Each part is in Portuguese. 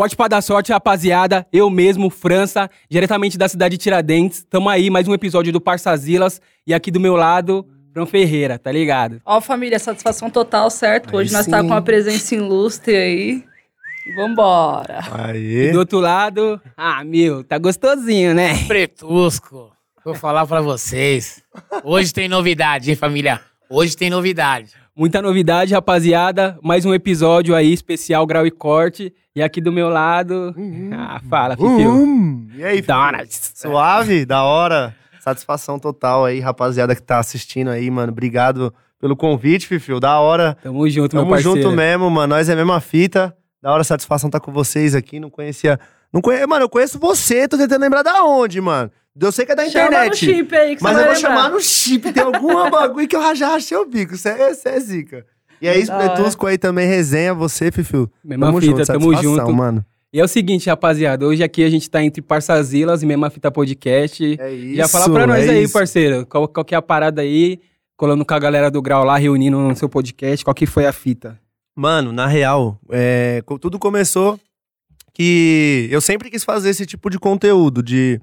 Forte pra dar sorte, rapaziada. Eu mesmo, França, diretamente da cidade de Tiradentes. Tamo aí, mais um episódio do Parçazilas. E aqui do meu lado, Fran Ferreira, tá ligado? Ó, família, satisfação total, certo? Hoje nós tá com uma presença ilustre aí. Vambora. E Aí. do outro lado, ah, meu, tá gostosinho, né? Pretusco. Vou falar pra vocês. Hoje tem novidade, hein, família? Hoje tem novidade. Muita novidade, rapaziada. Mais um episódio aí, especial Grau e Corte. E aqui do meu lado, ah, fala, Fifiu. Hum, e aí? Donuts. Suave, da hora. Satisfação total aí, rapaziada que tá assistindo aí, mano. Obrigado pelo convite, Fifio. Da hora. Tamo junto, meu Tamo parceiro. junto mesmo, mano. Nós é a mesma fita. Da hora, satisfação tá com vocês aqui. Não conhecia. Não conhe... Mano, eu conheço você, tô tentando lembrar da onde, mano. Eu sei que é da Chama no internet. chip aí que Mas você eu vou lembrar. chamar no chip. Tem alguma bagulho que eu já rachei o bico. Você é, cê é zica. E aí, Da hora. Pretusco aí também, resenha, você, Fifio. Mesma fita, tamo satisfação, junto. mano. E é o seguinte, rapaziada. Hoje aqui a gente tá entre Parçazilas e Mesma Fita Podcast. É isso. Já fala pra nós é aí, isso. parceiro. Qual, qual que é a parada aí? Colando com a galera do Grau lá, reunindo no seu podcast. Qual que foi a fita? Mano, na real, é, tudo começou que eu sempre quis fazer esse tipo de conteúdo, de.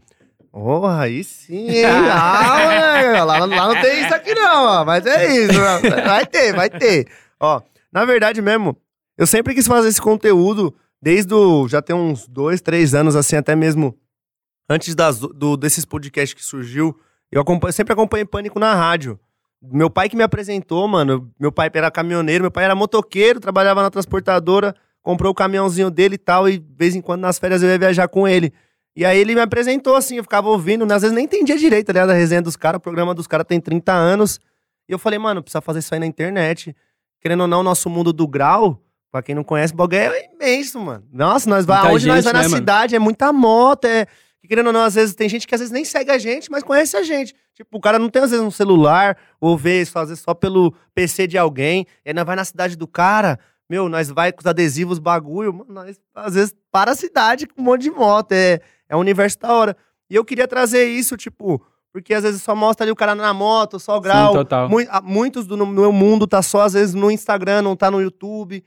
Oh, aí sim, hein? Ah, lá, lá não tem isso aqui não, ó, mas é isso. ó. Vai ter, vai ter. Ó, na verdade mesmo, eu sempre quis fazer esse conteúdo desde o, já tem uns dois, três anos, assim, até mesmo antes das, do, desses podcasts que surgiu. Eu acompanho- sempre acompanhei Pânico na rádio. Meu pai que me apresentou, mano. Meu pai era caminhoneiro, meu pai era motoqueiro, trabalhava na transportadora, comprou o caminhãozinho dele e tal, e de vez em quando nas férias eu ia viajar com ele. E aí ele me apresentou assim, eu ficava ouvindo, né? às vezes nem entendia direito, aliás, a resenha dos caras, o programa dos caras tem 30 anos. E eu falei, mano, precisa fazer isso aí na internet. Querendo ou não, o nosso mundo do grau, pra quem não conhece, o bagulho é imenso, mano. Nossa, nós vai, Muita aonde nós gente, vai na né, mano? cidade, é muita moto, é. que Querendo ou não, às vezes tem gente que às vezes nem segue a gente, mas conhece a gente. Tipo, o cara não tem às vezes um celular, ou vê isso, às vezes só pelo PC de alguém. E aí nós vai na cidade do cara, meu, nós vai com os adesivos, bagulho, mano, nós às vezes para a cidade com um monte de moto. É, é um universo da hora. E eu queria trazer isso, tipo, porque às vezes só mostra ali o cara na moto, só o grau. Sim, total. Mui- ah, muitos do meu mundo tá só, às vezes, no Instagram, não tá no YouTube.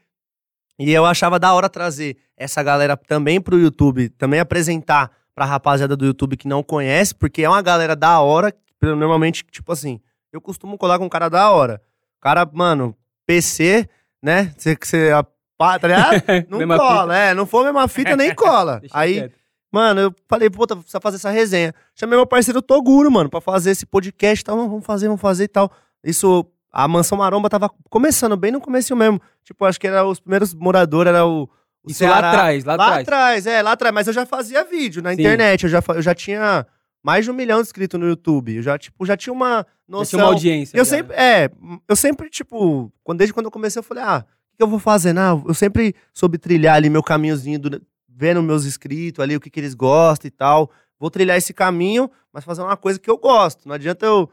E eu achava da hora trazer essa galera também pro YouTube, também apresentar pra rapaziada do YouTube que não conhece, porque é uma galera da hora, normalmente, tipo assim, eu costumo colar com um cara da hora. Cara, mano, PC, né? Você, você a- pá, tá ligado? Não cola, é, não for a mesma fita, nem cola. Aí. Mano, eu falei, puta, precisa fazer essa resenha. Chamei meu parceiro Toguro, mano, pra fazer esse podcast e tal. Vamos fazer, vamos fazer e tal. Isso, a Mansão Maromba tava começando, bem no começo mesmo. Tipo, acho que era os primeiros moradores, era o, o Isso lá atrás, lá atrás. é, lá atrás. Mas eu já fazia vídeo na Sim. internet. Eu já, eu já tinha mais de um milhão de inscritos no YouTube. Eu já, tipo, já tinha uma Já noção. tinha uma audiência. Eu já. sempre, é, eu sempre, tipo, quando, desde quando eu comecei, eu falei, ah, o que que eu vou fazer? Não, eu sempre soube trilhar ali meu caminhozinho, do- vendo meus inscritos ali, o que, que eles gostam e tal. Vou trilhar esse caminho, mas fazer uma coisa que eu gosto. Não adianta eu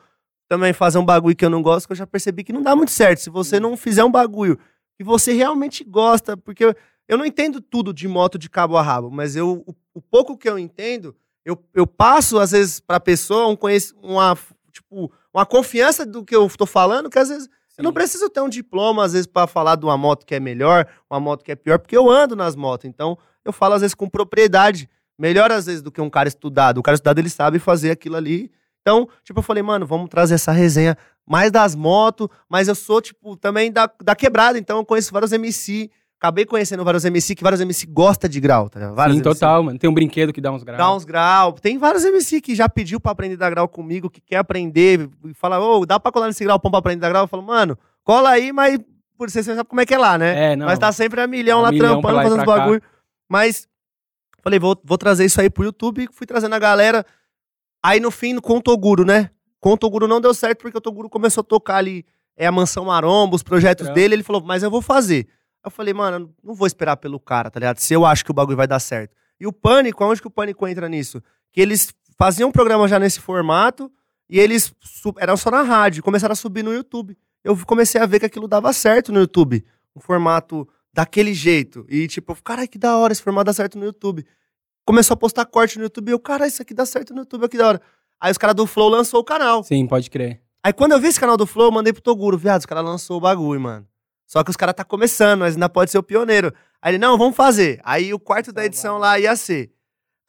também fazer um bagulho que eu não gosto, que eu já percebi que não dá muito certo. Se você não fizer um bagulho que você realmente gosta, porque eu, eu não entendo tudo de moto de cabo a rabo, mas eu, o, o pouco que eu entendo, eu, eu passo, às vezes, pra pessoa um uma, tipo, uma confiança do que eu tô falando, que às vezes eu não preciso ter um diploma, às vezes, pra falar de uma moto que é melhor, uma moto que é pior, porque eu ando nas motos. Então, eu falo, às vezes, com propriedade. Melhor, às vezes, do que um cara estudado. O cara estudado, ele sabe fazer aquilo ali. Então, tipo, eu falei, mano, vamos trazer essa resenha mais das motos, mas eu sou, tipo, também da, da quebrada. Então, eu conheço vários MC. Acabei conhecendo vários MC, que vários MC gostam de grau, tá ligado? Sim, MC. total, mano. Tem um brinquedo que dá uns graus. Dá uns grau. Tem vários MC que já pediu pra aprender a dar grau comigo, que quer aprender, e fala, ô, dá pra colar nesse grau pão pra aprender a dar grau? Eu falo, mano, cola aí, mas por você você sabe como é que é lá, né? É, não. Mas tá sempre a milhão A lá milhão trampando, lá fazendo os pra cá. Mas falei, vou, vou trazer isso aí pro YouTube, fui trazendo a galera. Aí no fim, com o Toguro, né? Com o Toguro não deu certo, porque o Toguro começou a tocar ali é, a Mansão Maromba, os projetos Trampo. dele. Ele falou, mas eu vou fazer. Eu falei, mano, não vou esperar pelo cara, tá ligado? Se eu acho que o bagulho vai dar certo. E o Pânico, aonde que o Pânico entra nisso? Que eles faziam um programa já nesse formato e eles eram só na rádio, começaram a subir no YouTube. Eu comecei a ver que aquilo dava certo no YouTube. Um formato daquele jeito. E tipo, caralho, que da hora, esse formato dá certo no YouTube. Começou a postar corte no YouTube e eu, cara, isso aqui dá certo no YouTube, que da hora. Aí os caras do Flow lançou o canal. Sim, pode crer. Aí quando eu vi esse canal do Flow, eu mandei pro Toguro, viado, os caras lançou o bagulho, mano. Só que os caras tá começando, mas ainda pode ser o pioneiro. Aí ele, não, vamos fazer. Aí o quarto da edição lá ia ser.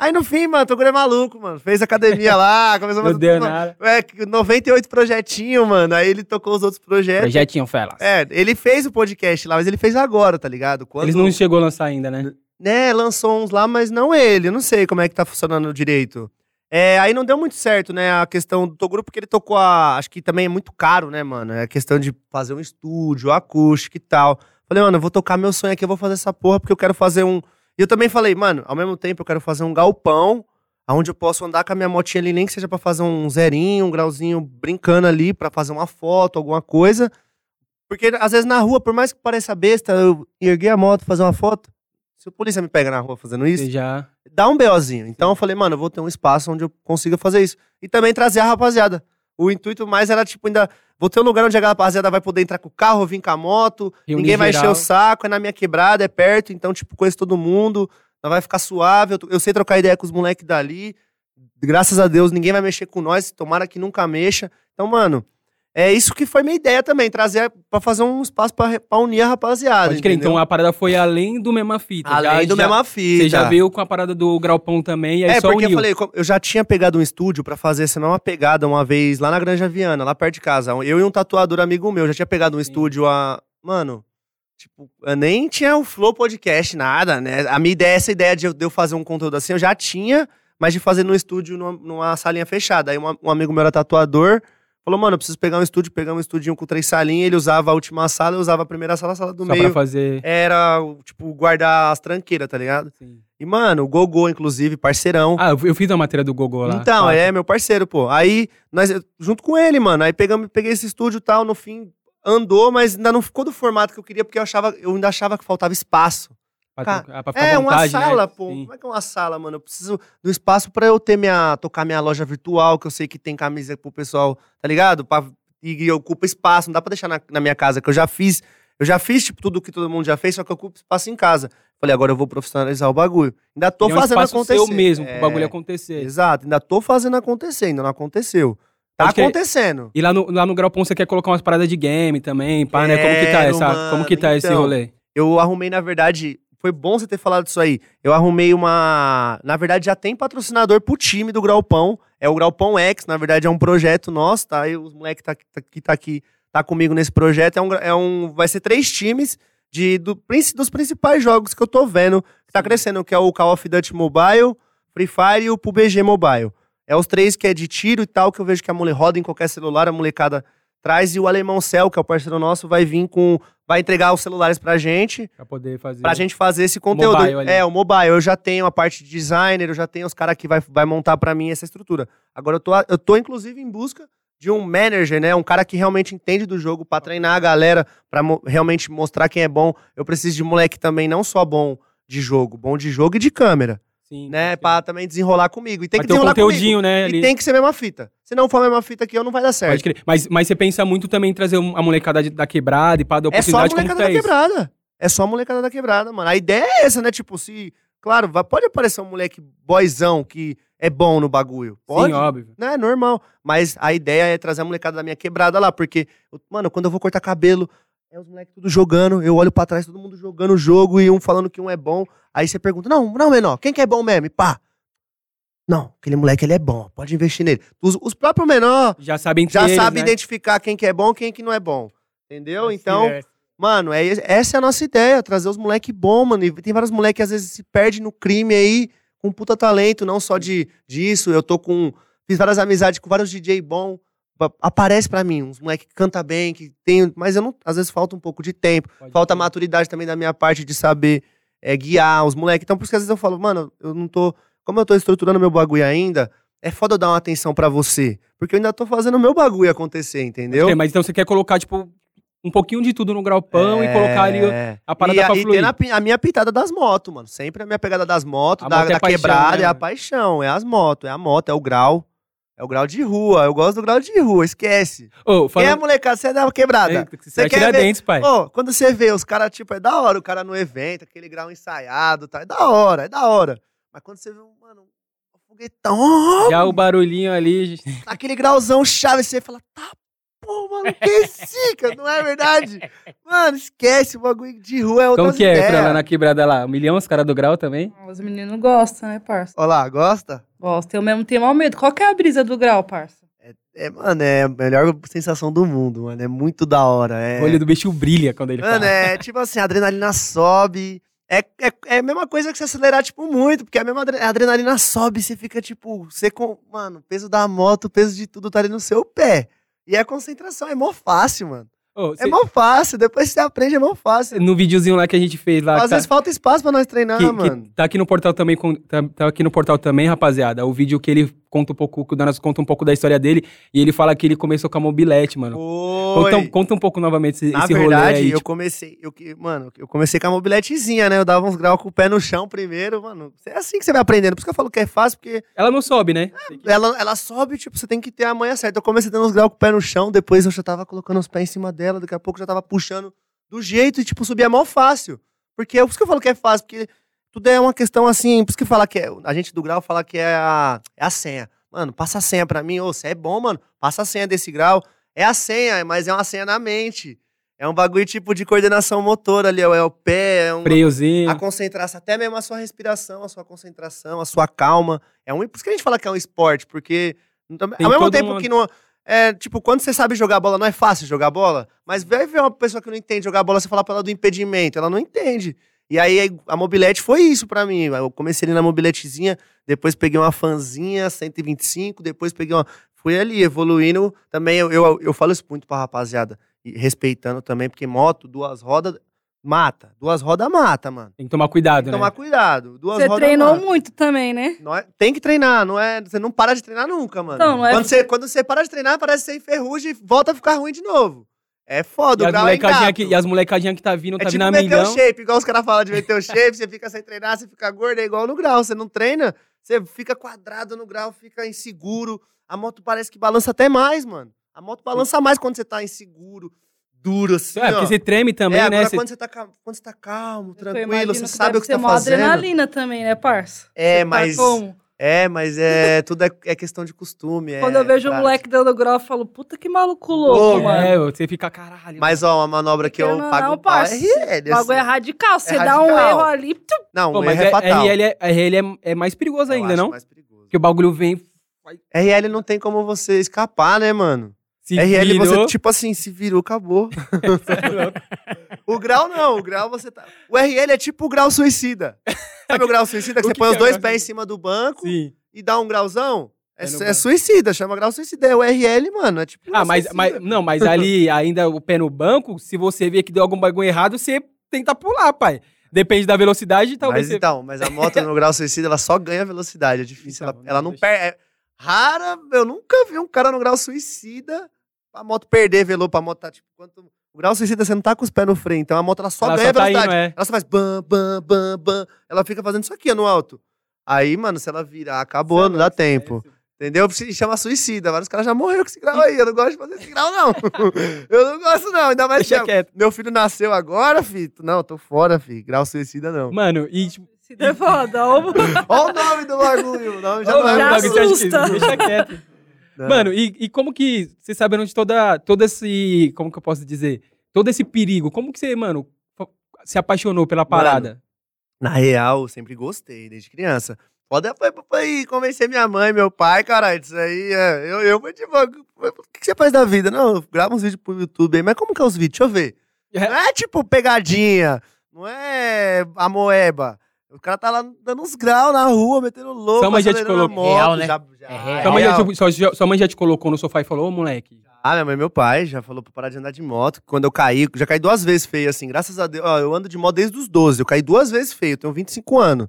Aí no fim, mano, o Toguro é maluco, mano. Fez academia lá, começou a Não fazer deu tudo, nada. É, 98 projetinhos, mano. Aí ele tocou os outros projetos. Projetinho Felas. É, ele fez o podcast lá, mas ele fez agora, tá ligado? Quando, Eles não chegou a lançar ainda, né? né, lançou uns lá, mas não ele. Eu não sei como é que tá funcionando direito. É, aí não deu muito certo, né, a questão do Toguro, porque ele tocou a... Acho que também é muito caro, né, mano? É a questão de fazer um estúdio, acústico e tal. Falei, mano, eu vou tocar meu sonho aqui, eu vou fazer essa porra, porque eu quero fazer um... E eu também falei, mano, ao mesmo tempo eu quero fazer um galpão, onde eu posso andar com a minha motinha ali, nem que seja pra fazer um zerinho, um grauzinho, brincando ali, pra fazer uma foto, alguma coisa. Porque às vezes na rua, por mais que pareça besta, eu erguei a moto, fazer uma foto. Se o polícia me pega na rua fazendo isso, Você já. dá um BOzinho. Então eu falei, mano, eu vou ter um espaço onde eu consiga fazer isso. E também trazer a rapaziada. O intuito mais era, tipo, ainda. Vou ter um lugar onde a rapaziada vai poder entrar com o carro, vir com a moto, Reunir ninguém vai encher o saco, é na minha quebrada, é perto, então, tipo, conheço todo mundo, não vai ficar suave. Eu, eu sei trocar ideia com os moleques dali. Graças a Deus, ninguém vai mexer com nós, tomara que nunca mexa. Então, mano, é isso que foi minha ideia também, trazer pra fazer um espaço pra unir a rapaziada. Pode crer, entendeu? então a parada foi além do mesma fita. Além já, do já, fita. Você já veio com a parada do Graupão também, e aí É, só porque uniu. eu falei, eu já tinha pegado um estúdio pra fazer essa mesma pegada uma vez lá na Granja Viana, lá perto de casa. Eu e um tatuador amigo meu, já tinha pegado um Sim. estúdio a. Mano, tipo, eu nem tinha o Flow Podcast, nada, né? A minha ideia, essa ideia de eu, fazer um conteúdo assim, eu já tinha, mas de fazer no estúdio, numa, numa salinha fechada. Aí uma- um amigo meu era tatuador. Falou, mano, eu preciso pegar um estúdio, pegar um estudinho com três salinhas. Ele usava a última sala, eu usava a primeira sala, a sala do Só meio. pra fazer. Era, tipo, guardar as tranqueiras, tá ligado? Sim. E, mano, o Gogô, inclusive, parceirão. Ah, eu fiz a matéria do Gogô lá. Então, é meu parceiro, pô. Aí, nós, junto com ele, mano, aí pegamos, peguei esse estúdio e tal, no fim andou, mas ainda não ficou do formato que eu queria, porque eu, achava, eu ainda achava que faltava espaço. Pra, trocar- pra É, à uma vontade, né? sala, pô. Sim. Como é que é uma sala, mano? Eu preciso do espaço pra eu ter minha. tocar minha loja virtual, que eu sei que tem camisa pro pessoal, tá ligado? Pra, e ocupa espaço, não dá pra deixar na, na minha casa, que eu já fiz. Eu já fiz, tipo, tudo que todo mundo já fez, só que eu ocupo espaço em casa. Falei, agora eu vou profissionalizar o bagulho. Ainda tô E é um fazendo acontecer. seu mesmo, É, pro bagulho acontecer. Exato, ainda tô fazendo acontecer, ainda não aconteceu. Tá Pode crer. acontecendo. E lá no, lá no você quer colocar umas paradas de game também, pá, né? Como que tá Quero, essa, como que tá mano, esse então. rolê? Eu arrumei, na verdade, foi bom você ter falado disso aí. Eu arrumei uma. Na verdade, já tem patrocinador pro time do Graupão. É o Graupão X, na verdade, é um projeto nosso, tá? E os moleques tá, tá, que tá aqui, tá comigo nesse projeto. É um, é um, vai ser três times de, do, dos principais jogos que eu tô vendo que tá crescendo, que é o Call of Duty Mobile, Free Fire e o PUBG Mobile. É os três que é de tiro e tal, que eu vejo que a mulher roda em qualquer celular, a molecada traz. E o Alemão Cell, que é o parceiro nosso, vai vir com. Vai entregar os celulares pra gente, Pra poder fazer. pra gente fazer esse conteúdo. É, o mobile. Eu já tenho a parte de designer, eu já tenho os caras que vai, vai montar pra mim essa estrutura. Agora eu tô, eu tô, inclusive, em busca de um manager, né? Um cara que realmente entende do jogo pra treinar a galera, pra mo- realmente mostrar quem é bom. Eu preciso de moleque também, não só bom de jogo, bom de jogo e de câmera, Sim, né? Pra também desenrolar comigo. E tem Vai que ter um desenrolar comigo. né? ali. E tem que ser a mesma fita. Se não for a mesma fita aqui, eu não vai dar certo. Mas, mas você pensa muito também em trazer a molecada da quebrada e pá, da É só a oportunidade molecada tá da isso. quebrada. É só a molecada da quebrada, mano. A ideia é essa, né? Tipo, se. Claro, pode aparecer um moleque boyzão que é bom no bagulho. Pode. Sim, óbvio. Né, normal. Mas a ideia é trazer a molecada da minha quebrada lá. Porque, mano, quando eu vou cortar cabelo, é os moleques tudo jogando. Eu olho pra trás, todo mundo jogando o jogo e um falando que um é bom. Aí você pergunta: não, não, menor, quem que é bom mesmo? E pá. Não, aquele moleque ele é bom, pode investir nele. Os, os próprios menor Já sabem já eles, sabe né? identificar quem que é bom e quem que não é bom. Entendeu? Então, É. Mano, é, essa é a nossa ideia, trazer os moleque bom, mano. E tem vários moleques que às vezes se perdem no crime aí, com puta talento, não só de disso. Eu tô com. Fiz várias amizades com vários DJ bom. Pa- Aparece pra mim, uns moleque que canta bem, que tem. Mas eu não. Às vezes falta um pouco de tempo. Pode Falta crer. maturidade também da minha parte de saber é, guiar os moleques. Então, por isso que às vezes eu falo, mano, eu não tô. Como eu tô estruturando meu bagulho ainda, é foda eu dar uma atenção pra você. Porque eu ainda tô fazendo o meu bagulho acontecer, entendeu? É, mas então você quer colocar, tipo, um pouquinho de tudo no graupão e colocar ali É. a parada e, pra e fluir. a, a minha pitada das motos, mano. Sempre a minha pegada das motos, A da, moto é da paixão, quebrada, né, é a paixão, é as motos, é a moto, é o grau. É o grau de rua, eu gosto do grau de rua, esquece. Ô, Quem é molecada? Você é da quebrada. Você vai quer tirar ver- dentes, pai. Ô, quando você vê os caras, tipo, é da hora o cara no evento, aquele grau ensaiado, tá? É da hora, é da hora. Mas quando você vê um, mano, um foguetão, Já o barulhinho ali... aquele grauzão chave, você fala, tá pô, mano, que zica, não é verdade? Mano, esquece, o bagulho de rua é outra Como que é ideia. pra lá na quebrada lá? Um milhão os caras do grau também? Os meninos gostam, né, parça? Olha lá, gosta? Gostam. Eu mesmo tenho mal medo. Qual que é a brisa do grau, parça? É, mano, é a melhor sensação do mundo, mano. É muito da hora. É... O olho do bicho brilha quando ele Mano, fala. é tipo assim, a adrenalina sobe. É, é, é a mesma coisa que você acelerar, tipo, muito, porque a mesma a adrenalina sobe, você fica, tipo, você com. Mano, o peso da moto, o peso de tudo tá ali no seu pé. E é concentração, é mó fácil, mano. É cê- mó fácil, depois você aprende, é mó fácil. No videozinho lá que a gente fez lá. Às que tá- vezes falta espaço pra nós treinar, que, que mano. tá aqui no portal também, com- tá, tá aqui no portal também, rapaziada. O vídeo que ele conta um pouco, que o Danas conta um pouco da história dele e ele fala que ele começou com a mobilete, mano. Foi. Conta, conta um pouco novamente esse, Na esse rolê verdade, aí. eu tipo, comecei, eu, mano, eu comecei com a mobiletezinha, né? Eu dava uns graus com o pé no chão primeiro, mano. É assim que você vai aprendendo. Por isso que eu falo que é fácil, porque Ela não sobe, né? ela, ela sobe, tipo, você tem que ter a manha certa. Eu comecei dando uns graus com o pé no chão, depois eu já tava colocando os pés em cima dela, daqui a pouco eu já tava puxando do jeito e, tipo, subia mó fácil. Porque é por isso que eu falo que é fácil, porque tudo é uma questão assim, por isso que fala que é, a gente do grau fala que é a, é a senha. Mano, passa a senha pra mim, ô, você é bom, mano, passa a senha desse grau. É a senha, mas é uma senha na mente. É um bagulho tipo de coordenação motora ali, é o pé, é um, Freiozinho. a concentração, até mesmo a sua respiração, a sua concentração, a sua calma. É um, por isso que a gente fala que é um esporte, porque Tem ao mesmo tempo um- que não. É, tipo, quando você sabe jogar bola, não é fácil jogar bola, mas vai ver uma pessoa que não entende jogar bola, você falar pra ela do impedimento, ela não entende. E aí a mobilete foi isso pra mim. Eu comecei ali na mobiletezinha, depois peguei uma fanzinha 125, depois peguei uma. Fui ali, evoluindo. Também eu, eu, eu falo isso muito pra rapaziada. E respeitando também, porque moto, duas rodas, mata. Duas rodas mata, mano. Tem que tomar cuidado, Tem que né? tomar cuidado. Duas Você treinou mata. muito também, né? Não é- tem que treinar, não é? Você não para de treinar nunca, mano. Não, não é- quando, você, quando você para de treinar, parece que você enferruja e volta a ficar ruim de novo. É foda, E o grau é molecadinha ingrato. que, e as molecadinhas que tá vindo, É tá tipo vindo meter amigão. o shape, igual os caras falam de meter o shape, você fica sem treinar, você fica gordo, é igual no grau. Você não treina, você fica quadrado no grau, fica inseguro. A moto parece que balança até mais, mano. A moto balança mais quando você tá inseguro, duro, assim, É, ó. porque você treme também, é, né? agora Você- quando, você tá, ca- quando você tá calmo, tranquilo, você sabe o que tá fazendo. adrenalina também, né, parça? É, Você tá mas... como? É, mas é tudo é, é questão de costume. é Quando eu vejo o prática. moleque dando grau, eu falo, puta que maluco louco, Louco, mano. É, você fica caralho. Mas, ó, uma manobra que eu Não, pago não, o pau é. O bagulho é radical. Você É dá um erro ali, tum, Não, Pô, um mas erro é fatal. RL, é, RL é, é mais perigoso Eu ainda, acho não? mais perigoso. Porque o bagulho vem. RL não tem como você escapar, né, mano? Se RL você, virou, tipo assim, se virou, acabou. o grau não, o grau você tá... O RL é tipo o grau suicida. Sabe o grau suicida? Que O você que põe que os é dois pés em cima do banco Sim. e dá um grauzão? É, É é suicida, chama grau suicida. É o RL, mano, é tipo... Ah, mas, suicida. mas. Não, mas ali, ainda o pé no banco, se você vê que deu algum bagulho errado, você tenta pular, pai. Depende da velocidade, talvez Mas você. então, mas a moto no grau suicida, ela só ganha velocidade. É difícil. Então, ela, ela não perde. É rara, eu nunca vi um cara no grau suicida a moto perder velo pra moto tá tipo. Quanto, o grau suicida você não tá com os pés no freio, então a moto ela só Ela ganha só tá velocidade. indo, é. Ela só faz bam, bam, bam, bam. Ela fica fazendo isso aqui ó, no alto. Aí, mano, se ela virar, acabou, não dá tempo. Entendeu? Se chama suicida. Vários caras já morreram com esse grau aí. Eu não gosto de fazer esse grau, não. eu não gosto, não. Ainda mais Deixa que quieto. meu filho nasceu agora, filho. Não, tô fora, filho. Grau suicida, não. Mano, e tipo. se der foda. ó. Olha o nome do bagulho. O nome já Ô, não é já assusta. Deixa quieto. Não. Mano, e, e como que você sabendo de toda, todo esse. Como que eu posso dizer? Todo esse perigo. Como que você, mano, se apaixonou pela parada? Na real, eu sempre gostei, desde criança. Pode foi pra ir convencer minha mãe, meu pai, caralho. Isso aí, é, eu, eu, tipo, o que você faz da vida? Não, eu gravo uns vídeos pro YouTube aí, mas como que é os vídeos? Deixa eu ver. É. Não é tipo pegadinha, não é a moeba. O cara tá lá dando uns graus na rua, metendo louco. Sua mãe já te colocou. moto, Real, né? já- já- É real. Sua mãe, já, te- sua, sua- sua mãe já te colocou no sofá e falou, ô moleque. Ah, minha mãe e meu pai já falou pra parar de andar de moto. Quando eu caí, já caí duas vezes feio, assim. Graças a Deus, ó, eu ando de moto desde os 12. Eu caí duas vezes feio, eu tenho 25 anos.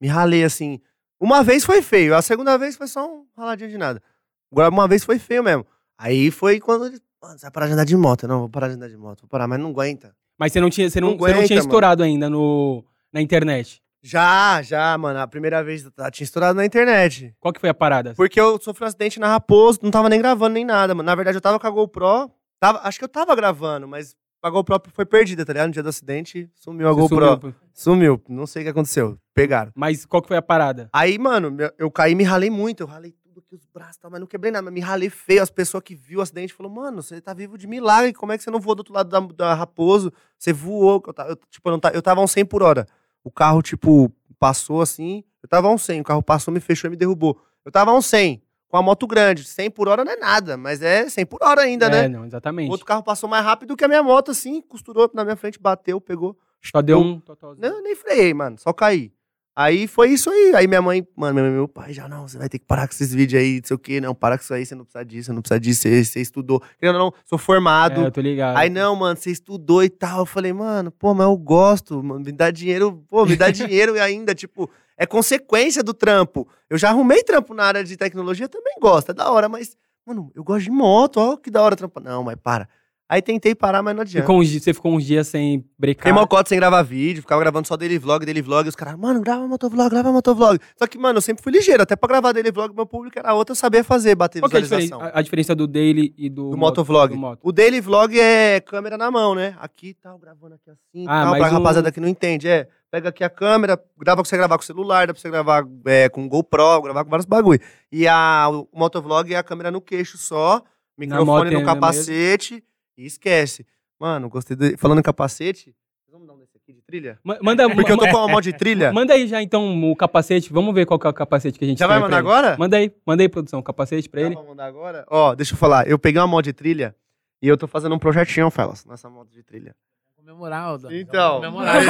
Me ralei, assim. Uma vez foi feio, a segunda vez foi só um raladinho de nada. Agora, uma vez foi feio mesmo. Aí foi quando ele. Mano, você vai parar de andar de moto. Eu, Não, vou parar de andar de moto. Vou parar, mas não aguenta. Mas você não tinha, você não, Não você não aguenta, tinha mano. estourado ainda no, na internet. Já, já, mano. A primeira vez eu tinha estourado na internet. Qual que foi a parada? Porque eu sofri um acidente na Raposo, não tava nem gravando nem nada, mano. Na verdade, eu tava com a GoPro. Tava, acho que eu tava gravando, mas a GoPro foi perdida, tá ligado? No dia do acidente, sumiu a Você GoPro. sumiu. Sumiu. Não sei o que aconteceu. Pegaram. Mas qual que foi a parada? Aí, mano, eu caí e me ralei muito. Eu ralei tudo aqui os braços, tá, mas não quebrei nada, mas me ralei feio. As pessoas que viu o acidente falaram, mano, você tá vivo de milagre, como é que você não voou do outro lado da, da Raposo? Você voou, eu, eu, tipo, eu, não, eu tava a uns 100 por hora. O carro, tipo, passou assim, eu tava a uns 100, o carro passou, me fechou e me derrubou. Eu tava a uns 100, com a moto grande. 100 por hora não é nada, mas é 100 por hora ainda, é, né? não, exatamente. O outro carro passou mais rápido que a minha moto, assim, costurou na minha frente, bateu, pegou. Só deu eu- um totalzinho. Não, eu nem freiei, mano, só caí. Aí foi isso aí. Aí minha mãe, mano, meu, pai já, não, você vai ter que parar com esses vídeos aí, não sei o quê, não, para com isso aí, você não precisa disso, você não precisa disso, você, você estudou. Querendo ou não, sou formado. É, eu tô ligado. Aí, não, mano, você estudou e tal. Eu falei, mano, pô, mas eu gosto, mano, me dá dinheiro, pô, me dá dinheiro e ainda, tipo, é consequência do trampo. Eu já arrumei trampo na área de tecnologia, também gosto, é da hora, mas, mano, eu gosto de moto, ó, que da hora trampo. Não, mas para. Aí tentei parar, mas não adianta. Ficou uns dias- você ficou uns dias sem brecar. Fiquei mocota sem gravar vídeo, ficava gravando só daily vlog, daily vlog, e os caras, mano, grava motovlog, grava motovlog. Só que, mano, eu sempre fui ligeiro, até pra gravar daily vlog, meu público era outro, eu sabia fazer, bater Qual que é a visualização. diferença, a, a diferença do daily e do, do moto- motovlog. do moto? O daily vlog é câmera na mão, né? Aqui tal, gravando aqui assim, Ah, tal, mas pra o- rapaziada que não entende. É, pega aqui a câmera, grava pra você gravar com o celular, dá pra você gravar é, com GoPro, gravar com vários bagulho. E a, o motovlog é a câmera no queixo só, moto microfone é no mesmo? capacete e esquece. Mano, gostei de... Falando em capacete, vamos dar um desse aqui de trilha? Ma- Manda, Porque eu tô com uma mão de trilha. Manda aí já então o capacete. Vamos ver qual que é o capacete que a gente Já tem vai pra mandar ele. agora? Manda aí, manda aí, produção, o capacete pra Dá ele. pra mandar agora? Ó, deixa eu falar. Eu peguei uma moto de trilha e eu tô fazendo um projetinho, Felas, nessa moto de trilha. Comemorar, Aldo. Então. Comemorar.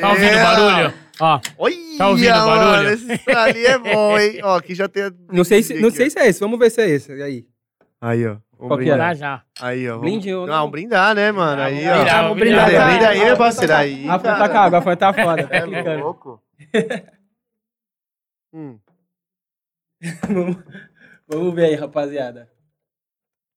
Tá ouvindo o barulho? Ó, Olha, Tá ouvindo o barulho? Mano, esse ali é bom, hein? Ó, aqui já tem. a- Não sei, se, não sei se é esse, vamos ver se é esse. E aí? Aí, ó. Qual que brindar. já. Aí, ó. Brinde ou Não, não? um brindar, né, mano? Aí, ó. Brindar, Vamos brindar. brindar. Brinda aí, meu parceiro. Aí. A cara. tá água, a tá foda. Tá É louco. Hum. vamos, ver aí, rapaziada.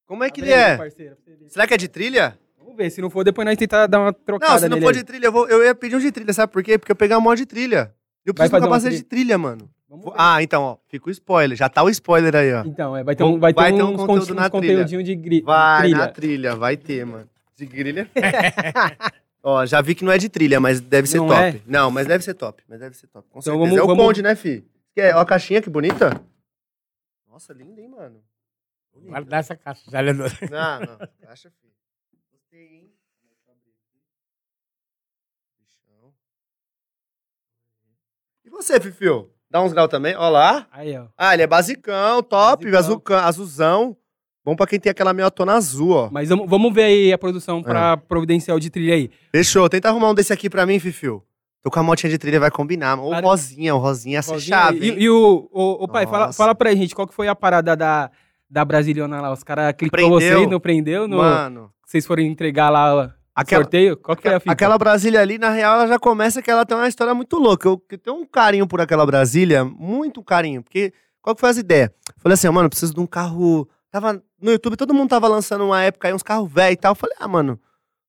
Como é que Abre ele é? parceiro. Será que é de trilha? Vamos ver, se não for, depois nós tentar dar uma trocada Não, se não nele for de trilha, eu, vou, eu ia pedir um de trilha, sabe por quê? Porque eu peguei uma moto de trilha. Eu preciso de um capacete de trilha, mano. Vamos ver. Ah, então, ó. Fica o spoiler. Já tá o spoiler aí, ó. Então, é, vai ter um, vai ter Vai ter um uns conteúdo conte- na uns conteúdinho de gri- Vai trilha. na trilha, vai ter, mano. De trilha. Ó, já vi que não é de trilha, mas deve ser Não top. é? Não, mas deve ser top. Mas deve ser top. Com Então certeza. vamos- é o vamos- Conde, né, fi? Que é, ó a caixinha, que bonita. Nossa, linda, hein, mano. Guardar essa caixa. Já lembro. Não, não. Caixa, filho. Gostei, hein? Bichão. E você, Fifio? Dá uns graus também? Ó lá. Aí, ó. Ah, ele é basicão, top, Basicão. azulzão. Bom pra quem tem aquela meiotona azul, ó. Mas vamos, ver aí a produção É. pra providenciar o de trilha aí. Fechou. Tenta arrumar um desse aqui pra mim, Fifio. Tô com a motinha de trilha, vai combinar. Ou Claro. rosinha, o rosinha, essa Rosinha, chave. E, e o, o, o pai, fala, fala pra gente, qual que foi a parada da, da Brasiliana lá? Os caras clicou vocês, não prendeu? No, Mano, Vocês foram entregar lá aquela, sorteio? Qual que foi a fita? aquela Brasília ali, na real, ela já começa que ela tem uma história muito louca. Eu, eu tenho um carinho por aquela Brasília, muito carinho. Porque, qual que foi as ideias? Falei assim, mano, preciso de um carro... Tava no YouTube, todo mundo tava lançando uma época aí uns carros velhos e tal. Eu falei, ah, mano,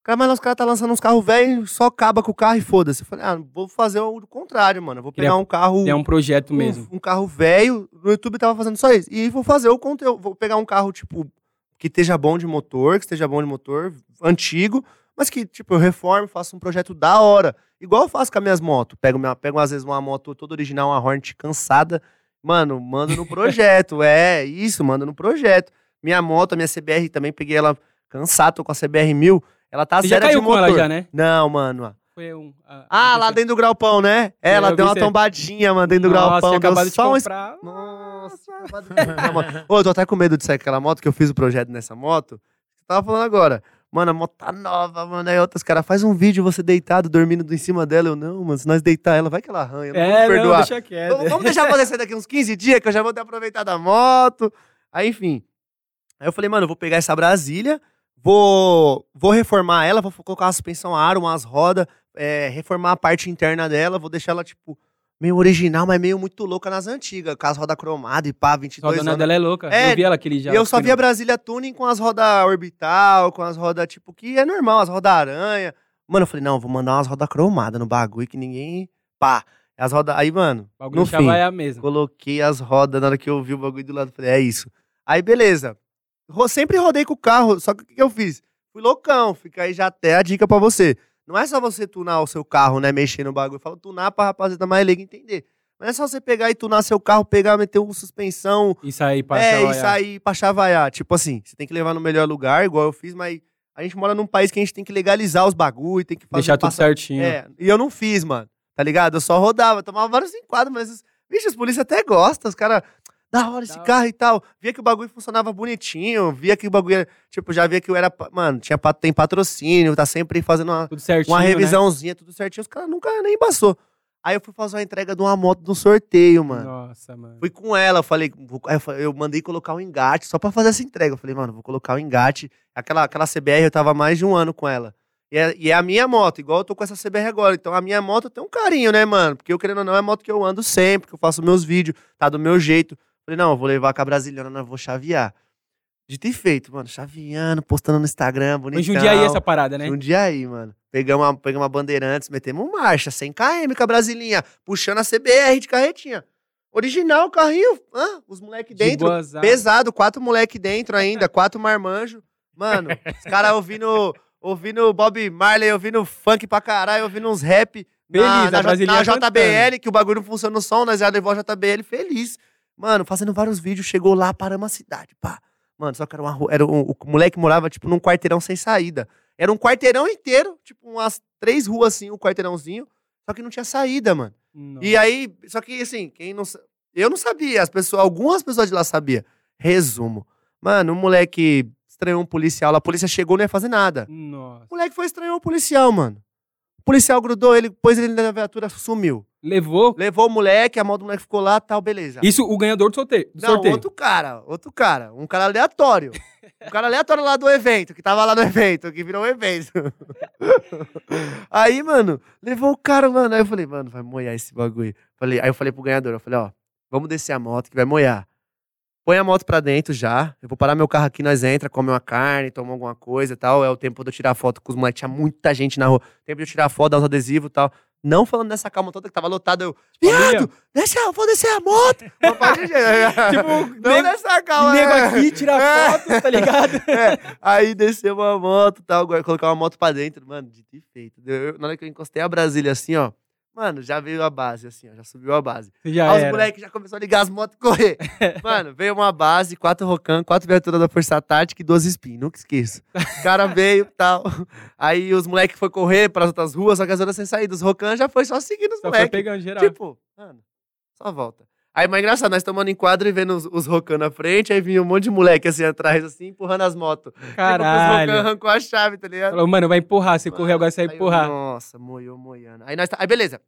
cara, mas os caras tá lançando uns carros velhos, só acaba com o carro e foda-se. Eu falei, ah, vou fazer o contrário, mano. Eu vou pegar um carro... É um projeto um- mesmo. Um, carro velho, no YouTube tava fazendo só isso. E vou fazer o conteúdo. Vou pegar um carro, tipo, que esteja bom de motor, que esteja bom de motor, antigo, mas que, tipo, eu reformo, faço um projeto da hora. Igual eu faço com as minhas motos. Pego, minha, pego às vezes, uma moto toda original, uma Hornet cansada. Mano, mando no projeto. é, isso, mando no projeto. Minha moto, a minha CBR também, peguei ela cansada, tô com a CBR 1000. Ela tá Você já zero caiu de com motor. ela já, né? Não, mano. Foi um... a- Ah, lá a- dentro do gralpão, né? É, É, ela eu deu uma tombadinha, mano, dentro do Nossa, Deu acabado de só um comprar. nossa, acabado de comprar. Ô, eu tô até com medo de sair aquela moto, que eu fiz o projeto nessa moto. Você tava falando agora. Mano, a moto tá nova, mano. Aí outros caras, faz um vídeo você deitado, dormindo em cima dela. Eu, não, mano, se nós deitar ela, vai que ela arranha. Não É, vamos não, perdoar. deixa quieto. Vamos, vamos deixar acontecer daqui uns 15 dias, que eu já vou ter aproveitado a moto. Aí, enfim. Aí eu falei, mano, eu vou pegar essa Brasília, vou, vou reformar ela, vou colocar uma suspensão aro, umas rodas, é, reformar a parte interna dela, vou deixar ela, tipo, meio original, mas meio muito louca nas antigas, com as rodas cromadas e pá, Só a 22 dona anos. dela é louca. É, eu vi ela aquele já. E eu só via Brasília Tuning com as rodas orbital, com as rodas, tipo, que é normal, as rodas aranha. Mano, eu falei, não, vou mandar umas rodas cromadas no bagulho que ninguém. Pá. As rodas. Aí, mano, O bagulho no fim, vai a mesma. coloquei as rodas na hora que eu vi o bagulho do lado. Falei, é isso. Aí, beleza. Sempre rodei com o carro, só que o que que eu fiz? Fui loucão, fica aí já até a dica pra você. Não é só você tunar o seu carro, né, mexer no bagulho. Eu falo tunar pra rapaziada mais leiga entender. Mas não é só você pegar e tunar seu carro, pegar, meter uma suspensão. Isso aí, pra é, chavaiar. isso aí pra chavaiar. Tipo assim, você tem que levar no melhor lugar, igual eu fiz, mas a gente mora num país que a gente tem que legalizar os bagulho, tem que fazer. Deixar tudo passar- certinho. É, e eu não fiz, mano. Tá ligado? Eu só rodava, tomava vários enquadros, mas, os- vixe, os polícia até gostam, os caras. Da hora esse carro e tal. Via que o bagulho funcionava bonitinho, via que o bagulho. era- Tipo, já via que eu era. Mano, tinha, tem patrocínio, tá sempre fazendo uma, certinho, uma né? revisãozinha, tudo certinho. Os caras nunca nem embaçou. Aí eu fui fazer uma entrega de uma moto no sorteio, mano. Nossa, mano. Fui com ela, eu falei, eu mandei colocar o engate só pra fazer essa entrega. Eu falei, mano, vou colocar o engate. Aquela, aquela CBR eu tava mais de um ano com ela. E é, e é a minha moto, igual eu tô com essa CBR agora. Então a minha moto tem um carinho, né, mano? Porque eu querendo ou não, é a moto que eu ando sempre, que eu faço meus vídeos, tá do meu jeito. Falei, não, eu vou levar com a brasileira, não, eu vou chavear. Dito e feito, mano, chaveando, postando no Instagram, bonitão. Jundiaí essa parada, né? Um dia aí, mano. Pegamos uma, pegamos uma bandeirantes, metemos marcha, 100 km com a brasilinha, puxando a CBR de carretinha. Original o carrinho, hã? os moleque De dentro, boazada. pesado, quatro moleque dentro ainda, quatro marmanjo. Mano, os caras ouvindo, ouvindo Bob Marley, ouvindo funk pra caralho, ouvindo uns rap. Feliz, na, a na, na cantando. JBL, que o bagulho não funciona no som, nós já levou a JBL feliz. Mano, fazendo vários vídeos, chegou lá, paramos a cidade, pá. Mano, só que era uma rua, era um, o moleque morava, tipo, num quarteirão sem saída. Era um quarteirão inteiro, tipo, umas três ruas assim, um quarteirãozinho, só que não tinha saída, mano. Nossa. E aí, só que assim, quem não eu não sabia, as pessoas, algumas pessoas de lá sabiam. Resumo. Mano, um moleque estranhou um policial, a polícia chegou, não ia fazer nada. Nossa. O moleque foi estranhar um policial, mano. O policial grudou ele, pôs ele na viatura, sumiu. Levou. Levou o moleque, a mão do moleque ficou lá, tal, beleza. Isso, o ganhador do sorteio. Do Não, sorteio. outro cara, outro cara. Um cara aleatório. um cara aleatório lá do evento, que tava lá no evento, que virou um evento. aí, mano, levou o cara, mano. Aí eu falei, mano, vai moiar esse bagulho. Falei, aí eu falei pro ganhador, eu falei, ó, vamos descer a moto que vai moiar. Põe a moto pra dentro já. Eu vou parar meu carro aqui, nós entra, come uma carne, toma alguma coisa e tal. É o tempo de eu tirar foto com os moleques. Tinha muita gente na rua. Tempo de eu tirar foto, dar os adesivos e tal. Não falando nessa calma toda que tava lotada. Eu, Família. viado, desce a, vou descer a moto. Tipo, não nego- nessa calma, Nego né? aqui, tira É. foto, tá ligado? É, aí desceu uma moto e tal, colocar uma moto pra dentro, mano, de feito. Eu- na hora que eu encostei a Brasília assim, ó, mano, já veio a base, assim, ó, já subiu a base. Já Aí os moleques já começaram a ligar as motos e correr. mano, veio uma base, quatro Rocan, quatro viaturas da Força Tática e 12 spin, nunca esqueço. O cara veio e tal. Aí os moleques foram correr para as outras ruas, só que as outras sem saída. Os Rocan já foi só seguindo os moleques. Tipo, mano, só volta. Aí, mas engraçado, nós tomando em quadro e vendo os, os Rocan na frente, aí vinha um monte de moleque assim atrás, assim, empurrando as motos. Tipo, os Rocan Caralho. arrancou a chave, tá ligado? Falou, mano, vai empurrar. Você correu agora, você vai Aí eu, empurrar. Nossa, moiou, moiando. Aí nós tá... Aí beleza.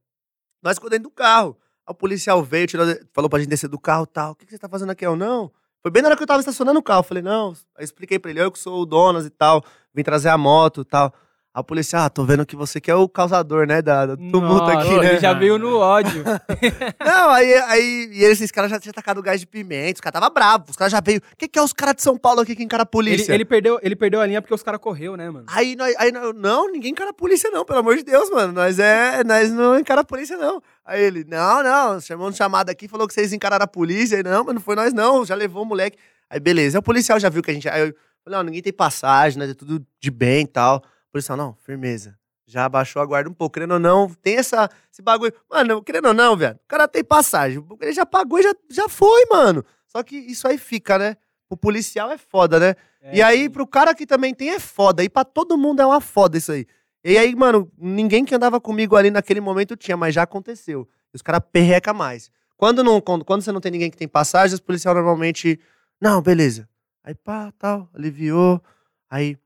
Nós ficou dentro do carro. Aí o policial veio, tirou, falou pra gente descer do carro e tal. O que, que você tá fazendo aqui? Eu, não. Foi bem na hora que eu tava estacionando o carro. Eu falei, não. Aí expliquei pra ele, eu que sou o Donas e tal. Vim trazer a moto e tal. Aí o policial, ah, tô vendo que você que é o causador, né, da, do tumulto Nossa, aqui, ele né? já veio no ódio. Não, aí, aí e esses caras já tinham tacado gás de pimenta, os caras tava bravo, os caras já veio. O que, que é os caras de São Paulo aqui que encara a ele, polícia? ele perdeu, ele perdeu a linha porque os caras correu, né, mano? Aí, nós, aí não, ninguém encara a polícia, não, pelo amor de Deus, mano. Nós é. Nós não encara a polícia, não. Aí ele, não, não, chamou no chamado aqui, falou que vocês encararam a polícia. Aí, não, mas não foi nós, não. Já levou o moleque. Aí, beleza. Aí o policial já viu que a gente. Aí eu falei, não, ninguém tem passagem, né? Tudo de bem e tal. Policial, não, firmeza. Já abaixou a guarda um pouco, querendo ou não, tem essa, esse bagulho. Mano, querendo ou não, velho, o cara tem passagem. Ele já pagou e já, já foi, mano. Só que isso aí fica, né? O policial é foda, né? É, e aí, pro cara que também tem, é foda. E pra todo mundo é uma foda isso aí. E aí, mano, ninguém que andava comigo ali naquele momento tinha, mas já aconteceu. Os caras perreca mais. Quando, não, quando, quando você não tem ninguém que tem passagem, os policiais normalmente. Não, beleza. Aí pá, tal, aliviou. Aí,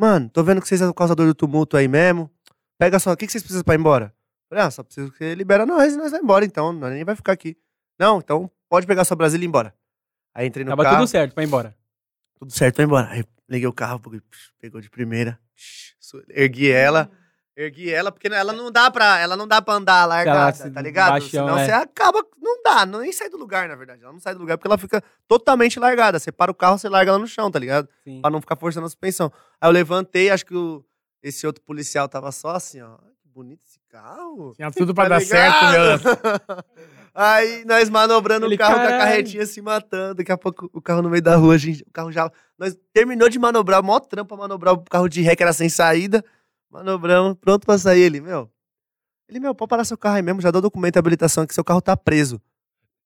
mano, tô vendo que vocês são o causador do tumulto aí mesmo. Pega só, o que, que vocês precisam pra ir embora? Falei, ah, só preciso que você libera nós e nós vamos embora, então. Nós nem vai ficar aqui. Não, então pode pegar sua Brasília e ir embora. Aí entrei no Tava carro. tudo certo pra ir embora. Tudo certo, vai embora. Aí liguei o carro, pegou de primeira. Ergui ela. Ergui ela, porque ela não dá pra, ela não dá pra andar largada, se- tá ligado? baixão, Senão é. você acaba. Não dá, não, nem sai do lugar, na verdade. Ela não sai do lugar porque ela fica totalmente largada. Você para o carro, você larga ela no chão, tá ligado? Sim. Pra não ficar forçando a suspensão. Aí eu levantei, acho que o- esse outro policial tava só assim, ó. Que bonito esse carro. Tinha tudo pra Tá dar certo, meu. Aí nós manobrando Ele, o carro com a caralho. carretinha se matando. Daqui a pouco o carro no meio da rua, gente, o carro já. Nós terminou de manobrar, mó trampa manobrar o carro de ré que era sem saída. Manobramos, pronto pra sair ele, meu. Ele, meu, pode parar seu carro aí mesmo, já deu documento de habilitação que seu carro tá preso.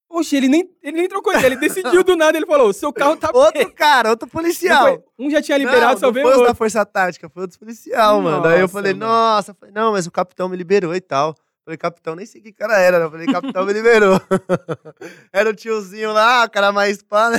Oxe, ele nem, ele nem trocou ideia, ele decidiu do nada, ele falou, seu carro tá Outro cara, outro policial. foi- Um já tinha liberado, não, só não veio foi o os da outro. Força Tática, foi outros policial, mano. Aí eu Nossa, falei, mano. nossa, falei, não, mas o capitão me liberou e tal. Falei, capitão, nem sei que cara era, né? Eu falei, capitão me liberou. era o tiozinho lá, o cara mais pá, né?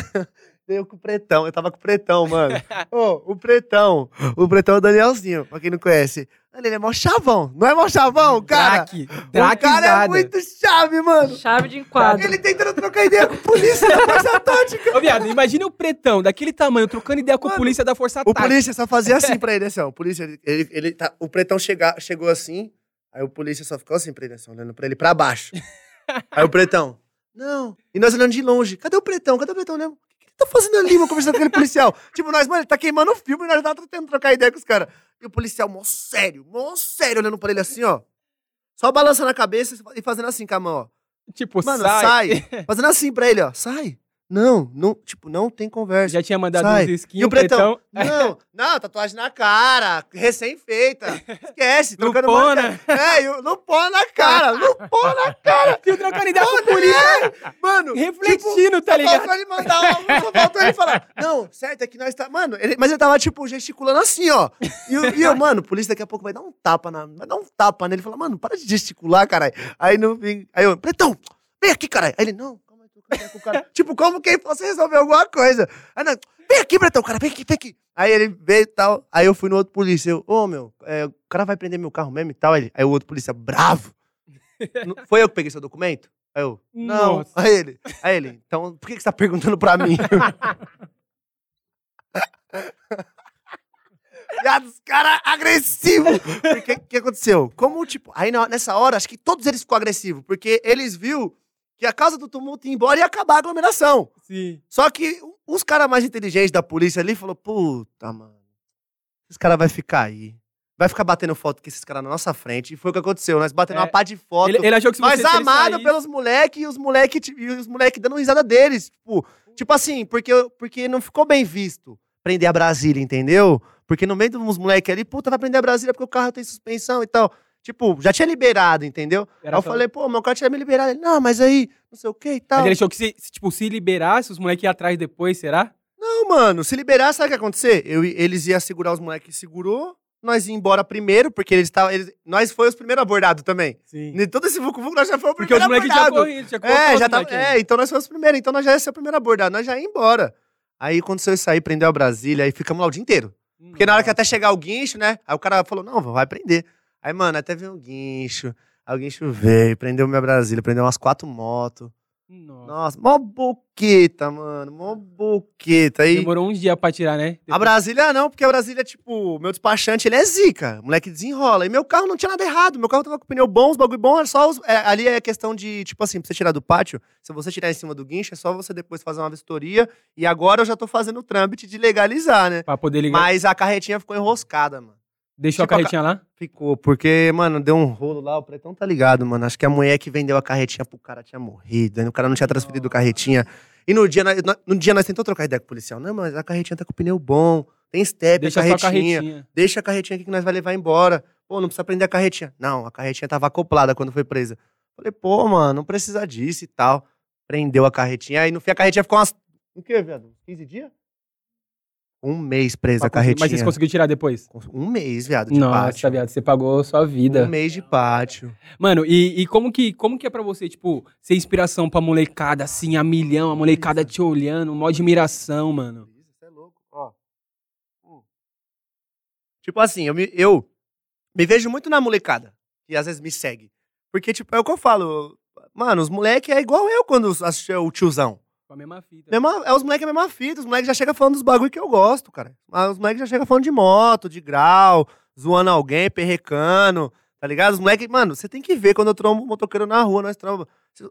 Deu com o pretão, eu tava com o pretão, mano. Ô, o pretão, o pretão é o Danielzinho, pra quem não conhece. Ele é mó chavão, não é mó chavão, cara? Draque, o cara é muito chave, mano. Chave de enquadro. Ele tentando trocar ideia com a polícia da Força Tática. Ô, viado, imagina o pretão, daquele tamanho, trocando ideia com a Mano, polícia da Força O Tática. polícia só fazia assim pra ele, assim, ó. O polícia, ele, ele, ele tá, o pretão chega, chegou assim, aí o polícia só ficou assim pra ele, assim, olhando pra ele pra baixo. aí o pretão, não. E nós olhando de longe, cadê o pretão? Cadê o pretão, né? Tá fazendo ali, mano, conversando com aquele policial? tipo, nós, mano, ele tá queimando o filme e nós tá tentando trocar ideia com os caras. E o policial, mó sério, mó sério, olhando pra ele assim, ó. Só balançando a cabeça e fazendo assim com a mão, ó. Tipo, Mano, sai. sai. Fazendo assim pra ele, ó. Sai. Não, não, tipo, não tem conversa. Já tinha mandado Sai. uns E skins, o pretão? pretão. Não, não, tatuagem na cara, recém-feita. Esquece, trocando Lupona. marca. É, e o Lupona na cara, Lupona na cara. Fio trocando ideia com polícia. é, Mano, Refletindo, tá só ligado? faltou ele mandar, uma- só faltou ele falar, não, certo, é que nós tá, mano, ele- mas ele tava, tipo, gesticulando assim, ó, e, o- e eu, mano, o polícia daqui a pouco vai dar um tapa, na, vai dar um tapa nele, ele fala, mano, para de gesticular, caralho, aí no fim, aí eu, Pretão, vem aqui, caralho, aí ele, não, com o cara, tipo, como quem fosse resolver alguma coisa, aí não, vem aqui, Pretão, cara, vem aqui, vem aqui, aí ele veio e tal, aí eu fui no outro polícia, eu, ô, meu, é, o cara vai prender meu carro mesmo e tal, aí, aí o outro polícia, bravo, "Não- foi eu que peguei seu documento? Aí eu, não. Nossa. Aí ele, aí ele, então por que, que você tá perguntando pra mim? Viado, os caras agressivos. O que aconteceu? Como, tipo, aí nessa hora, acho que todos eles ficou agressivos, porque eles viu que a causa do tumulto ia embora e ia acabar a aglomeração. Sim. Só que os caras mais inteligentes da polícia ali falou: puta, mano, esse cara vai ficar aí. Vai ficar batendo foto com esses caras na nossa frente. E foi o que aconteceu. Nós batendo É. uma pá de foto. Ele, ele achou que se ele amados saísse- pelos moleques e os moleques moleque dando risada deles. Tipo, tipo assim, porque, porque não ficou bem visto prender a Brasília, entendeu? Porque no meio dos moleques ali, puta, vai prender a Brasília porque o carro tem suspensão e tal. Tipo, já tinha liberado, entendeu? Era aí eu só- falei, pô, meu carro tinha me liberado. Ele, não, mas aí, não sei o que e tal. Mas ele achou que se, se, tipo, se liberasse, os moleques iam atrás depois, será? Não, mano, se liberar, sabe o que ia acontecer? Eu, eles iam segurar os moleques, segurou. Nós ia embora primeiro, porque eles estavam. Eles, nós foi os primeiros abordados também. Sim. De todo esse vucu nós já fomos o Porque os primeiro moleques já abordado. já É, já tava, é, então nós fomos os primeiros, então nós já ia ser o primeiro abordado, nós já ia embora. Aí aconteceu isso aí, prendeu a Brasília, aí ficamos lá o dia inteiro. Porque na hora que até chegar o guincho, né? Aí o cara falou, não, vai prender. Aí, mano, até veio um guincho. Aí o guincho veio, prendeu minha Brasília, prendeu umas quatro motos. Nossa. Nossa, mó boqueta, mano, mó boqueta. Aí, Demorou uns dias pra tirar, né? a Brasília não, porque a Brasília, tipo, meu despachante, ele é zica. O moleque desenrola. E meu carro não tinha nada errado. Meu carro tava com pneu bom, os bagulho bom, era só os, é, ali é questão de, tipo assim, pra você tirar do pátio, se você tirar em cima do guincho, é só você depois fazer uma vistoria. E agora eu já tô fazendo o trâmite de legalizar, né? Pra poder ligar. Mas a carretinha ficou enroscada, mano. Deixou tipo, a carretinha lá? Ficou, porque, mano, deu um rolo lá, o pretão tá ligado, mano. Acho que a mulher que vendeu a carretinha pro cara tinha morrido, aí o cara não tinha transferido a carretinha. E no dia, no dia nós tentou trocar ideia com o policial. Não, mas a carretinha tá com pneu bom, tem step, Deixa a só a carretinha. carretinha. Deixa a carretinha aqui que nós vai levar embora. Pô, não precisa prender a carretinha. Não, a carretinha tava acoplada quando foi presa. Falei, pô, mano, não precisa disso e tal. Prendeu a carretinha, aí no fim a carretinha ficou umas... O quê, viado? 15 dias? Um mês presa a carretinha. Mas vocês conseguiram tirar depois? Um mês, viado, de Nossa, pátio. viado, você pagou sua vida. Um mês de pátio. Mano, e, e como, que, como que é pra você, tipo, ser inspiração pra molecada, assim, a milhão, a molecada te olhando, uma admiração, mano? Isso é louco. Ó. Hum. Tipo assim, eu me, eu me vejo muito na molecada, que às vezes me segue. Porque, tipo, é o que eu falo. Mano, os moleques é igual eu quando assistia o tiozão. Com a mesma fita. Mesma, é os moleques a mesma fita, os moleques já chegam falando dos bagulho que eu gosto, cara. Ah, Os moleques já chegam falando de moto, de grau, zoando alguém, perrecando, tá ligado? Os moleques, mano, você tem que ver quando eu trombo um motoqueiro na rua, nós trombamos.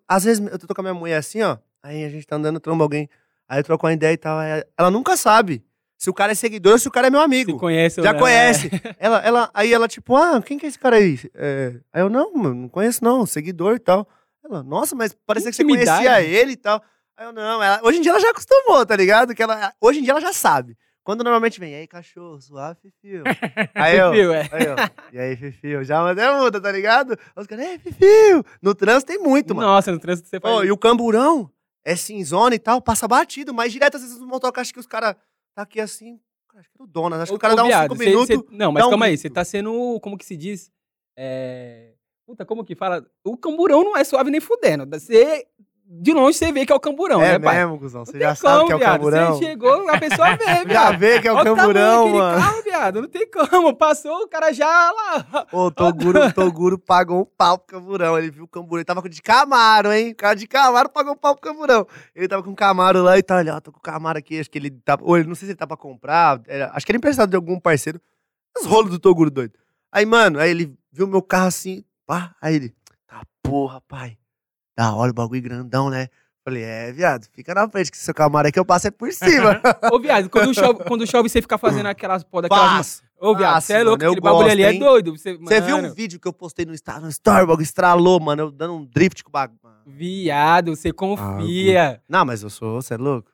Às vezes eu tô com a minha mulher assim, ó, aí a gente tá andando, tromba alguém, aí eu troco uma ideia e tal, ela nunca sabe se o cara é seguidor ou se o cara é meu amigo. Você conhece Já não? conhece. ela, ela, aí ela, tipo, ah, quem que é esse cara aí? É, aí eu, não, mano, não conheço não, seguidor e tal. Ela, nossa, mas parecia que você Intimidade. conhecia ele e tal. Aí eu, não, ela, hoje em dia ela já acostumou, tá ligado? Que ela, hoje em dia ela já sabe. Quando normalmente vem, e aí, cachorro, suave, Fifio. Aí eu, Fifio, é. aí eu, e aí, Fifio, já mandei a muda, tá ligado? Os caras, ei, Fifio. No trânsito tem muito, mano. Nossa, no trânsito você faz. Ô, e o camburão é cinzona e tal, passa batido, mas direto às vezes no motoca, acho que os caras tá aqui assim, acho que é o dono, acho que o cara dá uns viado, cinco cê- minutos. cê- não, mas um calma aí, você tá sendo, como que se diz? É... Puta, como que fala? O camburão não é suave nem fudendo. Você, de longe você vê que é o camburão, é né, pai? mesmo, cuzão, você já sabe como, que é o viado. camburão. Você chegou, a pessoa vê, Já viado. vê que é o Olha camburão, daquele mano. carro, viado. Não tem como. Passou, o cara já lá. Ô, o Toguro, o Toguro pagou um pau pro Camburão. Ele viu o Camburão. Ele tava de Camaro, hein? O cara de Camaro pagou um pau pro Camburão. Ele tava com um Camaro lá e tá, olha, ó, tô com o Camaro aqui. Acho que ele tá. Ou ele não sei se ele tá pra comprar. acho que ele emprestado de algum parceiro. Os rolos do Toguro doido. Aí, mano, aí ele viu meu carro assim, pá. Aí ele, tá porra, pai. Da hora o bagulho grandão, né? Falei, é, viado, fica na frente, que seu Camaro aqui eu passo é por cima. Ô, viado, quando chove, quando chove você fica fazendo aquelas pó daquelas... Faço. Ô, viado, você é louco, mano, eu aquele bagulho gosto, ali é hein? doido. Você, Você viu um vídeo que eu postei no, Insta- no Story, o bagulho estralou, mano, eu dando um drift com o bagulho. Viado, você confia. Não, mas eu sou, você é louco?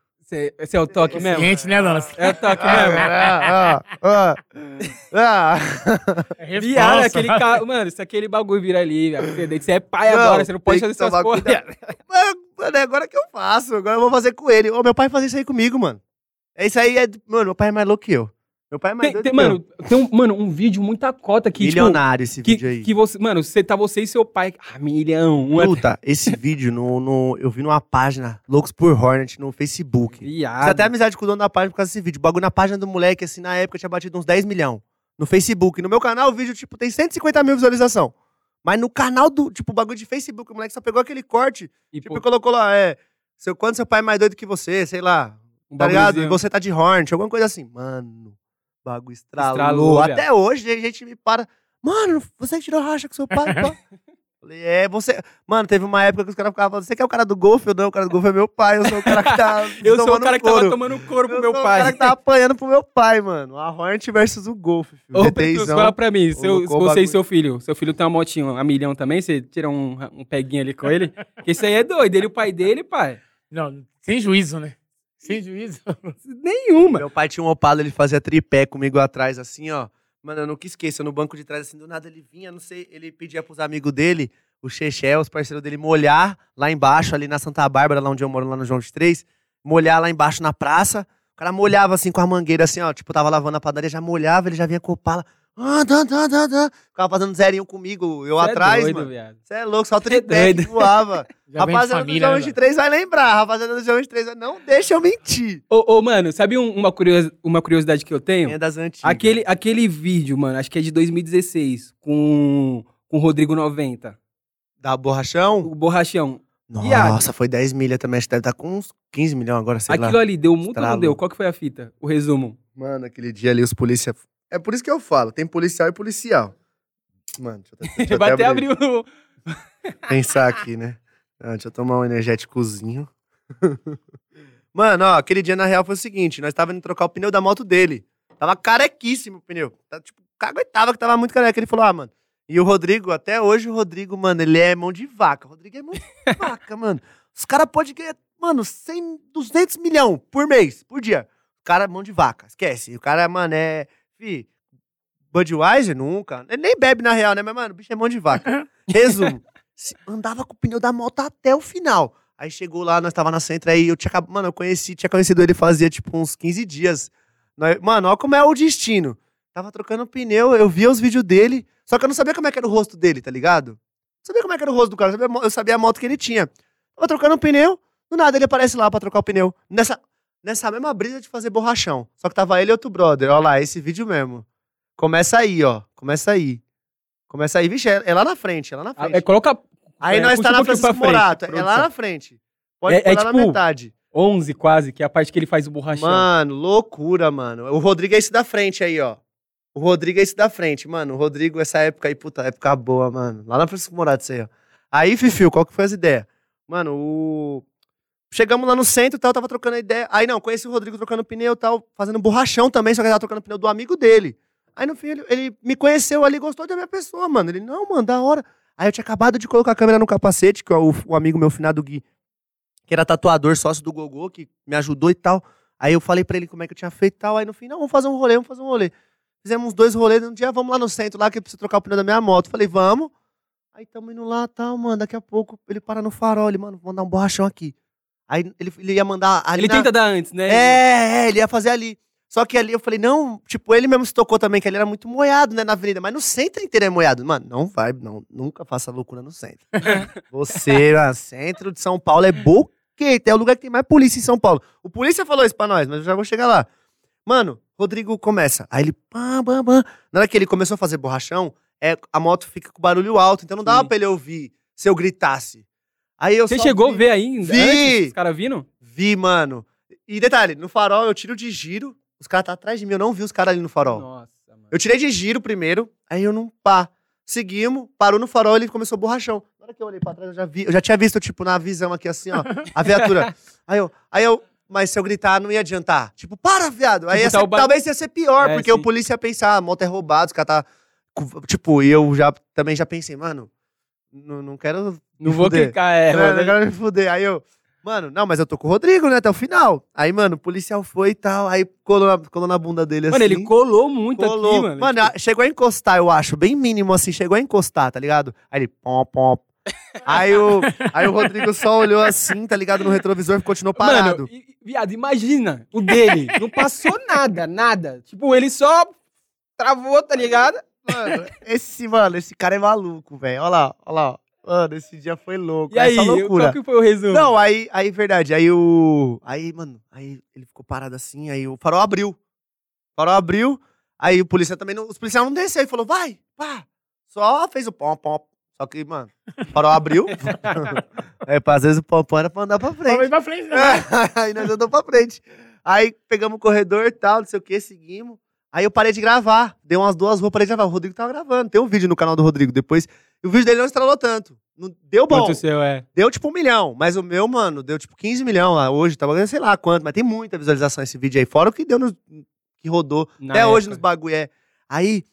Você é o toque mesmo? Gente, né, dona? É o toque Ah, mesmo? ah, ah, ah. É Viado, responsa. aquele carro. Mano, se aquele bagulho vira ali, viado, você é pai Não, agora, você não pode fazer essas. Mano, mano, é agora que eu faço, agora eu vou fazer com ele. Ô, meu pai fazia isso aí comigo, mano. É isso aí, é... mano, meu pai é mais louco que eu. Meu pai é mais Tem, doido tem- que mano, tem um, mano, um vídeo muita cota aqui, tipo, Milionário esse que, vídeo aí. que você, mano, você tá você e seu pai, ah, milhão, um Puta, esse vídeo no, no- eu vi numa página, Loucos por Hornet, no Facebook. Fiz viado. até amizade com o dono da página por causa desse vídeo. O bagulho na página do moleque, assim, na época tinha batido uns 10 milhão. No Facebook. No meu canal, o vídeo, tipo, tem 150 mil visualização. Mas no canal do, tipo, bagulho de Facebook, o moleque só pegou aquele corte, E, tipo, pô, colocou lá, é, seu, quando seu pai é mais doido que você, sei lá, um tá ligado? E você tá de Hornet, alguma coisa assim. Mano, bagulho estralou. Estralou, Até hoje, a gente me para, mano, você que tirou racha com seu pai. Falei, é, você. Mano, teve uma época que os caras ficavam falando, você que é o cara do golfe? Eu não, o cara do golfe é meu pai, eu sou o cara que tá. Eu sou o tomando cara que couro. tava tomando couro pro Eu meu sou pai. o cara que tava apanhando pro meu pai, mano. A Hornet versus o Golf, filho. Ô, Petrus, GTzão. fala pra mim, seu, você e seu filho, seu filho tem uma motinha a milhão também, você tira um, um peguinho ali com ele? Porque isso aí é doido, ele e o pai dele, pai. Não, sem juízo, né? Sem juízo. Nenhuma. Meu pai tinha um Opala, ele fazia tripé comigo atrás, assim, ó. Mano, eu nunca esqueço, no banco de trás, assim, do nada ele vinha, não sei, ele pedia pros amigos dele, o Cheché, os parceiros dele, molhar lá embaixo, ali na Santa Bárbara, lá onde eu moro, lá no João 23, molhar lá embaixo na praça. O cara molhava, assim, com a mangueira, assim, ó, tipo, tava lavando a padaria, já molhava, ele já vinha com o Opala. Ah, dá, dá, dá, dá. Ficava fazendo zerinho comigo, eu Cê é atrás, doido, mano. Você é louco, só é doido. voava. Rapaziada do família, João né, 23 vai lembrar, rapaziada do João 23 vai... Não deixa eu mentir. Ô, ô, mano, sabe um- uma, curios- uma curiosidade que eu tenho? É das antigas. Aquele, aquele vídeo, mano, acho que é de 2016, com, com o Rodrigo 90. Da borrachão? O Borrachão. Nossa, foi 10 milha também. Acho que deve estar com uns 15 milhões agora, sei Aquilo lá. ali deu muito ou não deu? Qual que foi a fita? O resumo. Mano, aquele dia ali, os polícia... É por isso que eu falo, tem policial e policial. Mano, deixa eu, deixa Ele vai até abrir- o... pensar aqui, né? Ah, deixa eu tomar um energéticozinho. Mano, ó, aquele dia na real foi o seguinte: nós tava indo trocar o pneu da moto dele. Tava carequíssimo o pneu. Tá, tipo, caguetava que tava muito careca. Ele falou, ah, mano. E o Rodrigo, até hoje o Rodrigo, mano, ele é mão de vaca. O Rodrigo é mão de vaca, mano. Os caras podem ganhar, mano, 100, 200 milhão por mês, por dia. O cara é mão de vaca, esquece. O cara, mano, é. Fi, Budweiser nunca. Ele nem bebe na real, né? Mas, mano, o bicho é mão de vaca. Resumo. andava com o pneu da moto até o final. Aí chegou lá, nós tava na Centra aí, eu tinha Mano, eu conheci, tinha conhecido ele fazia tipo uns 15 dias. Mano, olha como é o destino. Tava trocando pneu, eu via os vídeos dele, só que eu não sabia como é que era o rosto dele, tá ligado? Não sabia como é que era o rosto do cara, eu sabia, a mo- eu sabia a moto que ele tinha. Tava trocando pneu, do nada ele aparece lá pra trocar o pneu. Nessa, nessa mesma brisa de fazer borrachão. Só que tava ele e outro brother. Olha lá, esse vídeo mesmo. Começa aí, ó. Começa aí. Começa aí. Vixe, é, é lá na frente, é lá na frente. É, coloca Aí é, nós tá um na Francisco frente, Morato. É lá produção. na frente. Pode É- é lá na tipo- metade. 11 quase, que é a parte que ele faz o borrachão. Mano, loucura, mano. O Rodrigo é esse da frente aí, ó. O Rodrigo é esse da frente, mano. O Rodrigo, essa época aí, puta, época boa, mano. Lá na Francisco Morato, isso aí, ó. Aí, Fifio, qual que foi as ideias? Mano, o... Chegamos lá no centro tal, tava trocando ideia. Aí, não, conheci o Rodrigo trocando pneu tal, fazendo borrachão também, só que ele tava trocando pneu do amigo dele. Aí, no fim, ele, ele me conheceu ali, gostou da minha pessoa, mano. Ele, não, mano, da hora. Aí, eu tinha acabado de colocar a câmera no capacete, que é o, o amigo meu, finado Gui, que era tatuador, sócio do Gogô, que me ajudou e tal. Aí eu falei pra ele como é que eu tinha feito e tal. Aí no fim, não, vamos fazer um rolê, vamos fazer um rolê. Fizemos uns dois rolês. Um dia, vamos lá no centro, lá que eu preciso trocar o pneu da minha moto. Falei, vamos. Aí tamo indo lá, tal, mano. Daqui a pouco ele para no farol. Ele, mano, vou mandar um borrachão aqui. Aí ele, ele ia mandar ali Ele na- tenta dar antes, né? É, é, ele ia fazer ali. Só que ali eu falei, não, tipo, ele mesmo se tocou também, que ali era muito moiado, né, na avenida. Mas no centro inteiro é moiado. Mano, não vai, não, nunca faça loucura no centro. Você, mano, centro de São Paulo é boquete, é o lugar que tem mais polícia em São Paulo. O polícia falou isso pra nós, mas eu já vou chegar lá. Mano, Rodrigo começa. Aí ele, pam, pam, pam. Na hora que ele começou a fazer borrachão, é, a moto fica com barulho alto, então não dava Sim. pra ele ouvir se eu gritasse. Aí eu Você chegou vi- a ver ainda? Vi! Os caras vindo? Vi, mano. E detalhe, no farol eu tiro de giro, os caras tá atrás de mim, eu não vi os caras ali no farol. Nossa, mano. Eu tirei de giro primeiro, aí eu não pá. Seguimos, parou no farol, ele começou borrachão. Na hora que eu olhei pra trás, eu já vi, eu já tinha visto, tipo, na visão aqui assim, ó, a viatura. aí eu, aí eu, mas se eu gritar, não ia adiantar. Tipo, para, viado. Aí Tipo, ia ser- tá o ba- talvez ia ser pior, É, porque sim. o polícia ia pensar, a moto é roubada, os caras tá. Tipo, e eu já também já pensei, mano, não, não quero. Não vou fuder. clicar, é. Não, mano. não quero me fuder. Aí eu, mano, não, mas eu tô com o Rodrigo, né, até o final. Aí, mano, o policial foi e tal, aí colou na, colou na bunda dele Mano, assim. ele colou muito colou. aqui, mano. Tipo, a- chegou a encostar, eu acho, bem mínimo assim, chegou a encostar, tá ligado? Aí ele, pom, pom. aí, o, aí o Rodrigo só olhou assim, tá ligado, no retrovisor e continuou parado. Mano, viado, imagina o dele. Não passou nada, nada. Tipo, ele só travou, tá ligado? Mano, esse, mano, esse cara é maluco, velho. Olha lá, olha lá. Mano, esse dia foi louco. E aí, loucura. qual que foi o resumo? Não, aí, aí, verdade. Aí o. Aí, mano, aí ele ficou parado assim, aí o farol abriu. O farol abriu, aí o policial também não. Os policiais não desceu, ele falou, vai, pá. Só fez o pom, pom. Só que, mano, o farol abriu. é, pá, às vezes o pom, pom era pra andar pra frente. ir pra frente, né? aí nós andamos pra frente. Aí pegamos o corredor e tal, não sei o que, seguimos. Aí eu parei de gravar. Deu umas duas ruas, parei de gravar. O Rodrigo tava gravando. Tem um vídeo no canal do Rodrigo depois. E o vídeo dele não estralou tanto. Não, deu bom. Quanto o seu é? Deu tipo um milhão, mas o meu, mano, deu tipo 15 milhões lá hoje. Tava ganhando sei lá quanto, mas tem muita visualização esse vídeo aí. Fora o que deu no. que rodou. Na até hoje época. nos bagulho é. Aí,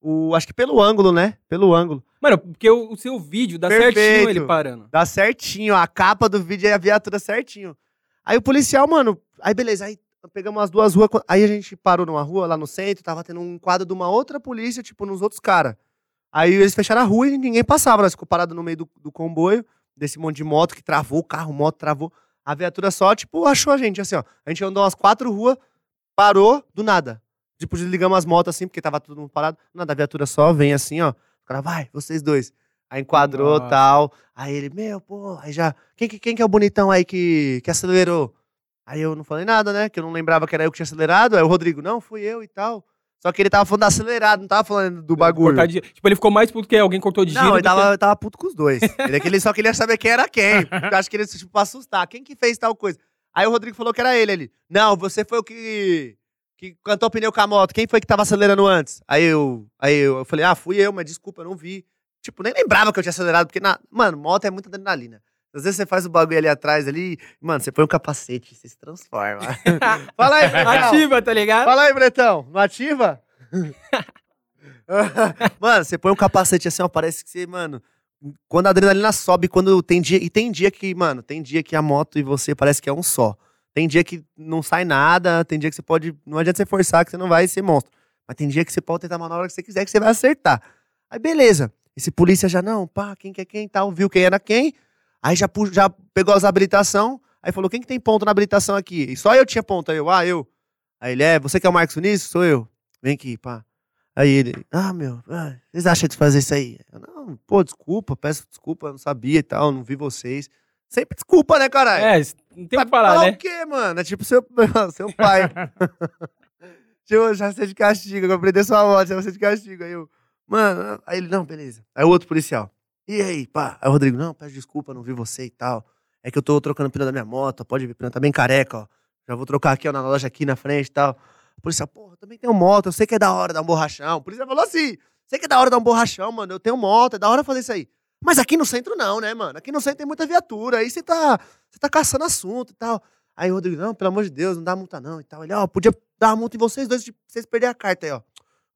o, acho que pelo ângulo, né? Pelo ângulo. Mano, porque o, o seu vídeo dá Perfeito. certinho ele parando. Dá certinho, a capa do vídeo é a viatura certinho. Aí o policial, mano, aí beleza, aí pegamos as duas ruas, aí a gente parou numa rua lá no centro, tava tendo um quadro de uma outra polícia, tipo, nos outros caras. Aí eles fecharam a rua e ninguém passava, nós ficou parado no meio do, do comboio, desse monte de moto que travou, o carro, moto travou. A viatura só, tipo, achou a gente, assim, ó. A gente andou umas quatro ruas, parou, do nada. Tipo, desligamos as motos assim, porque tava todo mundo parado. Nada, a viatura só vem assim, ó. O cara, vai, vocês dois. Aí enquadrou Nossa. tal. Aí ele, meu, pô, aí já. Quem, que- quem que é o bonitão aí que, que acelerou? Aí eu não falei nada, né? Que eu não lembrava que era eu que tinha acelerado. Aí o Rodrigo, não, fui eu e tal. Só que ele tava falando acelerado, não tava falando do bagulho. De- Tipo, ele ficou mais puto que alguém cortou de giro. Não, ele do que- tava, tava puto com os dois. Ele, é que ele só queria saber quem era quem. Eu acho que ele, tipo, pra assustar. Quem que fez tal coisa? Aí o Rodrigo falou que era ele. Ele, não, você foi o que, que cantou pneu com a moto. Quem foi que tava acelerando antes? Aí eu, aí eu, eu falei, ah, fui eu, mas desculpa, eu não vi. Tipo, nem lembrava que eu tinha acelerado, porque, na, mano, moto é muita adrenalina. Às vezes você faz o bagulho ali atrás, ali, mano, você põe um capacete, você se transforma. Fala aí, Bretão. Ativa, tá ligado? Fala aí, Bretão. Não ativa? mano, você põe um capacete assim, ó, parece que você, mano. Quando a adrenalina sobe, quando tem dia. E tem dia que, mano, tem dia que a moto e você parece que é um só. Tem dia que não sai nada, tem dia que você pode. Não adianta você forçar que você não vai ser monstro. Mas tem dia que você pode tentar uma hora que você quiser que você vai acertar. Aí beleza. Esse polícia já, não, pá, quem que é quem tal, viu quem era quem. Aí já, já pegou as habilitação. Aí falou, quem que tem ponto na habilitação aqui? E só eu tinha ponto. Aí eu, ah, eu. Aí ele, é, você que é o Marcos Vinícius? Sou eu. Vem aqui, pá. Aí ele, ah, meu, ah, vocês acham de fazer isso aí? Eu, não, pô, desculpa, peço desculpa, não sabia e tal, não vi vocês. Sempre desculpa, né, caralho? É, não tem o que falar, né? o quê, mano? É tipo seu, seu pai. tipo, já sei de castigo, eu aprender sua moto, já sei de castigo. Aí eu, mano, aí ele, não, beleza. Aí o outro policial, e aí, pá? Aí o Rodrigo, não, peço desculpa, não vi você e tal. É que eu tô trocando pneu da minha moto, pode ver, pneu tá bem careca, ó. Já vou trocar aqui, ó, na loja aqui na frente e tal. O policial, porra, também tenho moto, eu sei que é da hora dar um borrachão. O policial falou assim, sei que é da hora dar um borrachão, mano, eu tenho moto, é da hora fazer isso aí. Mas aqui no centro não, né, mano? Aqui no centro tem muita viatura, aí você tá, você tá caçando assunto e tal. Aí o Rodrigo, não, pelo amor de Deus, não dá multa não e tal. Ele, ó, podia dar multa em vocês dois, vocês perderem a carta aí, ó.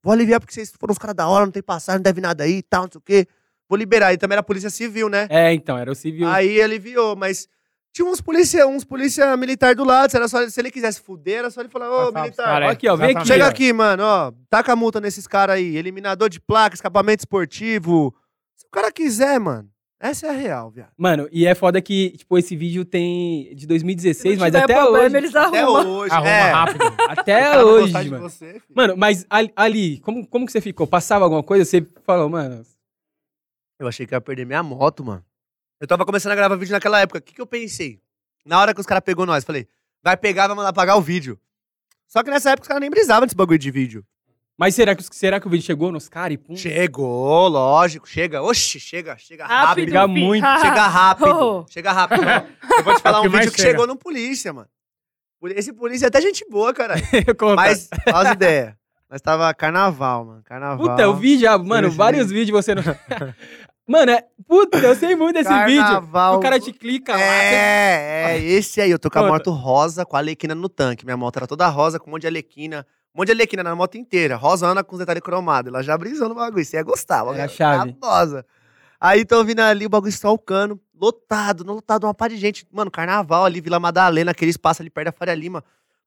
Vou aliviar porque vocês foram os caras da hora, não tem passagem, não deve nada aí e tal, não sei o quê. Vou liberar. Ele também era polícia civil, né? É, então, era o civil. Aí ele aliviou, mas tinha uns polícia, uns polícia militar do lado. Se, era só, se ele quisesse fuder, era só ele falar, ô, Passava militar, cara, é, aqui, ó, vem exatamente. Chega ó. aqui, mano, ó. Taca a multa nesses caras aí. Eliminador de placa, escapamento esportivo. Se o cara quiser, mano. Essa é a real, viado. Mano, e é foda que, tipo, esse vídeo tem de 2016, mas até problema, hoje. eles Até arrumam. hoje. Arruma é. rápido. Até hoje, mano. você. Mano, mas ali, ali, como, como que você ficou? Passava alguma coisa? Você falou, mano. Eu achei que eu ia perder minha moto, mano. Eu tava começando a gravar vídeo naquela época. O que, que eu pensei? Na hora que os caras pegou nós, falei, vai pegar, vai mandar pagar o vídeo. Só que nessa época os caras nem brisavam nesse bagulho de vídeo. Mas será que, será que o vídeo chegou nos caras e pum? Chegou, lógico, chega. Oxi, chega, chega rápido. Rápido, Chega muito, Chega rápido. Oh. Chega rápido. Eu vou te falar É um vídeo que chega. chegou no polícia, mano. Esse polícia é até gente boa, caralho. Conta. Mas, olha as ideias. Nós tava carnaval, mano. Carnaval. Puta, eu vi já, mano, vários vídeos você não. Mano, é. Puta, eu sei muito desse vídeo. Carnaval. O cara te clica lá. É, é, esse aí. Eu tô com a moto rosa com a Alequina no tanque. Minha moto era toda rosa, com um monte de Alequina. Um monte de Alequina na moto inteira. Rosana com os detalhes cromados. Ela já brisou no bagulho. Você ia gostar. É a chave. Rosa. Aí tô vindo ali, o bagulho stalkando. Lotado, não lotado, uma par de gente. Mano, carnaval ali, Vila Madalena, aquele espaço ali perto da Faria Lima.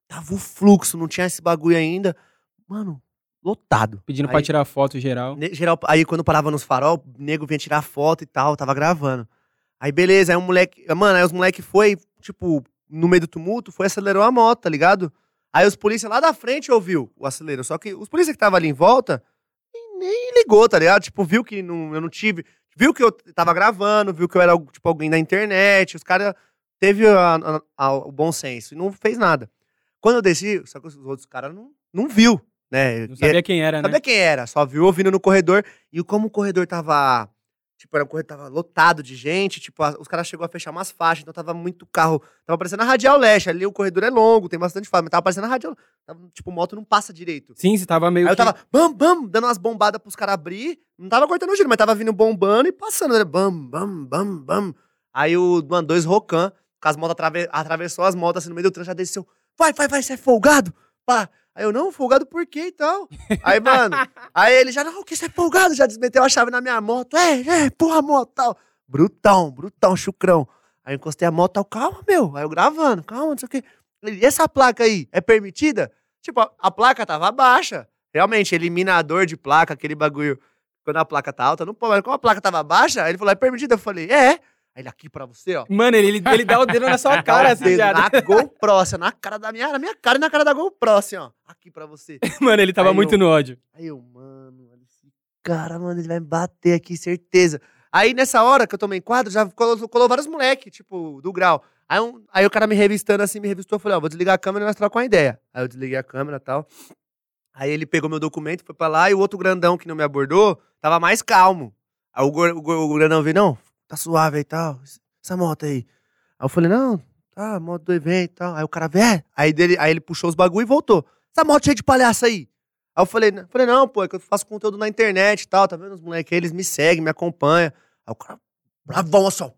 Tava o fluxo, não tinha esse bagulho ainda. Mano, lotado. Pedindo Aí- pra tirar foto geral. Ne- Geral, aí quando parava nos farol, o nego vinha tirar foto e tal, tava gravando. Aí beleza, aí um moleque. Mano, aí os moleque foi, tipo, no meio do tumulto, foi acelerou a moto, tá ligado? Aí os polícia lá da frente ouviu o acelero. Só que os polícia que tava ali em volta nem, nem ligou, tá ligado? Tipo, viu que não, eu não tive. Viu que eu tava gravando, viu que eu era, tipo, alguém da internet. Os caras teve a- a- a- o bom senso e não fez nada. Quando eu desci, só que os outros caras não, não viu, né? Não sabia quem era, né? Sabia quem era, só viu ouvindo no corredor. E como o corredor tava. Tipo, era um corredor tava lotado de gente, tipo, a- os caras chegou a fechar umas faixas, então tava muito carro. Tava parecendo a Radial Leste. Ali o corredor é longo, tem bastante faixa, mas tava parecendo a Radial. Tava, tipo, moto não passa direito. Sim, você tava meio. Aí eu que- tava, bam, bam, dando umas bombadas pros caras abrir. Não tava cortando o giro, mas tava vindo bombando e passando, né? Bam, bam, bam, bam. Aí o, mano, dois Rocan, com as motos, atrave- atravessou as motos assim no meio do trânsito, já desceu. Vai, vai, vai, você é folgado? Pá. Aí eu, não, folgado por quê e tal? Aí, mano, aí ele já, não, que você é folgado? Já desmeteu a chave na minha moto. É, é, porra, moto, tal. Brutão, brutão, chucrão. Aí eu encostei a moto, tal, calma, meu. Aí eu gravando, calma, não sei o quê. E essa placa aí, é permitida? Tipo, a, a placa tava baixa. Realmente, eliminador de placa, aquele bagulho. Quando a placa tá alta, não pode. Mas como a placa tava baixa, aí ele falou, é permitida? Eu falei, é. Aí ele, aqui pra você, ó. Mano, ele, ele dá o dedo na sua cara, assim, viado. na GoPro, assim, na cara da minha, na minha cara e na cara da GoPro, assim, ó. Aqui pra você. Mano, ele tava Aí muito eu- no ódio. Aí eu, mano, olha esse cara, mano, ele vai me bater aqui, certeza. Aí nessa hora que eu tomei quadro, já colou, colou vários moleque, tipo, do grau. Aí, um- aí o cara me revistando assim, me revistou, eu falei, ó, vou desligar a câmera e nós trocamos uma ideia. Aí eu desliguei a câmera e tal. Aí ele pegou meu documento, foi pra lá, e o outro grandão que não me abordou, tava mais calmo. Aí o, o, o grandão veio, não, tá suave aí e tal, essa moto aí. Aí eu falei, não, tá, moto do evento e tal. Aí o cara é. Aí, dele, aí ele puxou os bagulho e voltou. Essa moto cheia de palhaço aí. Aí eu falei, não, falei, não, pô, é que eu faço conteúdo na internet e tal, tá vendo os moleques aí, eles me seguem, me acompanham. Aí o cara, bravão, ó.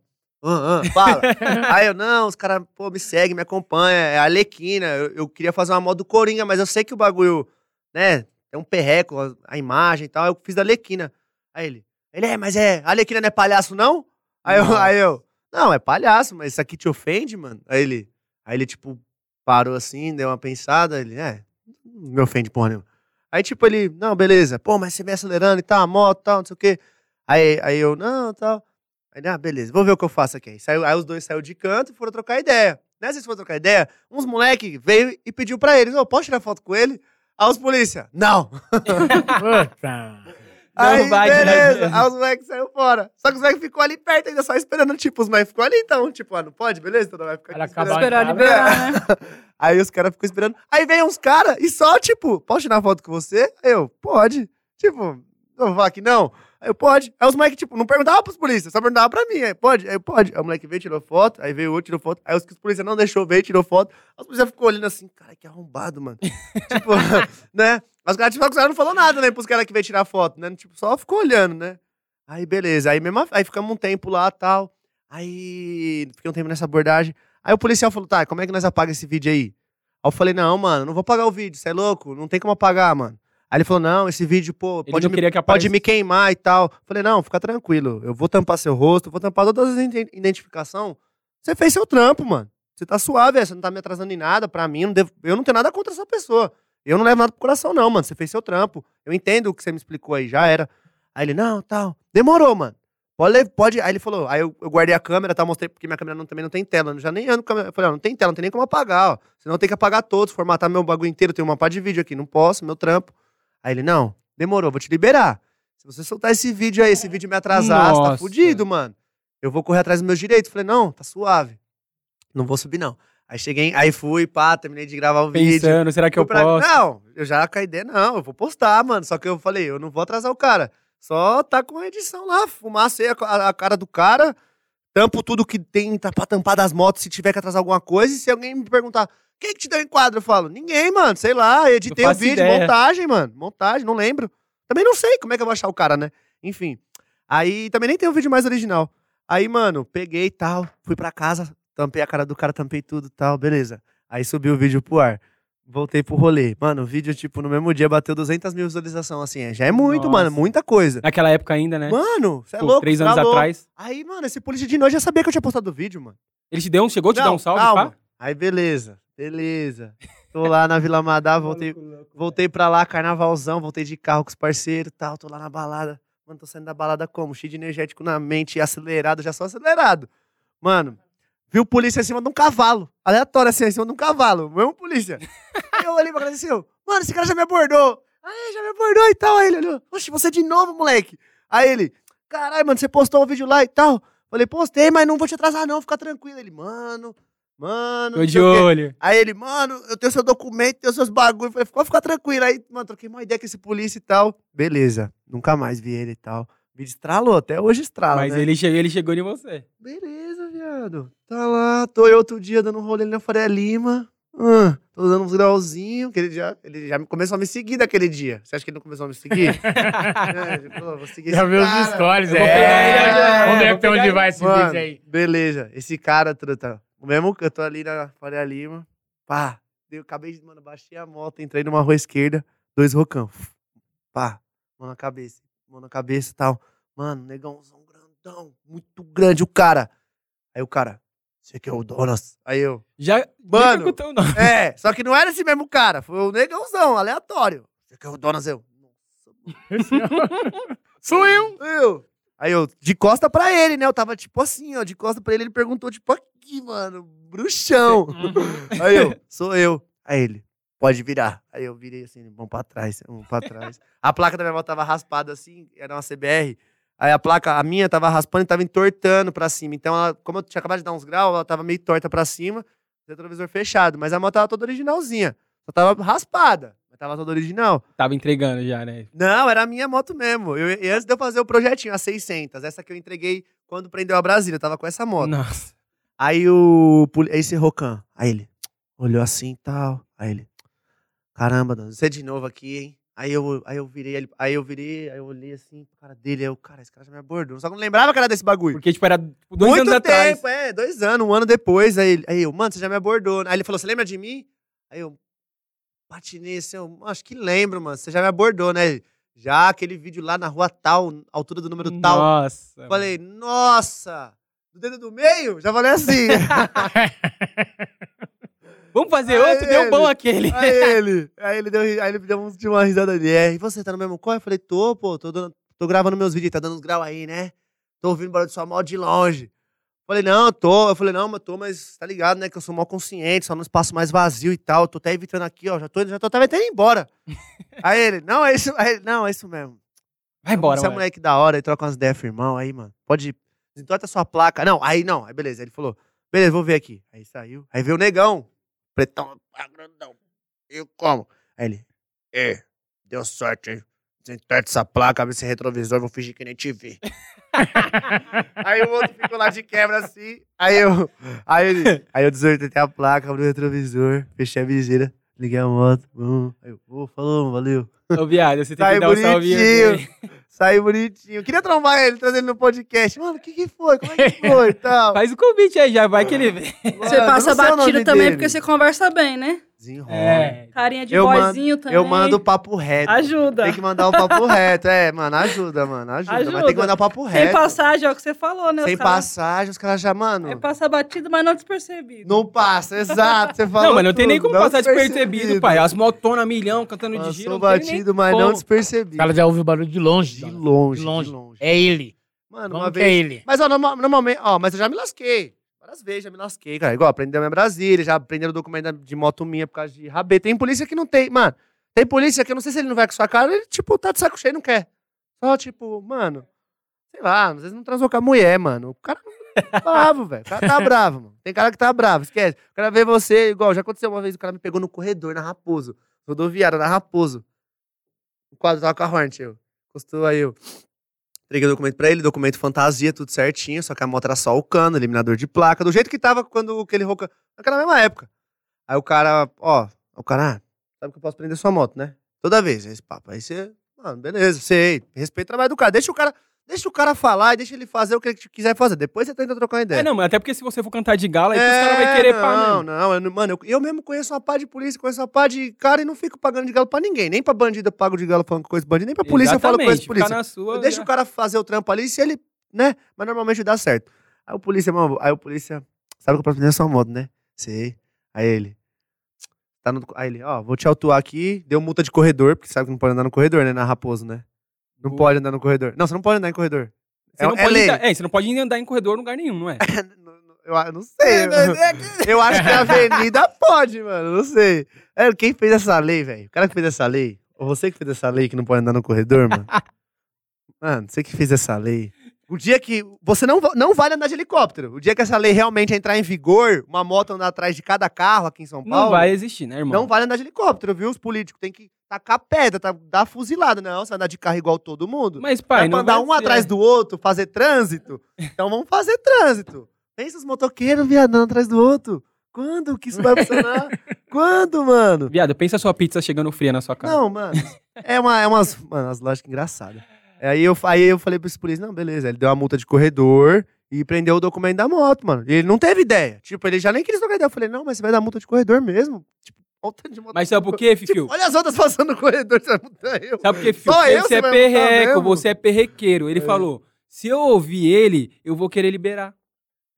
Ah, ah, fala. aí eu, não, os caras, pô, me seguem, me acompanham, é a Alequina. Eu, eu queria fazer uma moto do Coringa, mas eu sei que o bagulho, né, é um perreco, a, a imagem e tal, eu fiz da Alequina. Aí ele, ele é, mas é, a Alequina não é palhaço, não? Aí eu, aí eu, não, é palhaço, mas isso aqui te ofende, mano? Aí ele, aí ele, tipo, parou assim, deu uma pensada, ele, é, não me ofende porra nenhuma. Aí, tipo, ele, não, beleza, pô, mas você vem acelerando e tal, a moto e tal, não sei o quê. Aí, aí eu, não, tal. Aí, ele, ah, beleza, vou ver o que eu faço aqui. Aí, saiu, aí os dois saíram de canto e foram trocar ideia. Nessa eles foram trocar ideia, uns moleque veio e pediu pra eles, ô, posso tirar foto com ele? Aí os polícia, não. Puta. Aí, vai, beleza. Aí os moleques saíram fora. Só que os moleques ficou ali perto ainda, só esperando. Tipo, os moleques ficou ali então. Tipo, ah, não pode? Beleza? Então não vai ficar Ela aqui esperando. Esperar liberar, né? Aí os caras ficam esperando. Aí vem uns caras e só, tipo, posso tirar foto com você? Aí Eu, pode. Tipo, não vou falar que não. Aí eu, pode. Aí os moleques, tipo, não perguntavam pros polícias, só perguntavam pra mim. Aí, pode? Aí eu, pode. Aí o moleque veio, tirou foto. Aí veio outro, tirou foto. Aí os que os polícias não deixou, veio, tirou foto. Aí os polícias ficou olhando assim, cara, que arrombado, mano. tipo, né? Mas tipo, os caras não falou nada, né, pros caras que veio tirar foto, né? Tipo, só ficou olhando, né? Aí, beleza. Aí, mesmo, aí ficamos um tempo lá tal. Aí, fiquei um tempo nessa abordagem. Aí o policial falou, tá, como é que nós apaga esse vídeo aí? Aí eu falei, não, mano, não vou apagar o vídeo, você é louco? Não tem como apagar, mano. Aí ele falou, não, esse vídeo, pô, Ele pode me, que pode me queimar e tal. Falei, não, fica tranquilo, eu vou tampar seu rosto, vou tampar todas as ident- identificação, você fez seu trampo, mano. Você tá suave, você não tá me atrasando em nada, pra mim, eu não, devo- eu não tenho nada contra essa pessoa. Eu não levo nada pro coração, não, mano. Você fez seu trampo. Eu entendo o que você me explicou aí, já era. Aí ele, não, tal. Demorou, mano. Pode, pode. Aí ele falou, aí eu, eu guardei a câmera, tá? Mostrei, porque minha câmera não- também não tem tela. Eu já nem ando com a câmera. Eu falei, ó, não tem tela, não tem nem como apagar, ó. Senão tenho que apagar todos, formatar meu bagulho inteiro. Tem uma pá de vídeo aqui, não posso, meu trampo. Aí ele, não, demorou, vou te liberar. Se você soltar esse vídeo aí, esse vídeo me atrasar, você tá Nossa. fudido, mano. Eu vou correr atrás dos meus direitos. Falei, não, tá suave. Não vou subir, não. Aí cheguei, aí fui, pá, terminei de gravar o vídeo. Pensando, será que eu pra- posso? Não, eu já com a ideia, não, eu vou postar, mano. Só que eu falei, eu não vou atrasar o cara. Só tá com a edição lá, fumacei a, a, a cara do cara, tampo tudo que tem tá pra tampar das motos se tiver que atrasar alguma coisa. E se alguém me perguntar, quem que te deu enquadro? Eu falo, ninguém, mano, sei lá, editei o vídeo, ideia. montagem, mano. Montagem, não lembro. Também não sei como é que eu vou achar o cara, né? Enfim. Aí também nem tem o vídeo mais original. Aí, mano, peguei e tal, fui pra casa, tampei a cara do cara, tampei tudo e tal, beleza. Aí subi o vídeo pro ar. Voltei pro rolê. Mano, o vídeo, tipo, no mesmo dia bateu 200 mil visualizações, assim. é- Já é muito, Nossa. mano, muita coisa. Naquela época ainda, né? Mano, você é louco, três anos tá louco. atrás. Aí, mano, esse polícia de noite já sabia que eu tinha postado o vídeo, mano. Ele te deu um, chegou a te dar um salve, calma. pá? Aí, beleza, beleza. Tô lá na Vila Madá, voltei, voltei pra lá, carnavalzão, voltei de carro com os parceiros e tal, tô lá na balada. Mano, tô saindo da balada como? Cheio de energético na mente, acelerado, já sou acelerado. Mano, viu polícia em cima de um cavalo, aleatório assim, em cima de um cavalo, mesmo polícia. Eu olhei pra cara e disse, mano, esse cara já me abordou. Aí, já me abordou e tal. Aí ele olhou, oxe, você de novo, moleque. Aí ele, caralho, mano, você postou um vídeo lá e tal. Falei, postei, mas não vou te atrasar não, fica tranquilo. Ele, mano, mano, Tô de o olho. Aí ele, mano, eu tenho seu documento, tenho seus bagulhos. Falei, pode ficar tranquilo. Aí, mano, troquei uma ideia com esse polícia e tal. Beleza. Nunca mais vi ele e tal. Vídeo estralou, até hoje estrala, Mas né? ele, chegou, ele chegou em você. Beleza, viado. Tá lá, tô eu outro dia dando um rolê ali na Faria Lima. Ah, tô dando uns grauzinhos, que ele já, ele já começou a me seguir daquele dia. Você acha que ele não começou a me seguir? é, vou seguir Já esse viu os stories, é. já, Vamos ver até onde vai esse Mano, vídeo aí. beleza. Esse cara, truta, o mesmo que eu tô ali na Faria Lima, pá, eu acabei de, mano, baixei a moto, entrei numa rua esquerda, dois rocão, pá, mão na cabeça, mão na cabeça e tal. Mano, negãozão grandão, muito grande o cara. Aí o cara, você que é o Donas? Aí eu, Já Mano. é, só que não era esse mesmo cara, foi o negãozão, aleatório. Você que é o Donas? Eu, Sou eu. eu. Aí eu, de costa pra ele, né? Eu tava tipo assim, ó, de costa pra ele, ele perguntou, tipo, aqui, mano, bruxão. Aí eu, sou eu. Aí ele, pode virar. Aí eu virei assim, vamos pra trás, vamos pra trás. A placa da minha moto tava raspada assim, era uma CBR. Aí a placa, a minha tava raspando e tava entortando pra cima. Então, ela, como eu tinha acabado de dar uns graus, ela tava meio torta pra cima, retrovisor fechado. Mas a moto tava toda originalzinha. Só tava raspada, mas tava toda original. Tava entregando já, né? Não, era a minha moto mesmo. Eu, e antes de eu fazer o projetinho, a 600, essa que eu entreguei quando prendeu a Brasília, eu tava com essa moto. Nossa. Aí o. Esse Rocan. Aí ele olhou assim e tal. Aí ele. Caramba, você de novo aqui, hein? Aí eu, aí eu virei, aí eu virei, aí eu olhei assim pro cara dele, aí eu, cara, esse cara já me abordou. Só que eu não lembrava que era desse bagulho. Porque, tipo, era tipo, dois Muito anos atrás. tempo, é, dois anos, um ano depois. Aí, aí eu, mano, você já me abordou. Aí ele falou, você lembra de mim? Aí eu, patinei assim, eu, acho que lembro, mano, você já me abordou, né? Já aquele vídeo lá na rua tal, altura do número tal. Nossa. Falei, nossa! Do dedo do meio? Já falei assim. Vamos fazer Aí outro? Deu ele- bom aquele. aí ele, aí ele deu, aí ele deu de uma risada ali. É, e você tá no mesmo corre? Eu falei, tô, pô, tô, dando- tô gravando meus vídeos, tá dando uns graus aí, né? Tô ouvindo barulho de sua mal de longe. Falei, não, tô. Eu falei, não, mas tô, mas tá ligado, né? Que eu sou mal consciente, só num espaço mais vazio e tal. Tô até evitando aqui, ó. Já tô, já tô até indo embora. aí ele, não, é isso. Aí ele, não, é isso mesmo. Vai embora, Você é moleque da hora, aí troca umas ideias, firmão, aí, mano. Pode. Desentorta a sua placa. Não, aí não, aí beleza. Aí ele falou, beleza, vou ver aqui. Aí saiu. Aí veio o negão. Pretão, pá, grandão. Eu como? Aí ele, é, deu sorte, hein? Desentorta essa placa, abre esse retrovisor, vou fingir que nem te vi. aí o outro ficou lá de quebra assim. Aí eu. Aí ele. Aí eu desortei a placa, abri o retrovisor, fechei a viseira, liguei a moto. Bum. Aí eu, ô, falou, valeu. Ô, viado, você tem Sai que dar um salve bonitinho. Saiu bonitinho. Queria trombar ele, trazer ele no podcast. Mano, o que que foi? Como é que foi e tal? Faz o convite aí, já vai que ele vem. Você passa batido também dele. porque você conversa bem, né? Desenrola. É. Carinha de Eu mando- boyzinho também. Eu mando o papo reto. Ajuda. Tem que mandar o papo reto. É, mano, ajuda, mano. Ajuda. Mas Ajuda. tem que mandar o papo Sem reto. passagem, é o que você falou, né? Os Sem caras- passagem, os caras já, mano. É passar batido, mas não despercebido. Não passa, exato. Você falou Não, mas não tem nem como passar despercebido, despercebido. pai. As motonas milhão cantando de Passou giro. não tem nem batido, mas não como. O despercebido. cara já ouve o barulho de longe. De longe, De longe. de longe. É ele. Mano, Como uma que é vez. ele? Mas, ó, norma- normalmente, ó, mas eu já me lasquei. Várias vezes já me lasquei, cara. Igual, aprendeu minha Brasília, já aprenderam o documento de moto minha por causa de rabê. Tem polícia que não tem, mano. Tem polícia que eu não sei se ele não vai com sua cara, ele, tipo, tá de saco cheio e não quer. Só, tipo, mano, sei lá, às vezes não transou com a mulher, mano. O cara tá bravo, velho. O cara tá bravo, mano. Tem cara que tá bravo, esquece. O cara vê você, igual, já aconteceu uma vez, o cara me pegou no corredor, na Raposo. Rodoviária, na Raposo. O quadro tava com a Hornet, eu. Encostou aí, eu. Entreguei o documento pra ele, documento fantasia, tudo certinho, só que a moto era só o cano, eliminador de placa, do jeito que tava quando aquele roca. Naquela mesma época. Aí o cara, ó, o cara, ah, sabe que eu posso prender sua moto, né? Toda vez, esse papo. Aí você, mano, beleza, sei, respeita o trabalho do cara. Deixa o cara, deixa o cara falar e deixa ele fazer o que ele quiser fazer. Depois você tenta trocar uma ideia. É, não, mas até porque se você for cantar de gala, aí os caras vão querer não, pá, Não, não, eu mano, eu, eu mesmo conheço uma pá de polícia, conheço uma pá de cara e não fico pagando de galo pra ninguém. Nem pra bandido eu pago de galo falando coisa de bandido, nem pra polícia eu falo coisa de Exatamente, polícia. na sua, Eu deixo já- o cara fazer o trampo ali, se ele, né? Mas normalmente dá certo. Aí o polícia, mano, aí o polícia, sabe que eu posso prender sua moto, né? Sei. Aí ele, tá no, aí ele, ó, vou te autuar aqui, deu multa de corredor, porque sabe que não pode andar no corredor, né? Na Raposo, né? Não pode andar no corredor. Não, você não pode andar em corredor. Você é, não é pode lei. andar- é, você não pode andar em corredor em lugar nenhum, não é? Eu, eu não sei. Eu, eu acho que a avenida pode, mano. Não sei. É, quem fez essa lei, velho? O cara que fez essa lei? Ou você que fez essa lei que não pode andar no corredor, mano? Mano, você que fez essa lei. O dia que. Você não, não vale andar de helicóptero. O dia que essa lei realmente entrar em vigor, uma moto andar atrás de cada carro aqui em São Paulo. Não vai existir, né, irmão? Não vale andar de helicóptero, viu? Os políticos têm que tacar pedra, tá, dar fuzilada. Não, você vai andar de carro igual todo mundo. Mas, pai, pra não andar um ser. atrás do outro, fazer trânsito. Então vamos fazer trânsito. Pensa os motoqueiros, viadão, atrás do outro. Quando que isso vai funcionar? Quando, mano? Viado, pensa a sua pizza chegando fria na sua casa. Não, mano. É, uma, é umas, mano, umas lógicas engraçadas. Aí eu, aí eu falei pra esse polícia, não, beleza. Ele deu uma multa de corredor e prendeu o documento da moto, mano. E ele não teve ideia. Tipo, ele já nem quis trocar ideia. Eu falei, não, mas você vai dar multa de corredor mesmo. Tipo, olha de moto. Mas sabe por quê, Fifio? Tipo, olha as outras passando no corredor, você vai multar eu. Sabe por quê? Só eu você você é perreco, você é perrequeiro. Ele É. falou, se eu ouvir ele, eu vou querer liberar.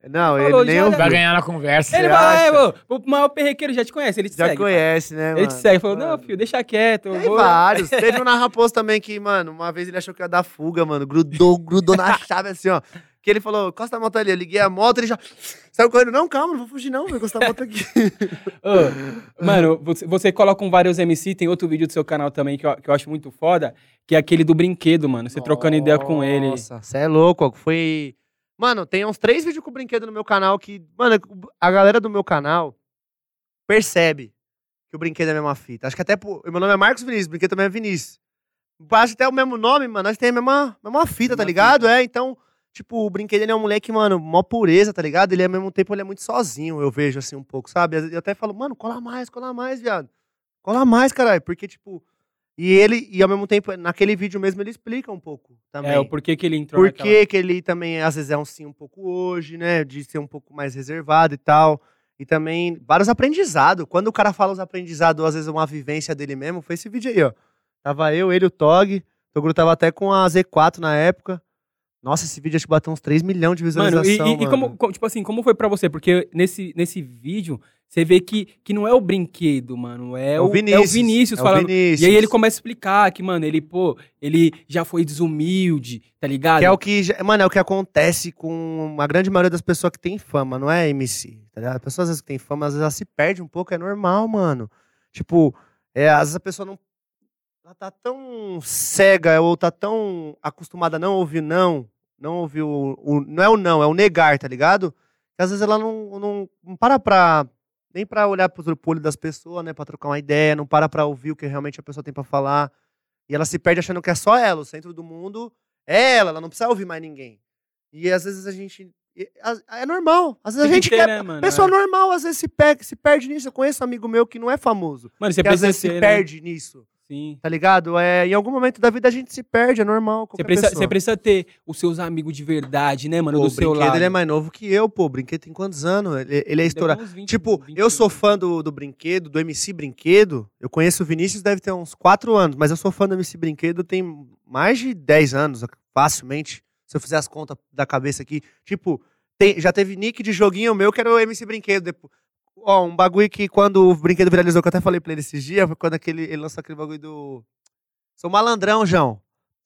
Não, Falou, ele nem já ouviu. Vai ganhar na conversa. Ele Você vai, acha? é, pô, o maior perrequeiro já te conhece, ele te Já segue. pai. conhece, né, Ele mano? te segue, falou, Mano. não, filho, deixa quieto. Tem vou... vários. Teve um na Raposo também que, mano, uma vez ele achou que ia dar fuga, mano. Grudou, grudou na chave assim, ó. Que ele falou, encosta a moto ali. Eu liguei a moto, ele já saiu correndo. Não, calma, não vou fugir não, vou encostar a moto aqui. Ô, mano, você, você coloca com vários MC, tem outro vídeo do seu canal também que eu, que eu acho muito foda, que é aquele do brinquedo, mano. Você trocando ideia com ele. Nossa, você é louco. ó. Foi... Mano, tem uns três vídeos com brinquedo no meu canal que... Mano, a galera do meu canal percebe que o brinquedo é a mesma fita. Acho que até... pô, Meu nome é Marcos Vinícius, o brinquedo também é Vinícius. Acho até o mesmo nome, mano. Nós temos a mesma, mesma fita, tá ligado? É, então... Tipo, o brinquedo ele é um moleque, mano, mó pureza, tá ligado? Ele, ao mesmo tempo, ele é muito sozinho, eu vejo, assim, um pouco, sabe? Eu até falo, mano, cola mais, cola mais, viado. Cola mais, caralho. Porque, tipo... E ele, e ao mesmo tempo, naquele vídeo mesmo, ele explica um pouco também. É, o porquê que ele entrou Por naquela- que ele também, às vezes, é um sim um pouco hoje, né? De ser um pouco mais reservado e tal. E também vários aprendizados. Quando o cara fala os aprendizados, às vezes uma vivência dele mesmo, foi esse vídeo aí, ó. Tava eu, ele, o Tog. O Toguro tava até com a Z4 na época. Nossa, esse vídeo acho que bateu uns 3 milhões de Mano, e, visualização, e- mano. como, como- tipo assim, como foi pra você? Porque nesse, nesse vídeo, você vê que, que não é o brinquedo, mano. É, o, é o Vinícius é o falando. Vinícius. E aí ele começa a explicar que, mano, ele, pô, ele já foi desumilde, tá ligado? Que é o que, mano, é o que acontece com a grande maioria das pessoas que tem fama, não é MC, tá ligado? A pessoa às vezes que tem fama, às vezes ela se perde um pouco, é normal, mano. Tipo, é, às vezes a pessoa não ela tá tão cega ou tá tão acostumada a não ouvir não, não ouvir o, o- não é o não, é o negar, tá ligado? Que às vezes ela não, não, não para pra nem pra olhar pro olho das pessoas, né, Pra trocar uma ideia, não para pra ouvir o que realmente a pessoa tem pra falar. E ela se perde achando que é só ela, o centro do mundo é ela, ela não precisa ouvir mais ninguém. E às vezes a gente. É normal. Às vezes a gente quer. né, mano? Pessoa É. normal, às vezes se, se perde nisso. Eu conheço um amigo meu que não é famoso. Mano, você que às vezes ter, se né? perde nisso. Sim. tá ligado? É, em algum momento da vida a gente se perde, é normal. Você precisa, você precisa ter os seus amigos de verdade, né, mano? Pô, do o seu lado. ele é mais novo que eu, pô. O Brinquedo tem quantos anos? Ele, ele é estourado. ter uns 20, Tipo, 20, eu sou fã do, do Brinquedo, do MC Brinquedo. Eu conheço o Vinícius, deve ter uns 4 anos, mas eu sou fã do MC Brinquedo tem mais de 10 anos, facilmente. Se eu fizer as contas da cabeça aqui. Tipo, tem- já teve nick de joguinho meu que era o MC Brinquedo. Depois, ó, um bagulho que quando o Brinquedo viralizou, que eu até falei pra ele esses dias, foi quando aquele, ele lançou aquele bagulho do. Sou malandrão, João.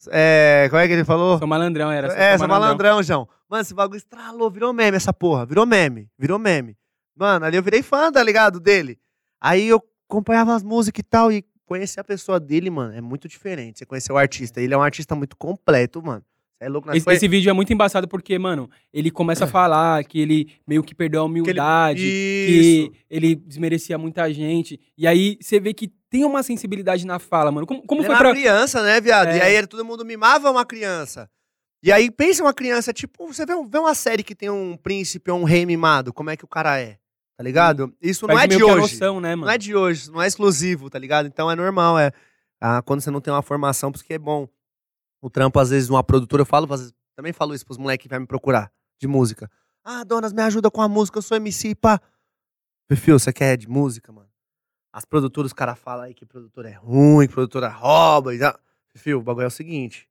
É, como é que ele falou? Sou malandrão, era. É, sou malandrão, João. Mano, esse bagulho estralou, virou meme essa porra. Virou meme, virou meme. Mano, ali eu virei fã, tá ligado? Dele. Aí eu acompanhava as músicas e tal, e conhecer a pessoa dele, mano, é muito diferente. Você conhecer o artista. Ele é um artista muito completo, mano. É louco Esse, esse vídeo é muito embaçado porque, mano, ele começa a falar que ele meio que perdeu a humildade, que ele, desmerecia muita gente. E aí você vê que tem uma sensibilidade na fala, mano. Como, como Ele foi era pra. uma criança, né, viado? É. E aí ele- todo mundo mimava uma criança. E aí pensa uma criança, tipo, você vê, um- vê uma série que tem um príncipe ou um rei mimado, como é que o cara é? Tá ligado? Isso não perde é de que hoje. noção, né, mano? Não é de hoje, não é exclusivo, tá ligado? Então é normal, é. Ah, quando você não tem uma formação, porque é bom. O trampo, às vezes, numa produtora, eu falo, vezes, também falo isso pros moleques que vai me procurar, de música. Ah, donas, me ajuda com a música, eu sou MC, pá. Perfil, você quer de música, mano? As produtoras, os caras falam aí que produtora é ruim, que produtora rouba e tal. Perfil, o bagulho é o seguinte.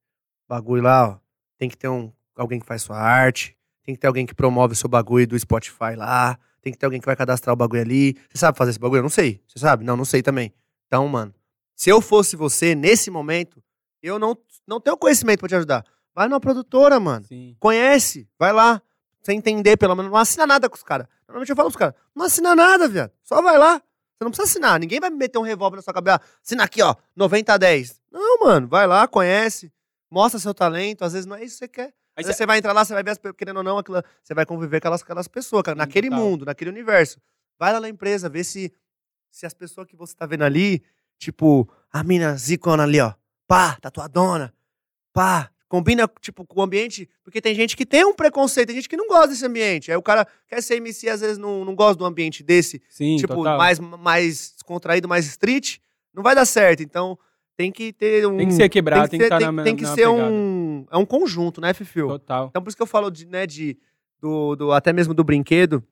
Bagulho lá, ó, tem que ter um, alguém que faz sua arte, tem que ter alguém que promove o seu bagulho do Spotify lá, tem que ter alguém que vai cadastrar o bagulho ali. Você sabe fazer esse bagulho? Eu não sei. Você sabe? Não, não sei também. Então, mano, se eu fosse você, nesse momento, eu não, não tenho conhecimento pra te ajudar. Vai numa produtora, mano. Sim. Conhece, vai lá. Você entender, pelo menos. Não assina nada com os caras. Normalmente eu falo pros caras, não assina nada, viado. Só vai lá. Você não precisa assinar. Ninguém vai me meter um revólver na sua cabeça. Assina aqui, ó, 90 a 10. Não, mano, vai lá, conhece. Mostra seu talento. Às vezes não é isso que você quer. Aí Às vezes você vai entrar lá, você vai ver, as, querendo ou não, aquela- você vai conviver com aquelas, aquelas pessoas, cara, naquele total. mundo, naquele universo. Vai lá na empresa, vê se, se as pessoas que você tá vendo ali, tipo, a mina zicona ali, ó, pá, tatuadona, pá, combina, tipo, com o ambiente, porque tem gente que tem um preconceito, tem gente que não gosta desse ambiente. Aí o cara quer ser MC, às vezes não, não gosta do ambiente desse, Sim, tipo, total. mais, mais descontraído, mais street, não vai dar certo. Então, tem que ter um... Tem que ser quebrado, tem que estar ter- na tem que na ser pegada. um... É um conjunto, né, Fifio? Total. Então por isso que eu falo de, né, de do, do- até mesmo do brinquedo.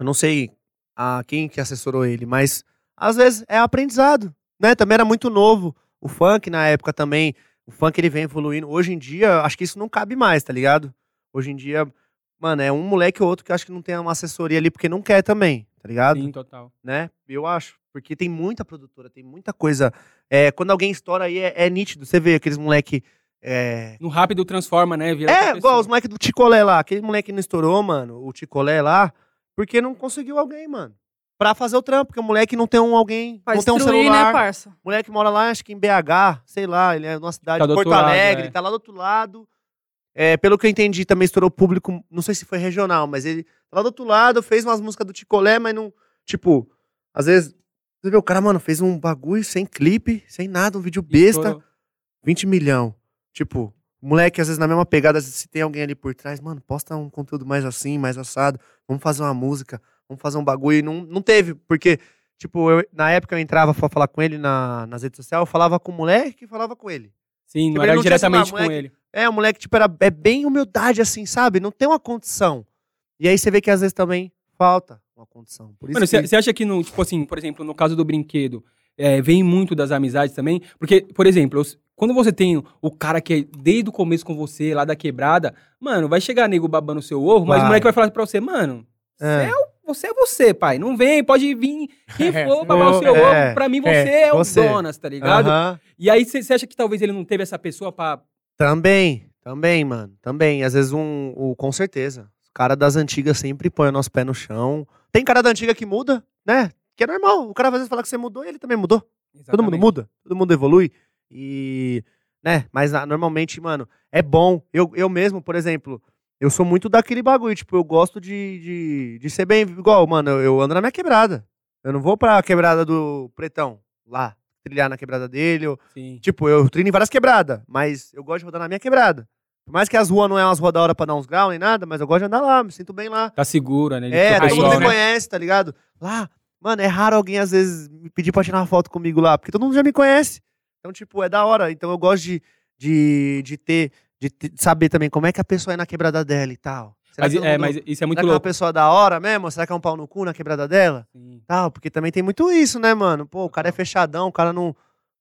Eu não sei a quem que assessorou ele, mas às vezes é aprendizado, né? Também era muito novo. O funk na época também, o funk ele vem evoluindo. Hoje em dia, acho que isso não cabe mais, tá ligado? Hoje em dia, mano, é um moleque ou outro que acho que não tem uma assessoria ali porque não quer também, tá ligado? Sim, total. Né? Eu acho, porque tem muita produtora, tem muita coisa. É, quando alguém estoura aí é, é nítido, você vê aqueles moleque é, No rápido transforma, né? Vira é, igual os moleques do Ticolé lá. Aquele moleque que não estourou, mano, o Ticolé lá, porque não conseguiu alguém, mano. Pra fazer o trampo, porque o moleque não tem um alguém, Pra não tem um destruir, celular. né, parça? O moleque mora lá, acho que em BH, sei lá, ele é numa cidade Tá de Porto outro lado, Alegre, é. tá lá do outro lado. É, pelo que eu entendi, também estourou público, não sei se foi regional, mas ele tá lá do outro lado, fez umas músicas do Ticolé, mas não, tipo, às vezes, você vê, o cara, mano, fez um bagulho sem clipe, sem nada, um vídeo besta, Estourou. 20 milhão. Tipo, moleque, às vezes na mesma pegada, se tem alguém ali por trás, mano, posta um conteúdo mais assim, mais assado, vamos fazer uma música, vamos fazer um bagulho. E não, não teve, porque, tipo, eu- na época eu entrava pra falar com ele na, nas redes sociais, eu falava com o moleque que falava com ele. Sim, Tipo, não era não diretamente celular, com moleque. ele. É, o moleque, tipo, era, é bem humildade, assim, sabe? Não tem uma condição. E aí você vê que às vezes também falta uma condição. Por isso Mano, que... você acha que, no, tipo assim, por exemplo, no caso do brinquedo, é, vem muito das amizades também? Porque, por exemplo, quando você tem o cara que é desde o começo com você, lá da quebrada, mano, vai chegar nego babando o seu ovo, mas Vai. o moleque vai falar pra você, mano, É. você, é o- você é você, pai. Não vem, pode vir quem for babar o É, seu é, ovo. Pra mim, você é, é, o você. Donas, tá ligado? Aham. E aí, você acha que talvez ele não teve essa pessoa pra. Também, também, mano. Também. Às vezes, um, o, com certeza. Os caras das antigas sempre põem o nosso pé no chão. Tem cara da antiga que muda, né? Que é normal. O cara às vezes fala que você mudou e ele também mudou. Todo mundo Exatamente. muda, todo mundo evolui. E, né, mas ah, normalmente, mano, é bom. Eu, eu mesmo, por exemplo, eu sou muito daquele bagulho, tipo, eu gosto de, de, de ser bem igual, mano, eu, eu ando na minha quebrada. Eu não vou pra quebrada do Pretão, lá, trilhar na quebrada dele. Sim. tipo, eu treino em várias quebradas, mas eu gosto de rodar na minha quebrada. Por mais que as ruas não é umas ruas da hora pra dar uns graus nem nada, mas eu gosto de andar lá, me sinto bem lá. Tá segura, né? de É, todo mundo me né? conhece, tá ligado? Lá, mano, é raro alguém às vezes me pedir pra tirar uma foto comigo lá, porque todo mundo já me conhece. Então, tipo, é da hora. Então eu gosto de, de, de ter, de saber também como é que a pessoa é na quebrada dela e tal. Será Mas, que é, mundo- mas isso é muito será que é uma louco. pessoa da hora mesmo? Será que é um pau no cu na quebrada dela? Sim. Tal, porque também tem muito isso, né, mano? Pô, o cara é fechadão, o cara não,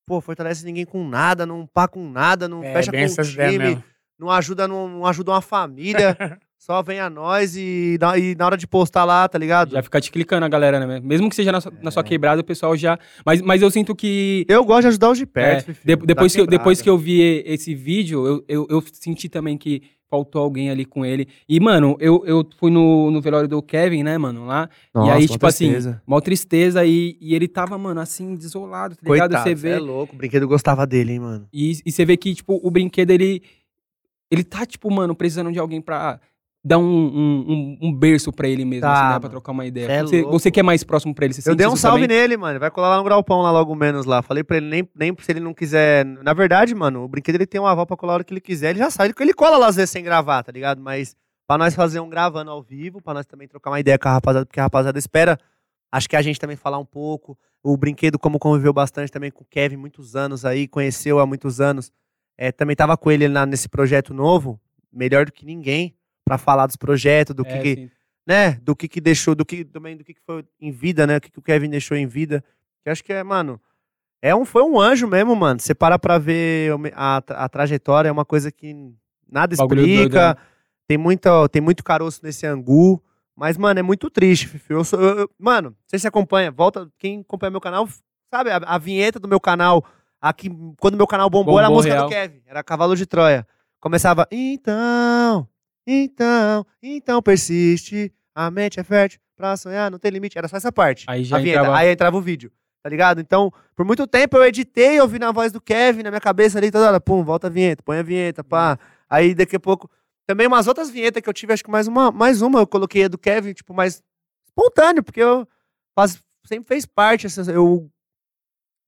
pô, fortalece ninguém com nada, não pá com nada, não É, fecha com o time, não ajuda, não, não ajuda uma família, só vem a nós e, na- e na hora de postar lá, tá ligado? Já fica te clicando a galera, né? Mesmo que seja na sua, na É. sua quebrada, o pessoal já. Mas, mas eu sinto que. Eu gosto de ajudar os de é, perto. Fifi, de- depois, que eu, depois que eu vi esse vídeo, eu, eu, eu senti também que faltou alguém ali com ele. E, mano, eu, eu fui no, no velório do Kevin, né, mano, lá. Nossa, e aí, tipo assim, tristeza. mó tristeza. E, e ele tava, mano, assim, desolado, tá ligado? Coitado, Você cê vê. é louco, o brinquedo gostava dele, hein, mano. E, e você vê que, tipo, o brinquedo, ele. Ele tá, tipo, mano, precisando de alguém pra dar um, um, um, um berço pra ele mesmo, Tá, assim, né? Pra trocar uma ideia. É você, você que é mais próximo pra ele, você Eu dei um salve também? nele, mano. Vai colar lá no Graupão, lá logo menos lá. Falei pra ele, nem, nem se ele não quiser. Na verdade, mano, o brinquedo ele tem um aval pra colar a hora que ele quiser. Ele já sabe. Ele cola lá às vezes sem gravar, tá ligado? Mas pra nós fazer um gravando ao vivo, pra nós também trocar uma ideia com a rapaziada, porque a rapaziada espera. Acho que a gente também falar um pouco. O brinquedo, como conviveu bastante também com o Kevin, muitos anos aí, conheceu há muitos anos. É, também tava com ele na- nesse projeto novo, melhor do que ninguém, pra falar dos projetos, do que, É, que né, do que que deixou, do que também do que que foi em vida, né, o que que o Kevin deixou em vida. Que acho que é, mano, é um foi um anjo mesmo, mano. Você para pra ver a, a trajetória, é uma coisa que nada Bagulho doido, explica. né? Tem muito, tem muito caroço nesse angu, mas mano, é muito triste, Fifi. Eu sou, eu- eu- mano, sei se você acompanha, volta, quem acompanha meu canal, sabe, a, a vinheta do meu canal, aqui quando meu canal bombou, era a Bombou música real. do Kevin, era Cavalo de Troia. Começava, então, então, então persiste, a mente é fértil, pra sonhar não tem limite. Era só essa parte. Aí já a vinheta, entrava- aí entrava o vídeo, tá ligado? Então, por muito tempo eu editei, ouvi na voz do Kevin, na minha cabeça ali, toda hora, pum, volta a vinheta, põe a vinheta, pá. Aí daqui a pouco, também umas outras vinhetas que eu tive, acho que mais uma, mais uma eu coloquei a do Kevin, tipo, mais espontâneo, porque eu faz, sempre fez parte, assim, eu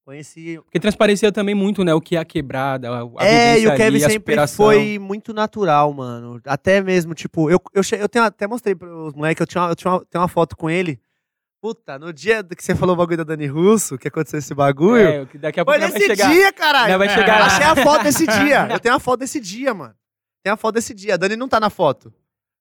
conheci Porque transparecia também muito, né? O que é a quebrada, a, é, e o Kevin ali, sempre foi muito natural, mano. Até mesmo, tipo, eu, eu, eu tenho, até mostrei pros moleques, eu, tinha, uma- eu tinha uma, tenho uma foto com ele. Puta, no dia que você falou o bagulho da Dani Russo, que aconteceu esse bagulho. É, daqui a foi pouco vai nesse chegar. dia, caralho. vai chegar lá. Achei a foto desse dia. Eu tenho a foto desse dia, mano. Tem a foto desse dia. A Dani não tá na foto.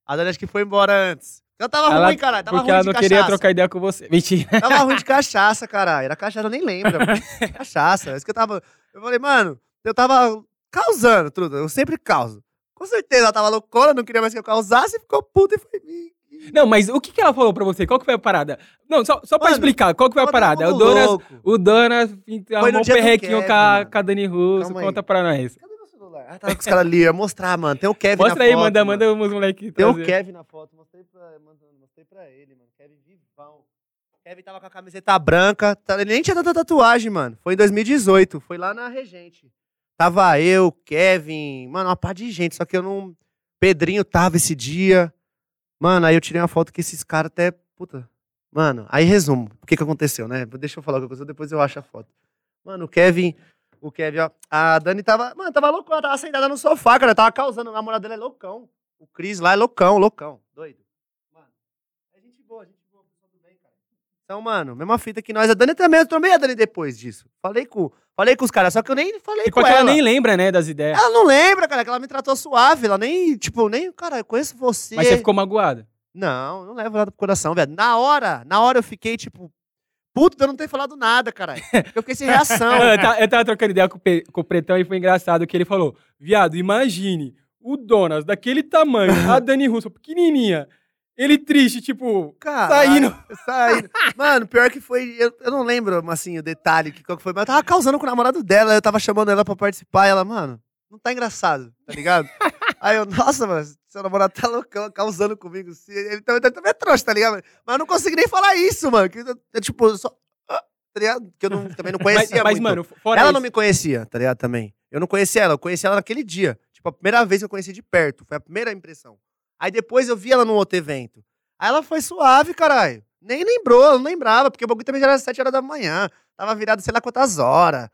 A Dani acho que foi embora antes. Eu tava Ela- ruim, caralho. Tava Porque ruim ela não cachaça. queria trocar ideia com você. Mentira. Tava ruim de cachaça, caralho. Era cachaça, eu nem lembro. cachaça. Isso que eu tava. Eu falei, mano, eu tava causando, tudo. Eu sempre causo. Com certeza ela tava loucona, não queria mais que eu causasse, ficou puta e foi. Não, mas o que, que ela falou pra você? Qual que foi a parada? Não, só, só pra Mano, explicar, qual que foi a parada? O Donas, o Donas arrumou um perrequinho com, a, com a Dani Russo. Conta pra nós. Cadê celular? Ah, tava com os caras ali. Ia mostrar, mano. Tem o Kevin Mostra na aí, foto. manda, mano. manda os moleques Tem o. Kevin na foto. Mostrei pra, mostrei pra ele, mano. Kevin vivão. Kevin tava com a camiseta branca. tá- Ele nem tinha tanta tatuagem, mano. Foi em 2018. Foi lá na Regente. Tava eu, Kevin. Mano, uma par de gente. Só que eu não. Pedrinho tava esse dia. Mano, aí eu tirei uma foto que esses caras até. Puta. Mano, aí resumo. O que que aconteceu, né? Deixa eu falar o que aconteceu, depois eu acho a foto. Mano, o Kevin. O Kevin, ó. A Dani tava. Mano, tava loucão. Ela tava sentada no sofá, cara. Tava causando. O namorado dela é loucão. O Cris lá é loucão, loucão. Doido. Mano. É gente boa, gente boa. pessoal do bem, cara. Então, mano, mesma fita que nós. A Dani também. Eu tomei a Dani depois disso. Falei com, falei com os caras, só que eu nem falei Ficou com ela. ela nem lembra, né, das ideias. Ela não lembra, cara, que ela me tratou suave. Ela nem, tipo, nem, cara, eu conheço você. Mas você ficou magoada. Não, não levo nada pro coração, velho. Na hora, na hora eu fiquei, tipo, puto de eu não ter falado nada, caralho. Eu fiquei sem reação. eu, tava, eu tava trocando ideia com com o Pretão e foi engraçado que ele falou: Viado, imagine o Donas daquele tamanho, a Dani Russo pequenininha, ele triste, tipo, Caralho, saindo. Saindo. Mano, pior que foi. Eu, eu não lembro, assim, o detalhe que qual que foi, mas eu tava causando com o namorado dela. Eu tava chamando ela pra participar e ela, mano, não tá engraçado, tá ligado? Aí eu, nossa, mano, seu namorado tá loucão, causando comigo. Ele também, também é trouxa, tá ligado? Mas eu não consegui nem falar isso, mano. Que, eu, tipo, só. Tá ligado? Que eu não- também não Mas, conhecia. mas muito. mano, fora ela isso, não me conhecia, tá ligado? Também. Eu não conhecia ela, eu conheci ela naquele dia. Tipo, a primeira vez que eu conheci de perto. Foi a primeira impressão. Aí depois eu vi ela num outro evento. Aí ela foi suave, caralho. Nem lembrou, não lembrava, porque o bagulho também já era 7 horas da manhã. Tava virado sei lá quantas horas.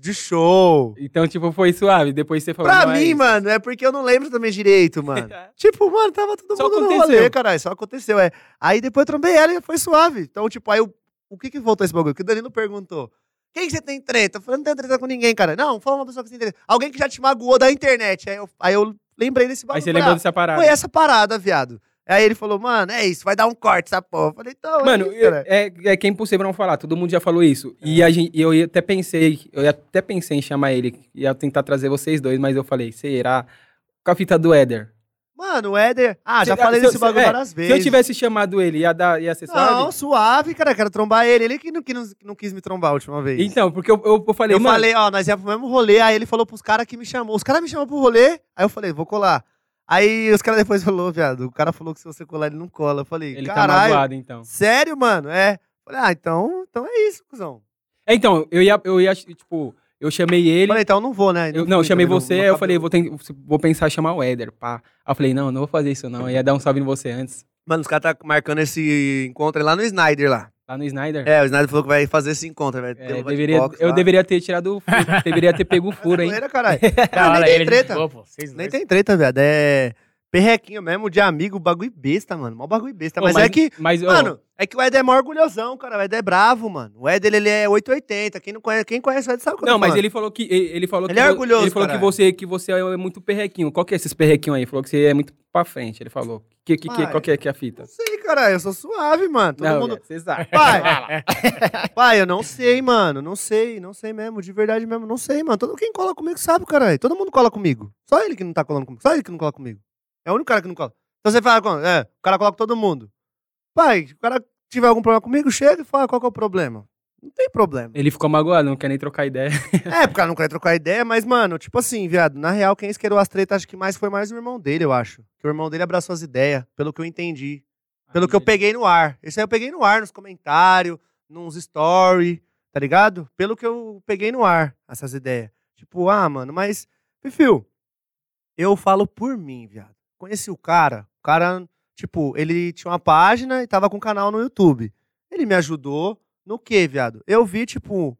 De show. Então, tipo, foi suave. Depois você falou. Pra "Não, é mim, isso." mano, é porque eu não lembro também direito, mano. tipo, mano, tava todo Só mundo no aconteceu. rolê, caralho. Só aconteceu, é. Aí depois eu trombei ela e foi suave. Então, tipo, aí o, o que que voltou esse bagulho? Que o Danilo perguntou. Quem que você tem treta? Eu falei, não tenho treta com ninguém, cara. Não, fala uma pessoa que você tem treta. Alguém que já te magoou da internet. Aí eu, aí eu lembrei desse bagulho. Aí você lembrou ah, dessa parada. Foi essa parada, viado. Aí ele falou, mano, é isso, vai dar um corte essa porra. Eu falei, então. é Mano, isso, cara. é, é que é impossível não falar, todo mundo já falou isso. E a gente, eu ia- até pensei, eu ia até pensei em chamar ele, ia tentar trazer vocês dois, mas eu falei, será? Com a fita do Éder. Mano, o Éder. Ah, já Se- falei se- desse se- bagulho é, várias Se vezes. eu tivesse chamado ele, ia, dar, ia ser Não, suave? suave, cara. Quero trombar ele. Ele que não, que não, não quis me trombar a última vez. Então, porque eu, eu, eu falei, eu mano, falei, ó, nós ia pro mesmo rolê, aí ele falou pros caras que me chamou. Os caras me chamam pro rolê, aí eu falei, vou colar. Aí os caras depois falou, viado, o cara falou que se você colar ele não cola. Eu falei, ele tá caralho, magoado, então. sério, mano? É. Falei, ah, então, então é isso, cuzão. É, então, eu ia, eu ia, tipo, eu chamei ele, Falei, então eu não vou, né? eu, não, eu chamei também, você, não aí eu falei, vou, ten- vou pensar em chamar o Éder, pá. Aí eu falei, não, não vou fazer isso não, eu ia dar um salve em você antes, Mano, os caras tá marcando esse encontro aí lá no Snyder lá. Lá no Snyder. É, o Snyder falou que vai fazer esse encontro, vai ter É, um deveria, box eu lá. deveria ter tirado o furo, deveria ter pego o furo, hein? Zoeira, caralho. Nem tem treta. boa, pô. Nem dois. tem treta, viado. É perrequinho mesmo, de amigo, bagulho besta, mano. Mó bagulho besta. Ô, mas, é que, Mas, ô, mano, é que o Ed é mó orgulhosão, cara. O Ed é bravo, mano. O Ed, ele, ele é 880. Quem não conhece, quem conhece o Ed sabe o que eu Não, mas falando. ele falou que ele ele falou Ele que é orgulhoso, Ele falou que você que você é muito perrequinho. Qual que é esses perrequinhos aí? Ele falou que você é muito pra frente. Ele falou. Que, que, que, qual que é, que é a fita? Não sei, cara. Eu sou suave, mano. Todo não, mundo... velho, você sabe. Pai, pai, eu não sei, mano. Não sei, não sei mesmo. De verdade mesmo, não sei, mano. Todo quem cola comigo sabe, caralho. Todo mundo cola comigo. Só ele que não tá colando comigo. Só ele que não cola comigo. É o único cara que não cola. Então você fala, é, o cara cola com todo mundo. Pai, se o cara tiver algum problema comigo, chega e fala qual que é o problema. Não tem problema. Ele ficou magoado, não quer nem trocar ideia. É, porque não quer trocar ideia, mas, mano, tipo assim, viado, na real, quem esquerou as tretas, acho que mais foi mais o irmão dele, eu acho. Que o irmão dele abraçou as ideias, pelo que eu entendi. Pelo que eu peguei no ar. Esse aí eu peguei no ar, nos comentários, nos stories, tá ligado? Pelo que eu peguei no ar, essas ideias. Tipo, ah, mano, mas, Fifio, eu falo por mim, viado. Conheci o cara, o cara, tipo, ele tinha uma página e tava com um canal no YouTube. Ele me ajudou no quê, viado? Eu vi, tipo,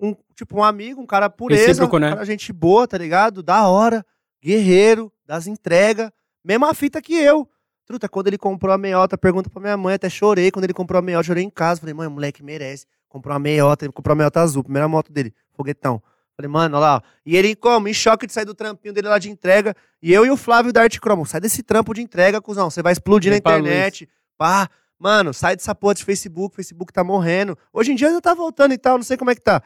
um, tipo, um amigo, um cara pureza, um Recíproco, né? cara gente boa, tá ligado? Da hora, guerreiro, das entregas, mesma fita que eu. Truta, quando ele comprou a meiota, pergunta pra minha mãe, até chorei quando ele comprou a meiota, chorei em casa. Falei, mãe, o moleque merece. Comprou uma meiota, ele comprou a meiota azul, primeira moto dele, foguetão. Falei, mano, olha lá. ó. E ele, como? Em choque de sair do trampinho dele lá de entrega. E eu e o Flávio da Arte Cromo, sai desse trampo de entrega, cuzão. Você vai explodir Vem na internet. Pá, mano, sai dessa porra de Facebook. Facebook tá morrendo. Hoje em dia ainda tá voltando e tal, não sei como é que tá.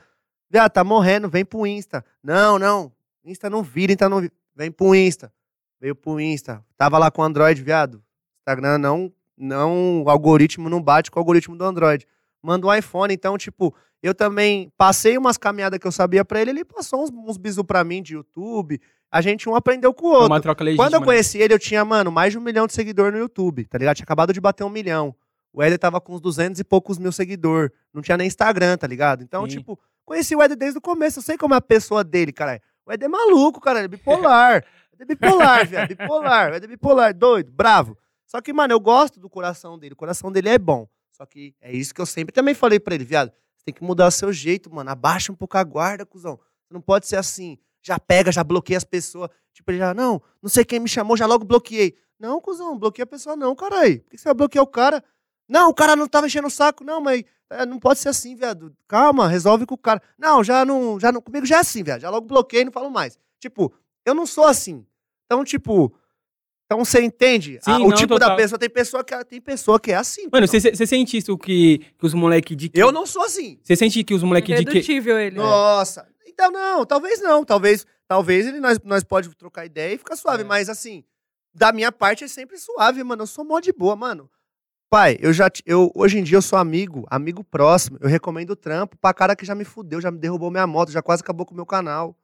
Viado, tá morrendo, vem pro Insta. Não, não. Insta não vira, Insta não vira. Vem pro Insta. Veio pro Insta. Tava lá com o Android, viado. Instagram não, não, o algoritmo não bate com o algoritmo do Android. Manda um iPhone, então, tipo, eu também passei umas caminhadas que eu sabia pra ele, ele passou uns, uns bisu pra mim de YouTube. A gente um aprendeu com o outro. uma troca legítima. Quando eu né? conheci ele, eu tinha, mano, mais de um milhão de seguidor no YouTube, tá ligado? Tinha acabado de bater um milhão. O Éder tava com uns 200 e poucos mil seguidor. Não tinha nem Instagram, tá ligado? Então, Sim. tipo, conheci o Éder desde o começo. Eu sei como é a pessoa dele, cara. O Éder é maluco, cara. Ele é bipolar. Ele é bipolar, viado. Bipolar. O Éder é bipolar, doido, bravo. Só que, mano, eu gosto do coração dele. O coração dele é bom. Só que é isso que eu sempre também falei pra ele, viado. Você tem que mudar o seu jeito, mano. Abaixa um pouco a guarda, cuzão. Você não pode ser assim. Já pega, já bloqueia as pessoas. Tipo, ele já, não, não sei quem me chamou, já logo bloqueei. Não, cuzão, bloqueia a pessoa não, caralho. Por que você vai bloquear o cara? Não, o cara não tava enchendo o saco. Não, mas é, não pode ser assim, viado. Calma, resolve com o cara. Não, já não, já não, comigo já é assim, viado. Já logo bloqueei, não falo mais. Tipo, eu não sou assim. Então, tipo, então você entende? Sim, Ah, o não, tipo da total. pessoa, tem pessoa que tem pessoa que é assim. Mano, você você sente isso que, que os moleque de... eu não sou assim. Você sente que os moleque de... que ele. Nossa. Então, não, talvez não. Talvez, talvez ele, nós, nós pode trocar ideia e ficar suave. É. Mas, assim, da minha parte é sempre suave, mano. Eu sou mó de boa, mano. Pai, eu já. Eu, hoje em dia eu sou amigo, amigo próximo. Eu recomendo o trampo pra cara que já me fudeu, já me derrubou minha moto, já quase acabou com o meu canal.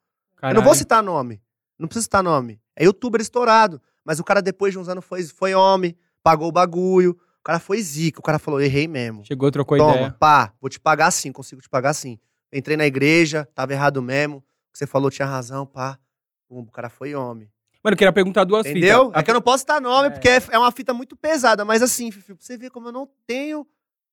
Eu não vou citar nome. Não preciso citar nome. É youtuber estourado. Mas o cara, depois de uns anos, foi, foi homem, pagou o bagulho. O cara foi zica. O cara falou: errei mesmo. Chegou, trocou Toma, ideia. pá, vou te pagar sim, consigo te pagar sim. Entrei na igreja, tava errado mesmo. O que você falou tinha razão, pá. Pum, o cara foi homem. Mano, eu queria perguntar duas Entendeu? fitas. É que eu não posso citar nome, É. porque é, é uma fita muito pesada. Mas assim, Fifi, pra você ver como eu não tenho,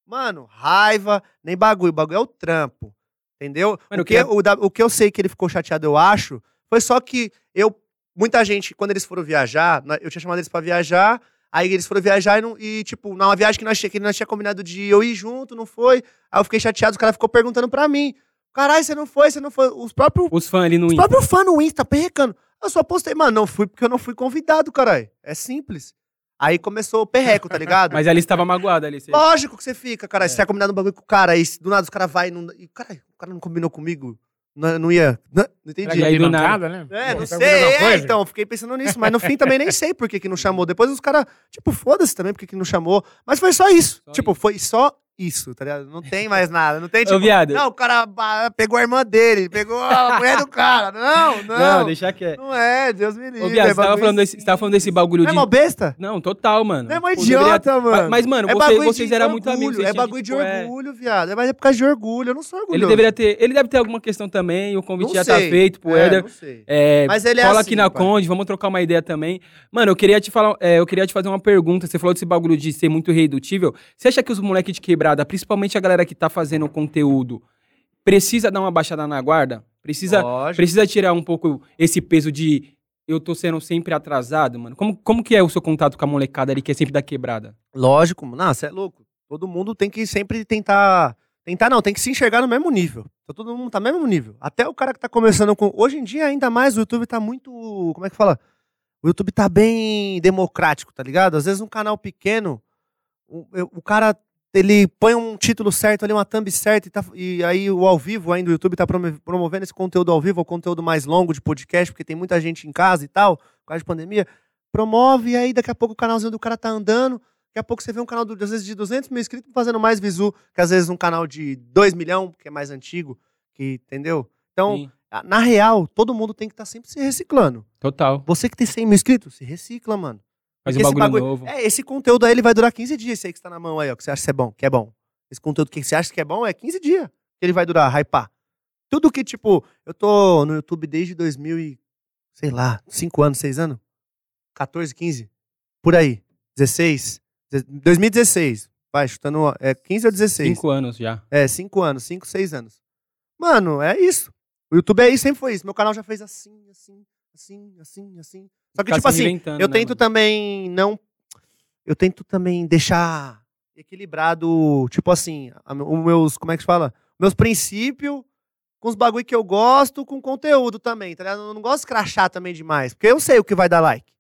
mano, raiva, nem bagulho. O bagulho é o trampo. Entendeu? Mano, o, que, queria- o, da- o que eu sei que ele ficou chateado, eu acho, foi só que eu. Muita gente, quando eles foram viajar, eu tinha chamado eles pra viajar. Aí eles foram viajar e, não- e, tipo, numa viagem que nós, que nós tinha combinado de eu ir junto, não foi? Aí eu fiquei chateado, os caras ficou perguntando pra mim. Caralho, você não foi, você não foi. Os próprios, Os fãs ali no os Insta. próprios fãs no Insta perrecando. Eu só postei, mano, não fui porque eu não fui convidado, caralho. É simples. Aí começou o perreco, tá ligado? Mas ali estava magoado ali. Você... Lógico que você fica, cara. É. Você tinha combinado um bagulho com o cara, aí do nada os caras vai e não. E, cara, o cara não combinou comigo. Não, não ia. Não, não entendi. E aí, do nada- né? É, Pô, não tá sei. É, então, fiquei pensando nisso. Mas no fim também nem sei por que, que não chamou. Depois os caras, tipo, foda-se também porque que não chamou. Mas foi só isso. Só tipo, isso. foi só isso, tá ligado? Não tem mais nada. Não tem, tipo. Ô, viado. Não, o cara pegou a irmã dele, pegou a mulher do cara. Não, não. Não, deixa quieto. Não é, Deus me livre. Ô, viado, é você tava, falando desse, você tava falando desse bagulho Não é de. mó besta? Não, total, mano. Não é mó Pô, idiota, deveria- mano. Mas, mano, é você- vocês eram muito amigos. É bagulho de tipo, é- orgulho, viado. É mais é por causa de orgulho. Eu não sou orgulhoso. Ele deveria ter. Ele deve ter alguma questão também. O convite Não já tá sei. feito pro É, Éder. não sei. É, Mas ele é cola assim, aqui na pai. Conde, vamos trocar uma ideia também. Mano, eu queria te falar, é, eu queria te fazer uma pergunta. Você falou desse bagulho de ser muito redutível. Você acha que os moleques de quebrada, principalmente a galera que tá fazendo conteúdo, precisa dar uma baixada na guarda? Precisa, Lógico. precisa tirar um pouco esse peso de eu tô sendo sempre atrasado, mano? Como, como que é o seu contato com a molecada ali que é sempre da quebrada? Lógico, mano. Não, você é louco. Todo mundo tem que sempre tentar. Tentar não, tem que se enxergar no mesmo nível. Então, todo mundo tá no mesmo nível. Até o cara que tá começando com. Hoje em dia, ainda mais, o YouTube tá muito. Como é que fala? O YouTube tá bem democrático, tá ligado? Às vezes, um canal pequeno, o, eu- o cara. Ele põe um título certo ali, uma thumb certa, e, tá- e aí o ao vivo ainda, o YouTube tá prome- promovendo esse conteúdo ao vivo, o conteúdo mais longo de podcast, porque tem muita gente em casa e tal, por causa de pandemia. Promove, e aí daqui a pouco o canalzinho do cara tá andando, Daqui a pouco você vê um canal, do- às vezes, de 200 mil inscritos fazendo mais visu que às vezes um canal de 2 milhões, que é mais antigo, que, entendeu? Então, Sim, na real, todo mundo tem que estar sempre se reciclando. total. Você que tem 100 mil inscritos, se recicla, mano. Faz um esse bagulho, novo. É, esse conteúdo aí ele vai durar 15 dias, esse aí que você tá na mão aí, ó, que você acha que é bom, que é bom. Esse conteúdo que você acha que é bom é 15 dias que ele vai durar, hypar. Tudo que, tipo, eu tô no YouTube desde 2000 e, sei lá, 5 anos, 6 anos? 14, 15? Por aí. 16? 2016. Vai, chutando, é 15 ou 16? Cinco anos já. É, 5 anos, 5, 6 anos. Mano, é isso. O YouTube é isso, sempre foi isso. Meu canal já fez assim, assim, assim, assim, assim. Só que, Ficar tipo assim, eu né, tento mano? também não. Eu tento também deixar equilibrado, tipo assim, os meus. Como é que se fala? Meus princípios com os bagulho que eu gosto, com conteúdo também, tá ligado? Eu não gosto de crachar também demais, porque eu sei o que vai dar like.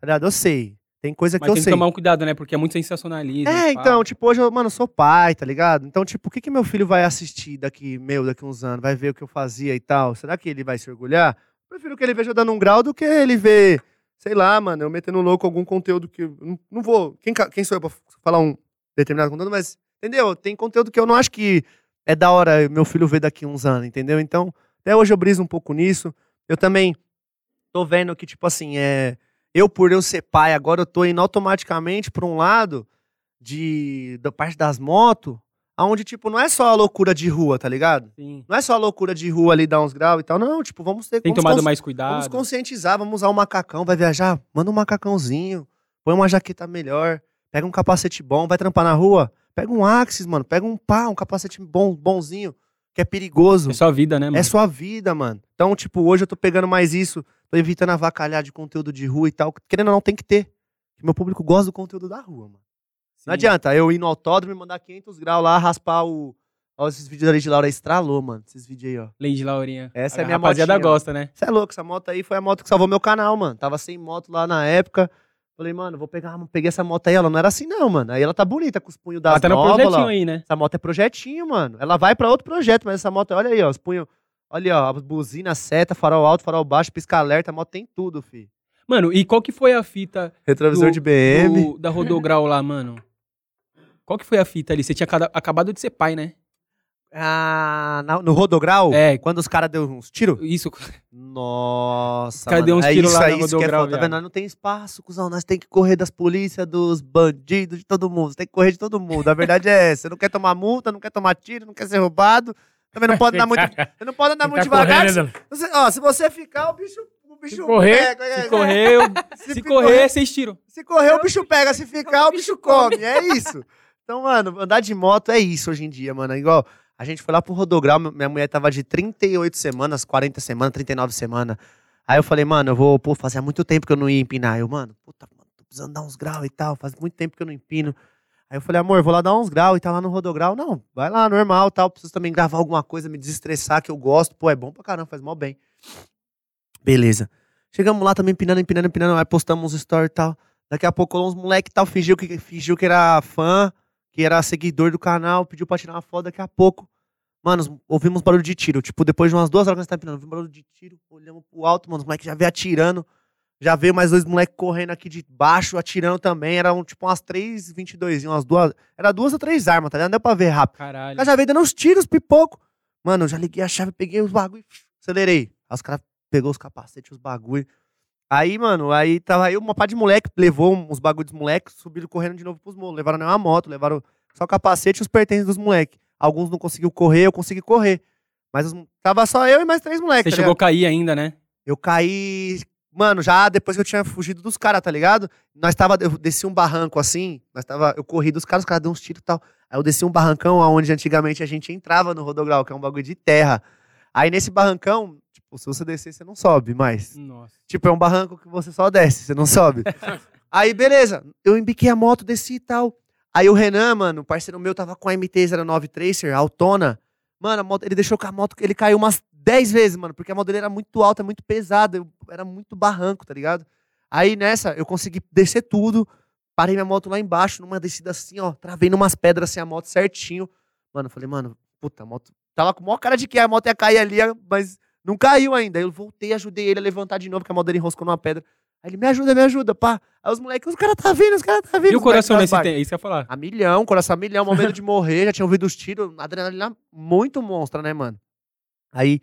Tá ligado? Eu sei. Tem coisa que Mas eu tem que sei. tomar um cuidado, né? Porque é muito sensacionalismo. É, pá. então, tipo, hoje eu, mano, eu sou pai, tá ligado? Então, tipo, o que que meu filho vai assistir daqui, meu, daqui uns anos? Vai ver o que eu fazia e tal? Será que ele vai se orgulhar? Prefiro que ele veja dando um grau do que ele ver, sei lá, mano, eu metendo louco algum conteúdo que não, não vou. Quem, quem sou eu pra falar um determinado conteúdo? Mas, entendeu? Tem conteúdo que eu não acho que é da hora meu filho ver daqui uns anos, entendeu? Então, até hoje eu briso um pouco nisso. Eu também tô vendo que, tipo assim, é. Eu, por eu ser pai, agora eu tô indo automaticamente pra um lado de. da parte das motos, onde, tipo, não é só a loucura de rua, tá ligado? Sim. Não é só a loucura de rua ali dar uns graus e tal. Não, tipo, vamos ter. Tem vamos tomado mais Vamos cuidado. conscientizar, vamos usar o macacão, vai viajar, manda um macacãozinho, põe uma jaqueta melhor, pega um capacete bom, vai trampar na rua, pega um Axis, mano, pega um pá, um capacete bom, bonzinho, que é perigoso. É sua vida, né, mano? É sua vida, mano. Então, tipo, hoje eu tô pegando mais isso, tô evitando avacalhar de conteúdo de rua e tal. Querendo ou não, tem que ter. Meu público gosta do conteúdo da rua, mano. Não adianta eu ir no autódromo e mandar 500 graus lá, raspar o. Olha esses vídeos ali de Laura, estralou, mano. Esses vídeos aí, ó. Lady Laurinha. Essa é a a minha rapaziada motinha, gosta, né? Você é louco, essa moto aí foi a moto que salvou meu canal, mano. Tava sem moto lá na época. Falei, mano, vou pegar, peguei essa moto aí. Ela não era assim, não, mano. Aí ela tá bonita, com os punhos das Ela tá no novas projetinho lá. aí, né? Essa moto é projetinho, mano. Ela vai pra outro projeto, mas essa moto, olha aí, ó, os punhos. Olha, ó, a buzina, seta, farol alto, farol baixo, pisca alerta, a moto tem tudo, fi. Mano, e qual que foi a fita Retrovisor Do- de BM. do- da Rodograu lá, mano? Qual que foi a fita ali? Você tinha acabado de ser pai, né? Ah, na- no rodograu? É. Quando os caras deu uns tiros? Isso. Nossa, caras deu uns é tiros isso lá aí, no isso que é rodograu, foda. Tá viado. vendo? Nós não tem espaço, cuzão. Nós tem que correr das polícias, dos bandidos, de todo mundo. Você tem que correr de todo mundo. A verdade é essa. Você não quer tomar multa, não quer tomar tiro, não quer ser roubado. Também não pode andar muito. Você não pode andar muito Tá devagar. correndo, Você- ó, se você ficar, o bicho, o bicho Se correr, pega. é, Se é. correr, eu- Se se fi- correr, vocês tiram. Se correr, o bicho pega. Se ficar, o bicho come. É isso. Então, mano, andar de moto é isso hoje em dia, mano. É igual. A gente foi lá pro Rodograu, minha mulher tava de 38 semanas, 40 semanas, 39 semanas. Aí eu falei, mano, eu vou, pô, fazia muito tempo que eu não ia empinar. Eu, mano, puta, mano, tô precisando dar uns graus e tal. Faz muito tempo que eu não empino. Aí eu falei, amor, vou lá dar uns graus e tá lá no rodograu. Não, vai lá, normal tal. Preciso também gravar alguma coisa, me desestressar, que eu gosto. Pô, é bom pra caramba, faz mal bem. Beleza. Chegamos lá também, empinando, empinando, empinando. Aí postamos uns stories e tal. Daqui a pouco uns moleque tal, fingiu que, fingiu que era fã, que era seguidor do canal, pediu pra tirar uma foto. Daqui a pouco, mano, ouvimos barulho de tiro. Tipo, depois de umas duas horas que nós tá empinando, ouvimos barulho de tiro, olhamos pro alto, mano, os moleques já veio atirando. Já veio mais dois moleques correndo aqui de baixo, atirando também. Eram tipo umas 3, 22, umas duas. Era duas ou três armas, tá ligado? Não deu pra ver rápido. Caralho. Cara já veio dando uns tiros, pipoco. Mano, eu já liguei a chave, peguei os bagulho, acelerei. Aí os caras pegou os capacetes, os bagulho. Aí, mano, aí tava aí uma pá de moleque, levou uns bagulho dos moleques, subiram correndo de novo pros molos. Levaram nenhuma moto, levaram só o capacete e os pertences dos moleques. Alguns não conseguiu correr, eu consegui correr. Mas os- tava só eu e mais três moleques. Você tá chegou a cair ainda, né? Eu caí. Mano, já depois que eu tinha fugido dos caras, tá ligado? Nós tava. Eu desci um barranco assim. Nós tava. Eu corri dos caras, os caras deu uns tiros e tal. Aí eu desci um barrancão onde antigamente a gente entrava no rodograu, que é um bagulho de terra. Aí nesse barrancão, tipo, se você descer, você não sobe mais. Nossa. Tipo, é um barranco que você só desce, você não sobe. Aí, beleza. Eu embiquei a moto, desci e tal. Aí o Renan, mano, parceiro meu, tava com a MT-09 Tracer, autona. Mano, a moto, ele deixou com a moto, ele caiu umas 10 vezes, mano, porque a moto dele era muito alta, muito pesada, eu- era muito barranco, tá ligado? Aí nessa, eu consegui descer tudo, parei minha moto lá embaixo, numa descida assim, ó, travei numas pedras assim a moto certinho. Mano, falei, mano, puta, a moto. Tava com a maior cara de que a moto ia cair ali, mas não caiu ainda. Aí eu voltei, ajudei ele a levantar de novo, porque a moto dele enroscou numa pedra. Aí ele, me ajuda, me ajuda, pá. Aí os moleques, os caras tá vindo, os caras tá vindo. E o coração nesse tempo? Isso que eu ia falar. A milhão, coração a milhão, medo de morrer, já tinha ouvido os tiros, adrenalina muito monstra, né, mano? Aí,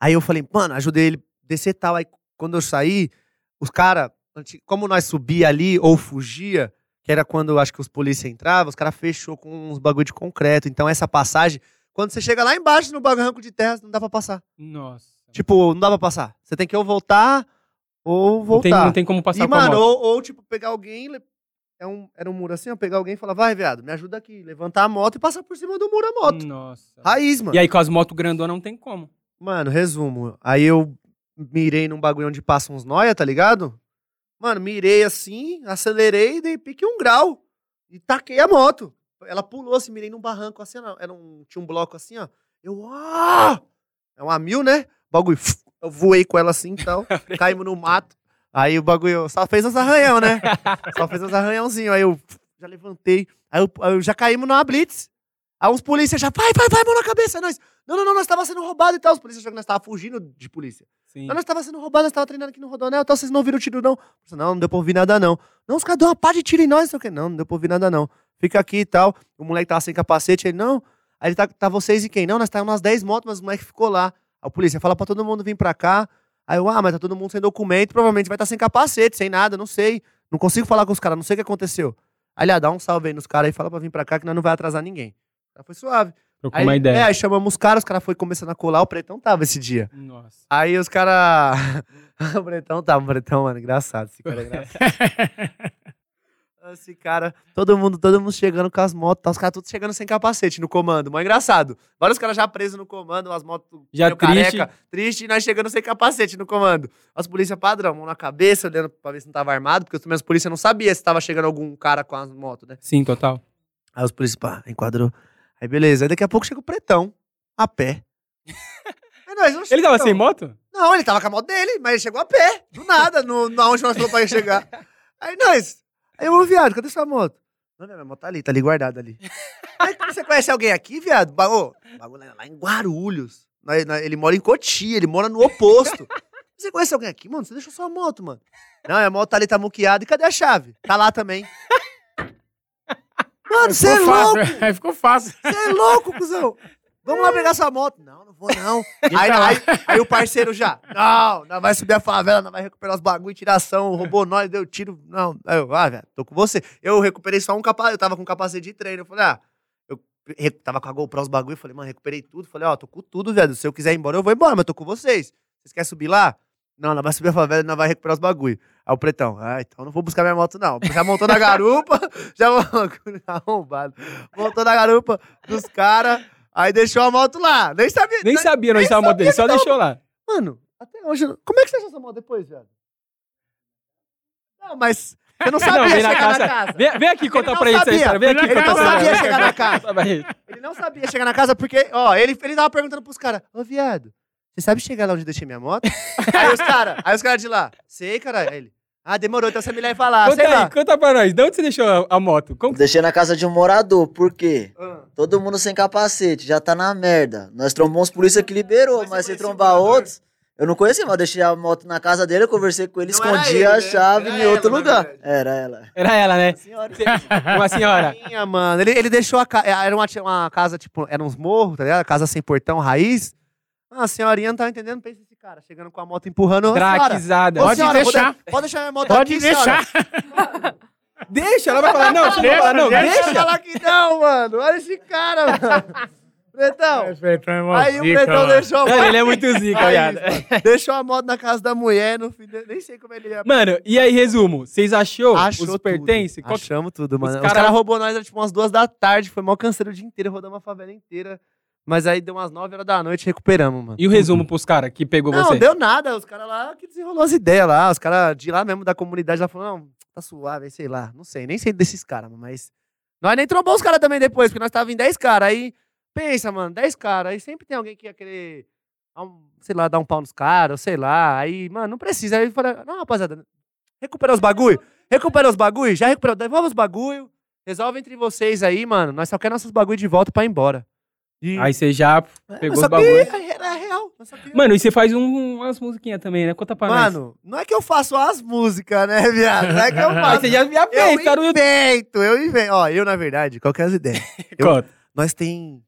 aí eu falei, mano, ajudei ele a descer tal. Aí quando eu saí, os caras, como nós subia ali ou fugia, que era quando eu acho que os polícia entravam, os caras fechou com uns bagulho de concreto. Então essa passagem, quando você chega lá embaixo no barranco de terra, não dá pra passar. Nossa. Tipo, não dá pra passar. Você tem que ou voltar ou Não voltar. tem, não tem como passar E, com mano, ou, ou, tipo, pegar alguém. É um, era um muro assim, ó. Pegar alguém e falar, vai, viado, me ajuda aqui. Levantar a moto e passar por cima do muro a moto. Nossa. Raiz, mano. E aí com as motos grandonas não tem como. Mano, resumo. Aí eu mirei num bagulho onde passa uns noia, tá ligado? Mano, mirei assim, acelerei e dei pique um grau. E taquei a moto. Ela pulou assim, mirei num barranco assim, ó, era um, tinha um bloco assim, ó. Eu, ah! É uma mil, né? Bagulho, eu voei com ela assim e tal. caímos no mato. Aí o bagulho só fez uns arranhão, né? Só fez uns arranhãozinhos. Aí eu já levantei. Aí eu, eu já caímos numa blitz. Aí uns polícias já, vai, vai, vai, mão na cabeça. Aí nós, não, não, não, nós tava sendo roubado e tal. Os polícias acharam que nós tava fugindo de polícia. Sim. Mas nós tava sendo roubado, nós tava treinando aqui no Rodonel, então vocês não ouviram tiro, não. Não, não deu pra ouvir nada, não. Não, os caras deu uma pá de tiro em nós, não sei o quê. Não, não deu pra ouvir nada, não. Fica aqui e tal. O moleque tava sem capacete, ele, não. Aí ele tá, tá vocês e quem? Não, nós tava umas 10 motos, mas o moleque ficou lá. O polícia fala pra todo mundo vir pra cá. Aí eu, ah, mas tá todo mundo sem documento, provavelmente vai estar sem capacete, sem nada, não sei. Não consigo falar com os caras, não sei o que aconteceu. Aí ele, ah, dá um salve aí nos caras aí, fala pra vir pra cá que nós não vai atrasar ninguém. Aí foi suave. Trocou Aí, uma É, ideia. aí chamamos os caras, os caras foi começando a colar, o pretão tava esse dia. Nossa. Aí os caras. o Bretão tá, o Bretão, mano, engraçado. Esse cara é engraçado. esse cara, todo mundo, todo mundo chegando com as motos, tá, os caras todos chegando sem capacete no comando. Mó engraçado. Vários caras já presos no comando, as motos Já triste. careca, triste, e nós chegando sem capacete no comando. As polícia padrão, mão na cabeça, olhando pra ver se não tava armado, porque os meus polícia não sabia se tava chegando algum cara com as motos, né? Sim, total. Aí os polícia, pá, enquadrou. Aí beleza, aí daqui a pouco chega o pretão, a pé. Aí nós, "Oxe, Ele tava pretão." sem moto? Não, ele tava com a moto dele, mas ele chegou a pé, do nada, no, na onde nós falamos pra ele chegar. Aí nós, aí eu, ô viado, cadê sua moto? Não, minha moto tá ali, tá ali guardada ali. Aí você conhece alguém aqui, viado? Ba- Ô, bagulho é lá em Guarulhos. Nós- nós- Ele mora em Cotia, ele mora no oposto. Você conhece alguém aqui, mano? Você deixou sua moto, mano. Não, a moto tá ali, tá muqueada. E cadê a chave? Tá lá também. Mano, você é louco! Aí ficou fácil. Você é louco, cuzão! Vamos lá pegar sua moto. Não, não vou não. Aí, tá lá. aí, aí o parceiro já, não, nós vai subir a favela, nós vai recuperar os bagulho, tiração, roubou nós, deu tiro. Não, aí eu, ah, velho, tô com você. Eu recuperei só um capacete, eu tava com capacete de treino. Eu falei, ah, eu tava com a GoPro os bagulho, falei, mano, recuperei tudo. Falei, ó, tô com tudo, velho. Se eu quiser ir embora, eu vou embora, mas tô com vocês. Vocês querem subir lá? Não, nós vai subir a favela e nós vai recuperar os bagulho. Aí o pretão, ah, então não vou buscar minha moto, não. Já montou na garupa, já arrombado. Montou na garupa dos caras, aí deixou a moto lá. Nem sabia. Nem sabia onde estava a moto dele, só deixou lá. Mano, até hoje. eu não- Como é que você achou essa moto depois, velho? Não, mas Você não sabia vem na chegar na casa. Vem, vem aqui contar não pra ele essa sabia. história. Vem aqui Ele contar não sabia chegar na casa. Ele. Não sabia chegar na casa porque, ó, ele, ele tava perguntando pros caras, ô viado, você sabe chegar lá onde eu deixei minha moto? aí os caras, aí os caras de lá, sei, cara. Aí ele, ah, demorou, então você me leva lá, Conta sei aí, lá. conta pra nós. De onde você deixou a, a moto? Como... Deixei na casa de um morador, por quê? Ah. Todo mundo sem capacete, já tá na merda. Nós trombamos polícia que liberou, Mas mas se trombar outros. Eu não conhecia, mas eu deixei a moto na casa dele, eu conversei com ele, Não escondi ele, a né? chave Era em outro ela, lugar. verdade. Era ela. Era ela, né? Senhora. Uma senhora. Tinha, mano. Ele, ele deixou a casa. Era uma, uma casa, tipo, era uns morros, tá ligado? Casa sem portão, raiz. Ah, a senhorinha não tava entendendo. Pensa esse cara chegando com a moto empurrando. Draquizada. Pode senhora, deixar. de- Pode deixar minha moto Pode aqui, deixar. Deixa, ela vai falar, não, você não vai falar, não, Deixa, Deixa deixa. ela que não, mano. Olha esse cara, mano. Pretão. Pretão é mó Aí o zica, Pretão mano. deixou a Mano, ele é muito zica, viado. Deixou a moto na casa da mulher, no fim de- nem sei como ele ia. Mano, e aí, resumo. Vocês achou, Achou os tudo. pertences? Achamos tudo, mano. Os Os caras cara- roubou nós, era tipo umas duas da tarde, foi mal canseiro o dia inteiro, rodamos a favela inteira. Mas aí deu umas nove horas da noite, recuperamos, mano. E o resumo pros caras que pegou Não, você? deu nada, os caras lá que desenrolou as ideias lá, os caras de lá mesmo da comunidade lá falaram, não, tá suave, sei lá, não sei, nem sei desses caras, mas... Nós nem trombou os caras também depois, porque nós tava em 10 caras, aí, pensa, mano, 10 caras, aí sempre tem alguém que ia querer, sei lá, dar um pau nos caras, sei lá, aí, mano, não precisa, aí eu falei, não, rapaziada, recupera os bagulho, recupera os bagulho, já recuperou, devolve os bagulho, resolve entre vocês aí, mano, nós só queremos nossos bagulho de volta pra ir embora. E... Aí você já É, pegou os bagulho. que era real, só queríamos- Mano, e você faz um- umas musiquinhas também, né? Conta pra nós. Mano, não é que eu faço as músicas, né, viado? Não é que eu faço. você já, eu fez, no YouTube. invento, eu invento. Ó, eu, na verdade, qual que é as ideias? eu-. Nós tem...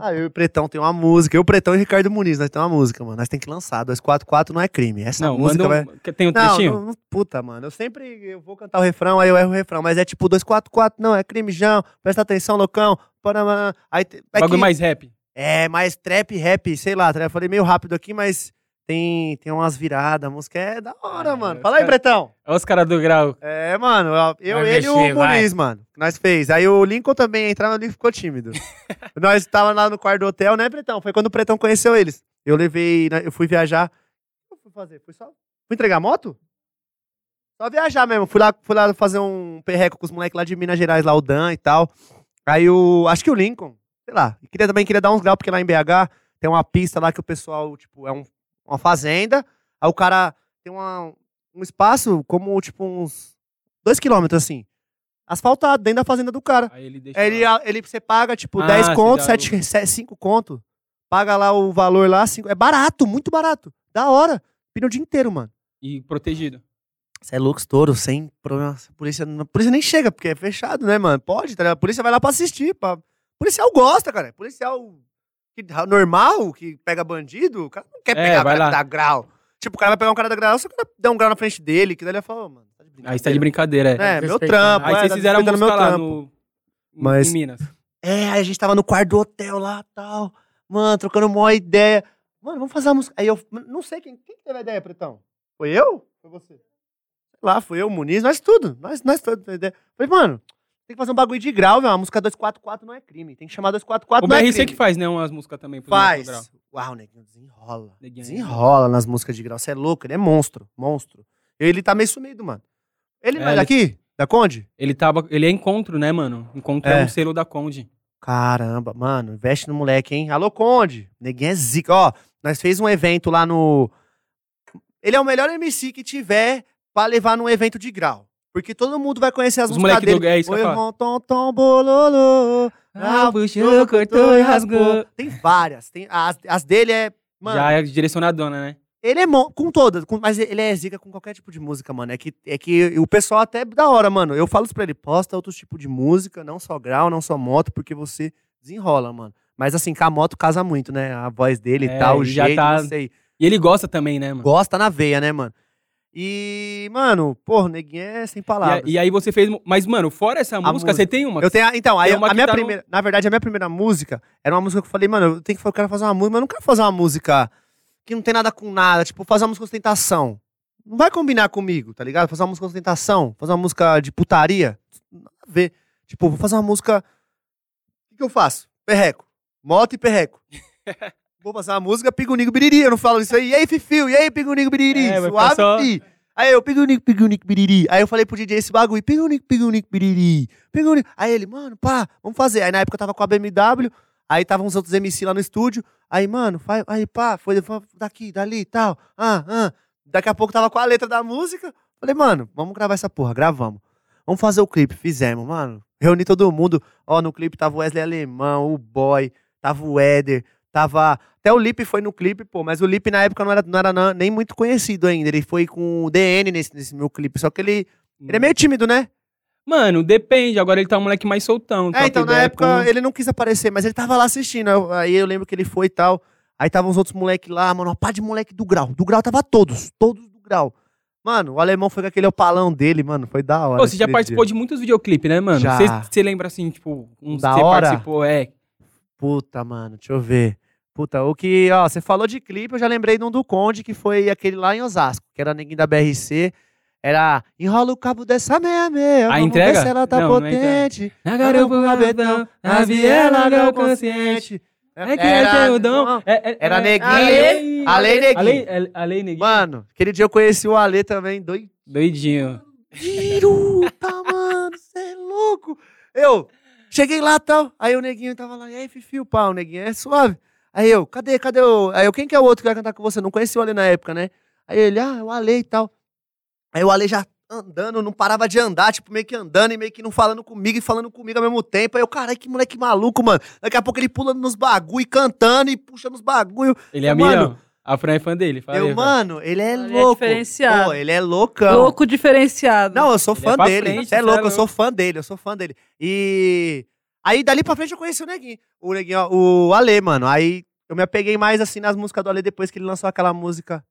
Ah, eu e o Pretão tem uma música. Eu, o Pretão e o Ricardo Muniz, nós tem uma música, mano. Nós tem que lançar. 244 não é crime. Essa Não, música vai... um... que Tem um trechinho? não, não- puta, mano. Eu sempre eu vou cantar o refrão, aí eu erro o refrão. Mas é tipo 244, não, é crime, João. Presta atenção, loucão. Aí, é Bagulho que- mais rap. É, mais trap, rap, sei lá. Eu falei meio rápido aqui, mas tem, tem umas viradas. A música é da hora, Ah, mano. Fala aí, cara- Pretão. Olha os caras do grau. É, mano, eu, Vai ele e o. Muniz, mano, nós fez. Aí o Lincoln também entrava, o Lincoln ficou tímido. nós tava lá no quarto do hotel, né, Pretão? Foi quando o Pretão conheceu eles. Eu levei, né, eu fui viajar. O que eu fui fazer? Fui só. Fui entregar a moto? Só viajar mesmo. Fui lá, fui lá fazer um perreco com os moleques lá de Minas Gerais, lá o Dan e tal. Aí o. Acho que o Lincoln, sei lá. e Queria, também queria dar uns graus, porque lá em BH tem uma pista lá que o pessoal, tipo, é um- uma fazenda. Aí o cara tem uma, um espaço como, tipo, uns dois quilômetros, assim. Asfaltado, dentro da fazenda do cara. Aí ele deixa. Aí ele, ele, você paga, tipo, Ah, 10 você conto, dá 7, 5 conto. Paga lá o valor lá, cinco, é barato, muito barato. Da hora. Pina o dia inteiro, mano. E protegido. Você é louco, estouro, sem problema. A polícia, a polícia nem chega, porque é fechado, né, mano? Pode, tá ligado? A polícia vai lá pra assistir. Pra... Policial gosta, cara. Policial que- normal, que pega bandido, o cara não quer É, pegar o vai cara lá. que dá grau. Tipo, o cara vai pegar um cara da grau, só que der um grau na frente dele, que daí ele vai falar, "Ô, mano, tá de brincadeira. Aí você tá de brincadeira, é. É, meu trampo. Aí é, vocês tá fizeram a música lá trampo. no... Mas- Em Minas. É, aí a gente tava no quarto do hotel lá tal. Mano, trocando uma ideia. Mano, vamos fazer uma música. Aí eu não sei quem, quem que teve a ideia, Pretão? Foi eu? Foi você? Sei lá, foi eu, o Muniz, nós tudo. Nós, nós todos. ideia. Falei, mano, tem que fazer um bagulho de grau, velho. Uma música 244 não é crime. Tem que chamar 244 O não é BRC crime. que faz, né? Umas músicas também. Neto Grau. Faz. Uau, neguinho, desenrola. Neguinho é Desenrola nas músicas de grau. Você é louco, ele é monstro. Monstro. Ele tá meio sumido, mano. Ele não É, é ele- daqui? Da Conde? Ele tava. Ele é encontro, né, mano? Encontro é, É. um selo da Conde. Caramba, mano, investe no moleque, hein? Alô, Conde. Neguinho é zica. Ó, nós fez um evento lá no. Ele é o melhor MC que tiver pra levar num evento de grau. Porque todo mundo vai conhecer as Os músicas moleque do- dele. é isso Oi, rom, tom, tom, bololô. Ah, puxou, cortou e rasgou. Tem várias. Tem, as, as dele é. Mano, Já é direcionadona, né? ele é com todas, com- mas ele é zica com qualquer tipo de música, mano. É que, é que o pessoal até da hora, mano. Eu falo isso pra ele, posta outros tipos de música, não só grau, não só moto, porque você desenrola, mano. Mas assim, com a moto casa muito, né? A voz dele e É, tal, o jeito, tá- não sei. E ele gosta também, né, mano? Gosta na veia, né, mano? E, mano, porra, neguinho é sem E, palavras. a- e aí você fez. Mas, mano, fora essa música, música. você tem uma. Eu tenho, então, aí a minha tá no- primeira, na verdade, a minha primeira música era uma música que eu falei, mano, eu tenho que eu quero fazer uma música, mas eu não quero fazer uma música que não tem nada com nada, tipo, fazer uma música ostentação. Não vai combinar comigo, tá ligado? Fazer uma música ostentação, fazer uma música de putaria, nada a ver. Tipo, vou fazer uma música O que, que eu faço? Perreco. Moto e perreco. Vou fazer uma música Pigunigo Biriri, eu não falo isso aí. E aí, Fifio? E aí, Pigunigo Biriri? É, Suave, só-. Aí eu, pigunique, pigunique, biriri. Aí eu falei pro DJ esse bagulho, pigunique, pigunique, biriri. Pigunique. Aí ele, mano, pá, vamos fazer. Aí na época eu tava com a BMW, aí tava uns outros MC lá no estúdio. Aí, mano, faz, aí pá, foi foi daqui, dali e tal. Ah, ah. Daqui a pouco tava com a letra da música. Falei, mano, vamos gravar essa porra, gravamos. Vamos fazer o clipe, fizemos, mano. Reuni todo mundo. Ó, no clipe tava o Wesley Alemão, o Boy, tava o Éder, tava. Até o Lipe foi no clipe, pô, mas o Lipe na época não era, não era nem muito conhecido ainda. Ele foi com o DN nesse, nesse meu clipe. Só que ele. Ele é meio tímido, né? Mano, depende. Agora ele tá um moleque mais soltão. É, troca então na época com- ele não quis aparecer, mas ele tava lá assistindo. Aí eu lembro que ele foi e tal. Aí tava uns outros moleques lá, mano, uma pá de moleque do grau. Do grau tava todos, todos do grau. Mano, o alemão foi com aquele opalão dele, mano, foi da hora. Pô, você já participou dia. de muitos videoclipes, né, mano? Você lembra assim, tipo, uns Da que você hora? participou, é. Puta, mano, deixa eu ver. Puta, o que, ó, você falou de clipe, eu já lembrei de um do Conde, que foi aquele lá em Osasco, que era neguinho da BRC. Era enrola o cabo dessa meia-meia. A vamos entrega? ver se ela tá Não, não é potente. Na garupa, o rabetão, na viela, grau consciente. É que é Era- dom. É, é, Era é- neguinho. Ale- Ale neguinho. Ale, Ale neguinho. Mano, aquele dia eu conheci o Ale também, doido. Doidinho. Piruta, mano, você é louco. Eu cheguei lá e tal, aí o neguinho tava lá, e aí, Fifi, o pau, o neguinho é suave. Aí eu, cadê, cadê o... Aí eu, quem que é o outro que vai cantar com você? Não conheci o Ale na época, né? Aí ele, ah, é o Ale e tal. Aí o Ale já andando, não parava de andar, tipo, meio que andando e meio que não falando comigo e falando comigo ao mesmo tempo. Aí eu, caralho, que moleque maluco, mano. Daqui a pouco ele pulando nos bagulho, cantando e puxando os bagulho. Ele é Mano. A Fran é fã dele. Fala aí, Eu, Fran. mano, ele é Ele é louco. diferenciado. Pô, ele é loucão. Louco diferenciado. Não, eu sou Ele fã é pra dele. frente, Você é cê é louco, eu louco. sou fã dele, eu sou fã dele. E. Aí dali pra frente eu conheci o Neguinho. O Neguinho, ó, o Ale, mano. Aí eu me apeguei mais assim nas músicas do Ale depois que ele lançou aquela música.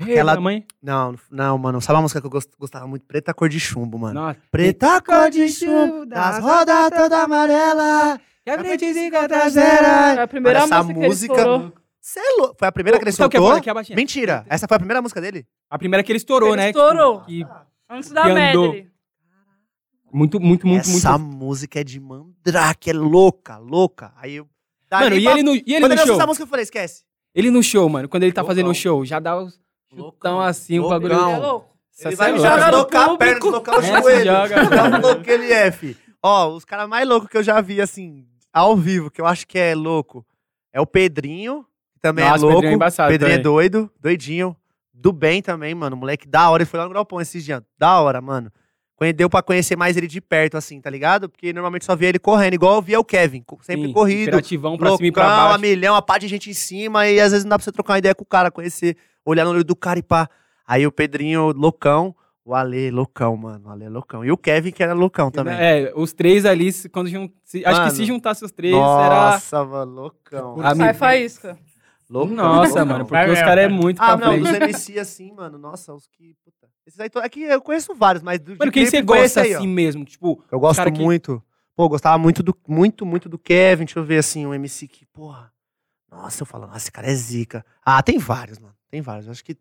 Aquela aquela- mãe. Não, não, mano. Sabe uma música que eu gost- gostava muito? Preta cor de chumbo, mano. Nossa. Preta cor de chumbo, das rodas toda amarela. Que a frente traseira. a primeira Essa música, que ele música- estourou. Cê é louco. Foi a primeira que ele Sabe o que é soltou? abaixinho. Mentira. Essa foi a primeira música dele? A primeira que ele estourou, Ele né? estourou. Que- Antes da que andou. medley. muito, muito, muito, Essa muito. música é de mandrake, é louca, louca. Aí eu. Mano, dali e pra- ele no, e ele Quando no ele lançou show? essa música, eu falei, esquece. Ele no show, mano. Quando ele tá fazendo um Loucão. show, já dá os chutão Loucão. assim, o bagulho. Ele é louco. Ele cê é vai louco. jogar no deslocar a perna, público. deslocar o É, joelho. joga. Louco que ele é, fi. Ó, os caras mais loucos que eu já vi, assim, ao vivo, que eu acho que é louco, é o Pedrinho, que também Nossa, é o louco. Pedrinho é embaçado Pedrinho é doido, doidinho. Do bem também, mano. Moleque da hora. Ele foi lá no Galpão esses dias. Da hora, mano. Deu pra conhecer mais ele de perto, assim, tá ligado? Porque normalmente só via ele correndo, igual eu via o Kevin. Sempre Sim, corrido. Imperativão pra cima e pra Loucão, a baixo. milhão, a pá de gente em cima, e às vezes não dá pra você trocar uma ideia com o cara, conhecer, olhar no olho do cara e pá. Aí o Pedrinho, loucão, o Ale, loucão, mano, o Ale é loucão. E o Kevin, que era loucão também. É, os três ali, quando se- acho que se juntasse os três, era. Nossa, mano, loucão. Sai faísca. Loucão Nossa, loucão. mano, porque Vai os caras é muito Ah, pra não, frente. dos MC assim, mano, nossa, os que, puta. Esses aí, é que eu conheço vários, mas do Mano, quem você gosta aí, ó. assim mesmo? Tipo, Eu gosto cara que- muito. Pô, eu gostava muito do, muito, muito do Kevin. Deixa eu ver assim, um MC que, porra. Nossa, eu falo, nossa, esse cara é zica. Ah, tem vários, mano. Tem vários. Eu acho que.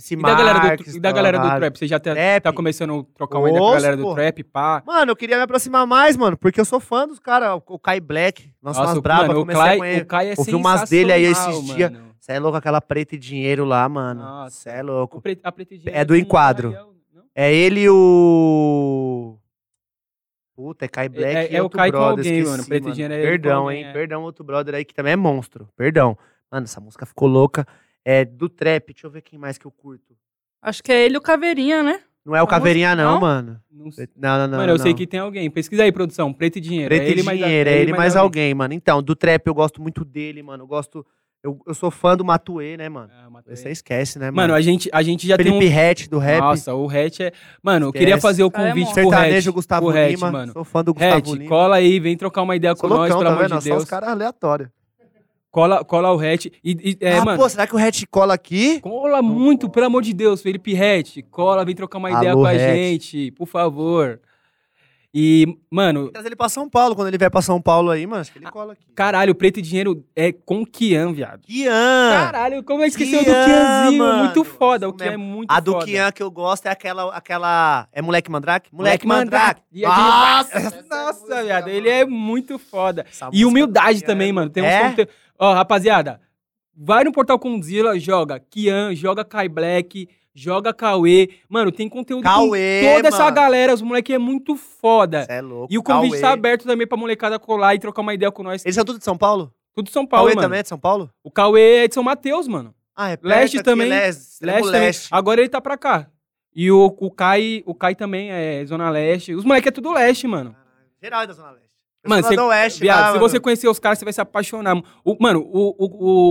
Esse e da galera, do, e da galera do trap? Você já tá, tá começando a trocar uma ideia com a galera do pô. trap, pá. Mano, eu queria me aproximar mais, mano, porque eu sou fã dos caras. O Kai Black, umas o- brabas, mano, o comecei a Kai, conhecer. o Kai é ouvi umas dele aí esses dias. mano. Você é louco, aquela preta e dinheiro lá, mano. Nossa. Você é louco. pre- a Preta e Dinheiro É do enquadro. Ariel? É ele e o. Puta, é Kai Black é- e é o outro Kai com brother, alguém, esqueci, mano. Preto e dinheiro é ele Perdão, alguém, hein? é. Perdão, outro brother aí que também é monstro. Perdão. Mano, essa música ficou louca. É do trap. Deixa eu ver quem mais que eu curto. Acho que é ele e o Caveirinha, né? Não é o Caveirinha, não, não? mano. Não sei. Não, não, não. Mano, eu não. sei que tem alguém. Pesquisa aí, produção. Preto e Dinheiro. Preto é ele e mais dinheiro, é ele mais alguém, mano. Então, do trap eu gosto muito dele, mano. Eu gosto. Eu, eu sou fã do Matuê, né, mano? Ah, Matuê. Você esquece, né, Mano, mano? a gente, a gente já Felipe tem um... Hatch do rap. Nossa, o Hatch é... Mano, eu Esquece. queria fazer o Cara, é convite monstro. pro Hatch. Sertanejo Gustavo pro Hatch, Lima. mano. Sou fã do Gustavo Hatch, Lima. cola aí, vem trocar uma ideia Sou com nós, loucão, pelo tá amor vendo? de Só os Deus. caras aleatórios. Cola, cola o Hatch. E, e- é, ah, mano, pô, será que o Hatch cola aqui? cola muito, pelo amor de Deus, Felipe Hatch. Cola, vem trocar uma ideia Alô, com a Hatch. gente, por favor. E, mano, Traz ele pra São Paulo. Quando ele vier pra São Paulo aí, mano, acho que ele cola aqui. caralho, Preto e Dinheiro é com Kian, viado. Kian! Caralho, como eu esqueci o do Kian, Kianzinho, mano. muito foda. O Kian é muito A do foda. Kian que eu gosto é aquela. aquela é Moleque Mandrake? Moleque Mandrake. E aquele- Nossa, Nossa, viado, ele é muito foda. Essa E humildade do Kian também, é mano. Tem uns É? conte- Ó, rapaziada, vai no Portal Condzilla, joga Kian, joga Kai Black, joga Cauê. Mano, tem conteúdo Cauê, toda essa mano. galera. Os moleque é muito foda. Cê é louco. E o convite Cauê. tá aberto também pra molecada colar e trocar uma ideia com nós. Eles são tudo de São Paulo? Tudo de São Paulo, Cauê mano. também é de São Paulo? O Cauê é de São Mateus, mano. Ah, é perto Leste aqui, também. Leste, Leste Leste. também. Agora ele tá pra cá. E o, o Kai, o Kai também é Zona Leste. Os moleque é tudo leste, mano. Geral é da Zona Leste. Mano, você- Oeste, Viado, lá, se mano. você conhecer os caras, você vai se apaixonar. O, mano, o, o,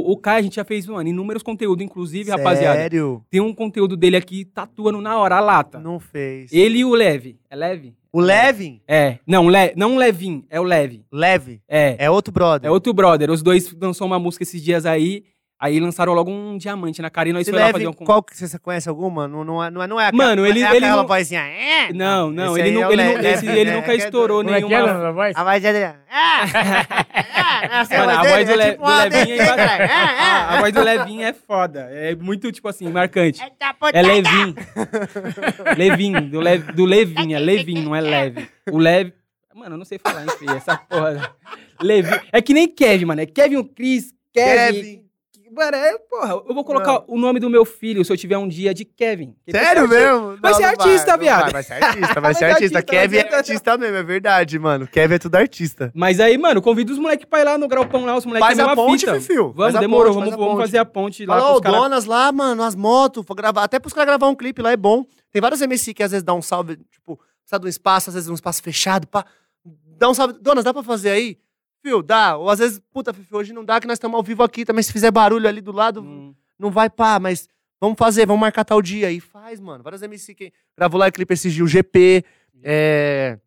o, o Kai, a gente já fez, mano, inúmeros conteúdos, inclusive, rapaziada. Sério? Tem um conteúdo dele aqui tatuando na hora, a lata. Não fez. Ele e o Leve. É Leve? O Levin? É. Não, Le... não Levin, é o Leve. Leve. É. É outro brother. É outro brother. Os dois lançou uma música esses dias aí. Aí lançaram logo um diamante na cara e nós foi lá fazer um. qual que você conhece alguma? Não, não, é, não, é, não é aquela, Mano, ele- é ele aquela não- vozinha. É? Não, não, Esse ele não, é ele, não, Levin, esse- né? ele nunca É que é estourou Como é que é nenhuma. a voz? A voz dele é... É, Mano, a voz do, Le- tipo do Levinho é. Ah, A voz do Levinho é foda. É muito, tipo assim, marcante. É Levin. Levin, do, Le, do Levin, é Levin, não é Leve. O Leve. Mano, eu não sei falar, enfim, essa porra. Levin. É que nem Kevin, mano. É Kevin o Chris, Kevin. Kevin. Mano, é, porra, eu vou colocar o nome do meu filho se eu tiver um dia de Kevin. Sério artista. mesmo? Vai Não, ser não artista, não viado. Vai, ser artista, vai ser artista. Kevin é artista mesmo, é verdade, mano. Kevin é tudo artista. Mas aí, mano, convido os moleques pra ir lá no Graupão lá, os moleques Faz é a ponte. Fifio. Vamos, demorou, vamos, vamos fazer a ponte lá ô, caras. Donas lá, mano, as motos, gravar, até pros caras gravar um clipe lá é bom. Tem vários MC que às vezes dá um salve, tipo, precisa de um espaço, às vezes um espaço fechado, pá. Dá um salve. Donas, dá pra fazer aí? Fio, dá. Ou às vezes, puta, Fifi, hoje não dá que nós estamos ao vivo aqui, também se fizer barulho ali do lado, Hum. não vai pá, mas vamos fazer, vamos marcar tal dia. E faz, mano. Vários MC que gravou lá o clipe esses dias, o GP, é...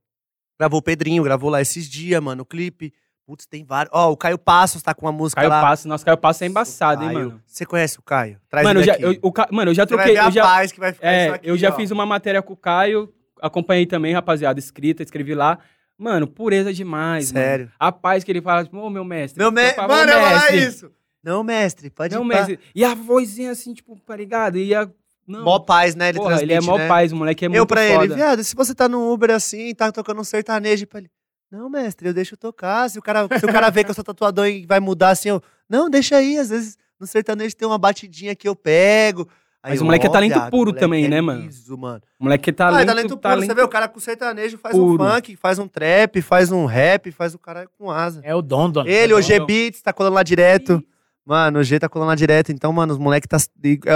Gravou o Pedrinho, gravou lá esses dias, mano, o clipe. Putz, tem vários. Ó, o Caio Passos tá com uma música Caio lá. Passo, nosso Caio Passo é embaçado, hein, Caio. mano. Você conhece o Caio? Traz Mano, ele já, eu, o Ca- mano, eu já troquei. Eu já, paz que vai ficar é, aqui, eu já ó. fiz uma matéria com o Caio, acompanhei também, rapaziada, escrita, escrevi lá. Mano, pureza demais, Sério. mano. A paz que ele fala, tipo, ô meu mestre. Meu mestre. favor, Mano, eu ia falar mestre. isso. Não, mestre, pode Não, ir mestre. E a vozinha assim, tipo, tá ligado? E a. Não. Mó paz, né? Ele Porra, ele é mó né? paz, o moleque é muito Eu pra ele, viado, se você tá no Uber assim, tá tocando um sertanejo pra ele. Não, mestre, eu deixo tocar. Se o cara, se o cara vê que eu sou tatuador e vai mudar assim, eu. Não, deixa aí. Às vezes no sertanejo tem uma batidinha que eu pego. Aí Mas o moleque é ó, talento viado, puro moleque também, é né, mano? liso, mano. O moleque é Ah, talento, é talento puro. Você vê, o cara com sertanejo faz puro. um funk, faz um trap, faz um rap, faz o cara com asa. É o dom, dom. Ele, é o G bom. Beats, tá colando lá direto. Mano, o G tá colando lá direto. Então, mano, os moleques tá.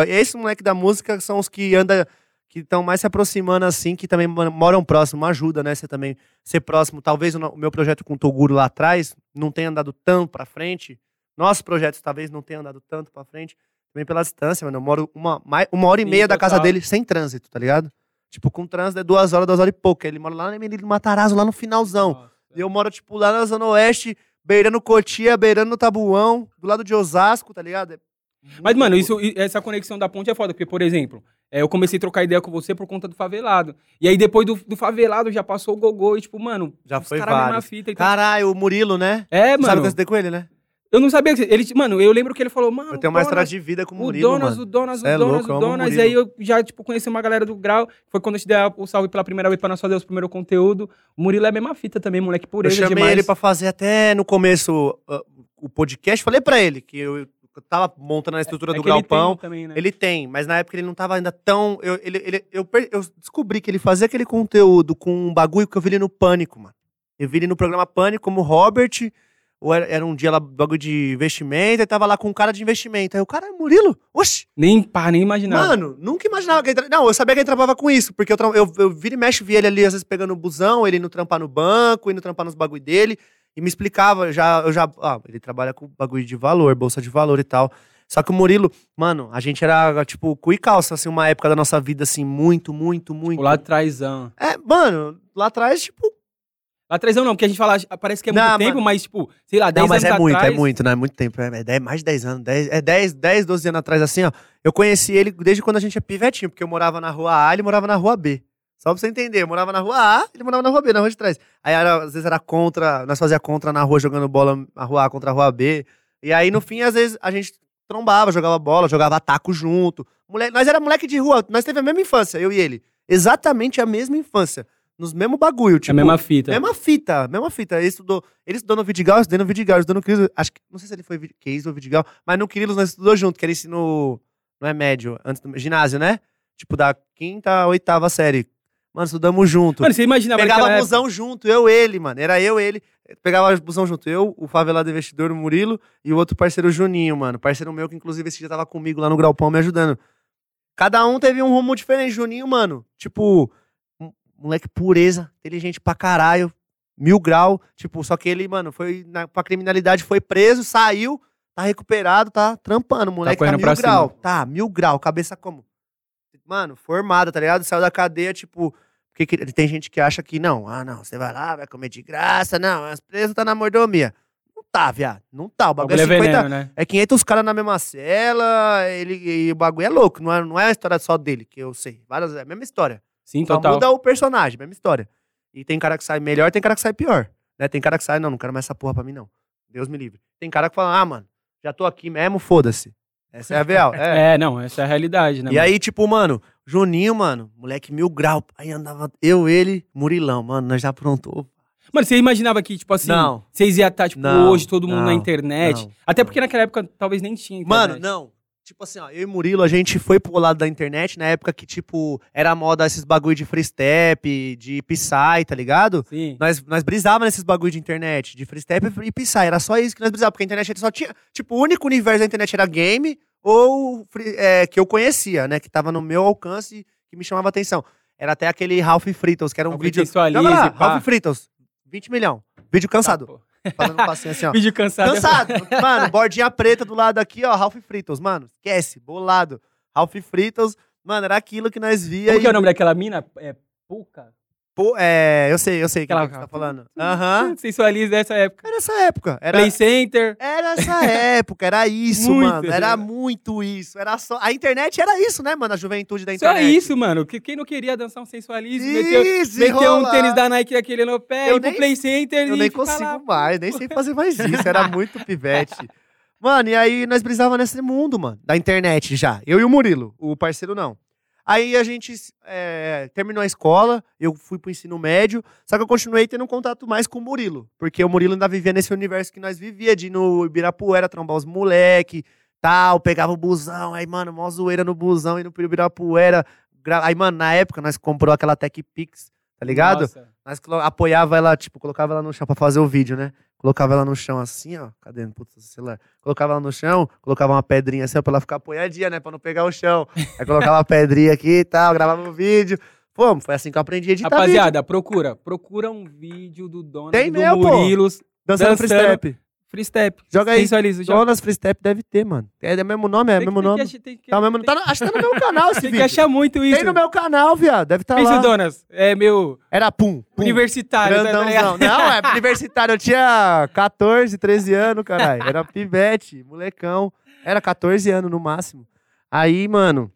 Esses moleques da música são os que anda que estão mais se aproximando assim, que também moram próximo. Ajuda, né? Você também ser próximo. Talvez o, meu projeto com o Toguro lá atrás não tenha andado tanto pra frente. Nossos projetos talvez não tenham andado tanto pra frente. Também pela distância, mano. Eu moro uma, uma hora e Sim, meia da casa total. dele sem trânsito, tá ligado? Tipo, com trânsito é duas horas, duas horas e pouco. Ele mora lá na Menino do Matarazzo, lá no finalzão. E eu moro, tipo, lá na Zona Oeste, beirando Cotia, beirando no Tabuão, do lado de Osasco, tá ligado? É Mas, mano, isso, essa conexão da ponte é foda, porque, por exemplo, é, eu comecei a trocar ideia com você por conta do favelado. E aí, depois do, do favelado, já passou o gogô e, tipo, mano, Já os foi vários. fita. Então, Caralho, o Murilo, né? é, Sabe mano. o que eu com ele, né? Eu não sabia que. Ele, mano, eu lembro que ele falou, mano. Eu tenho uma Donas, história de vida com o O Murilo, Donas, mano. o Donas, Cê é o Donas, louco, o o Donas. E aí eu já, tipo, conheci uma galera do Grau. Foi quando eu te dei o salve pela primeira vez pra nós fazer os primeiros conteúdos. O Murilo é a mesma fita também, moleque Eu pureza chamei demais. ele pra fazer até no começo uh, o podcast. Falei pra ele que eu, eu tava montando a estrutura É do que ele tem galpão. também, né? Ele tem, mas na época ele não tava ainda tão. Eu, ele, ele- eu, eu descobri que ele fazia aquele conteúdo com um bagulho que eu vi ele no Pânico, mano. Eu vi ele no programa Pânico como Robert, ou era, era um dia lá, bagulho de investimento, e tava lá com um cara de investimento. Aí o cara, Murilo, oxi, Nem pá, nem imaginava. Mano, nunca imaginava que ele. Não, eu sabia que ele trabalhava com isso, porque eu, eu, eu vira e mexe, via ele ali, às vezes, pegando o busão, ele indo trampar no banco, indo trampar nos bagulho dele, e me explicava, já, eu já... Ah, ele trabalha com bagulho de valor, bolsa de valor e tal. Só que o Murilo, mano, a gente era, tipo, cu e calça, assim, uma época da nossa vida, assim, muito, muito, muito... O lá atrásão. É, mano, lá atrás, tipo... Lá atrásão não, porque a gente fala, parece que é Não, muito mano. tempo, mas, tipo, sei lá, 10 Não, mas anos é muito, atrás... é muito, não é muito tempo, é, é dez- mais de 10 anos, 10, é 10, 10, 12 anos atrás, assim, ó. Eu conheci ele desde quando a gente é pivetinho, porque eu morava na rua A, ele morava na rua B. Só pra você entender, eu morava na rua A, ele morava na rua B, na rua de trás. Aí era, às vezes era contra, nós fazia contra na rua, jogando bola, a rua A contra a rua B. E aí, no fim, às vezes, a gente trombava, jogava bola, jogava taco junto. Moleque, nós era moleque de rua, nós teve a mesma infância, eu e ele. Exatamente a mesma infância. Nos mesmos bagulho, É tipo... a mesma fita. Mesma fita, mesma fita. Ele estudou, ele estudou no Vidigal, eu estudei no Vidigal, eu estudei no Quirilos. Acho que, não sei se ele foi Quirilos ou Vidigal, mas no Quirilos nós estudou junto, que era ensino, não é médio, antes do ginásio, né? tipo, da quinta oitava série. Mano, estudamos junto. Mano, você imaginava Pegava busão junto, eu, ele, mano. Era eu, ele. Pegava busão junto. Eu, o favelado investidor, o Murilo, e o outro parceiro, o Juninho, mano. Parceiro meu que, inclusive, esse dia tava comigo lá no Graupão me ajudando. Cada um teve um rumo diferente. Juninho, mano, tipo, moleque pureza, inteligente pra caralho, mil grau. Tipo, só que ele, mano, foi na, pra criminalidade, foi preso, saiu, tá recuperado, tá trampando. Moleque tá, correndo mil grau. cima. Tá, mil grau. Cabeça como? Mano, formada, tá ligado? Saiu da cadeia, tipo. Porque que- tem gente que acha que não, ah, não, você vai lá, vai comer de graça, não, as presas tá na mordomia. Não tá, viado. Não tá. O O bagulho bagulho é é 50, veneno, né? é 500 caras na mesma cela, ele, e o bagulho é louco. Não é, não é a história só dele, que eu sei. Várias, é a mesma história. Sim, Só total. muda o personagem, mesma história. E tem cara que sai melhor, tem cara que sai pior. Né? Tem cara que sai, não, não quero mais essa porra pra mim, não. Deus me livre. Tem cara que fala, ah, mano, já tô aqui mesmo, foda-se. Essa é a real. É. É, não, essa é a realidade, né? E aí, tipo, mano, Juninho, mano, moleque mil grau. Aí andava eu, ele, Murilão, mano, nós já aprontou. Mano, você imaginava que, tipo assim, Não. vocês iam estar, tipo, Não, hoje, todo mundo na não, internet? não, Até porque naquela época talvez nem tinha Mano, internet. não. Tipo assim, ó, eu e Murilo, a gente foi pro lado da internet na época que, tipo, era moda esses bagulho de free step, de Psy, tá ligado? Sim. Nós, nós brisava nesses bagulho de internet, de free step e Psy. Era só isso que nós brisava, porque a internet só tinha. Tipo, o único universo da internet era game ou free- é, que eu conhecia, né? Que tava no meu alcance e que me chamava atenção. Era até aquele Ralph Fritos, que era um Algum vídeo. lá. Ralph Fritos, 20 milhão. Vídeo cansado. Tá. Fazendo um passinho assim, ó. Vídeo cansado. Cansado. mano, bordinha preta do lado aqui, ó, Ralph Fritos. Mano, esquece, bolado. Ralph Fritos, mano, era aquilo que nós via. Como e- que é o nome daquela mina? É Puca? Pô, é, eu sei, eu sei o que, você tá falando. Aham. Sensualiza dessa época. Era essa época. Era, Play Center. era essa época, era isso, Muito. mano. Era muito isso. Era só. A internet era isso, né, mano? A juventude da Só internet. isso, mano. Que- Quem não queria dançar um sensualismo, meteu, Isso, meteu um tênis da Nike aquele no pé, Eu ir pro nem- Play Center Eu e nem consigo lá. mais, nem sei fazer mais isso. Era muito pivete. Mano, e aí nós brisava nesse mundo, mano, da internet já. Eu e o Murilo, o parceiro não. Aí a gente é, terminou a escola, eu fui pro ensino médio, só que eu continuei tendo um contato mais com o Murilo. Porque o Murilo ainda vivia nesse universo que nós vivia, de ir no Ibirapuera, trombar os moleque, tal, pegava o busão, aí, mano, mó zoeira no busão, indo pro Ibirapuera. Aí, mano, na época nós comprou aquela Tech Pix, tá ligado? Nossa. Nós apoiava ela, tipo, colocava ela no chão pra fazer o vídeo, né? Colocava ela no chão assim, ó. Cadê? Putz, celular. Colocava ela no chão, colocava uma pedrinha assim, ó, pra ela ficar apoiadinha, né? Pra não pegar o chão. Aí colocava a pedrinha aqui e tal, gravava o vídeo. Pô, foi assim que eu aprendi a editar vídeo. Rapaziada, procura. Procura um vídeo do Donas Tem do meu, pô. Murilos. Dançando free dançando. step. Free Step. Joga aí. Sensualiza. joga. Jonas Free Step deve ter, mano. É o mesmo nome? É o Tem que- mesmo tem nome? que tem que- Tá, tá no- acho que tá no meu canal esse Tem que vídeo. achar muito isso. Tem no meu canal, viado. Deve estar tá Pensa, lá. Donas. É meu Era pum, pum. universitário. tá Grandãozão. Não, é universitário. Eu tinha 14, 13 anos, caralho. Era pivete, molecão. Era 14 anos no máximo. Aí, mano.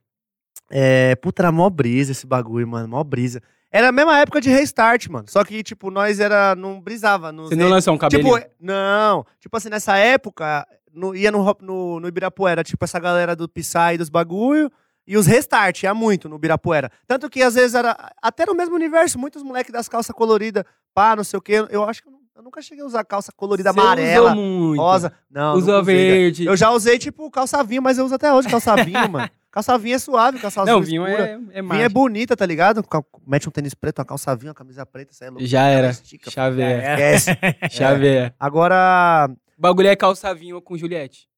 É. Puta, era mó brisa esse bagulho, mano. Mó brisa. Era a mesma época de restart, mano. Só que, tipo, nós era. Não brisava. Nos Você não lançou um cabelinho? Tipo, não. Tipo assim, nessa época, no- ia no, no, no Ibirapuera, tipo, essa galera do Psy dos bagulho. E os restart, ia muito no Ibirapuera. Tanto que às vezes era. Até no mesmo universo, muitos moleques das calças coloridas, pá, não sei o quê. Eu acho que eu, não- nunca cheguei a usar calça colorida Você amarela, usou muito. rosa. Não, Usou né? verde. Eu já usei, tipo, calça vinho, mas eu uso até hoje calça vinho, mano. Calça vinho é suave, calça azul Não, vinho é, é Vinho é bonita, tá ligado? Mete um tênis preto, uma calça vinho, uma camisa preta, isso é louco. Já era. Estica, Xavier. Esquece. Xavier. Agora, O bagulho é calça vinho com Juliette.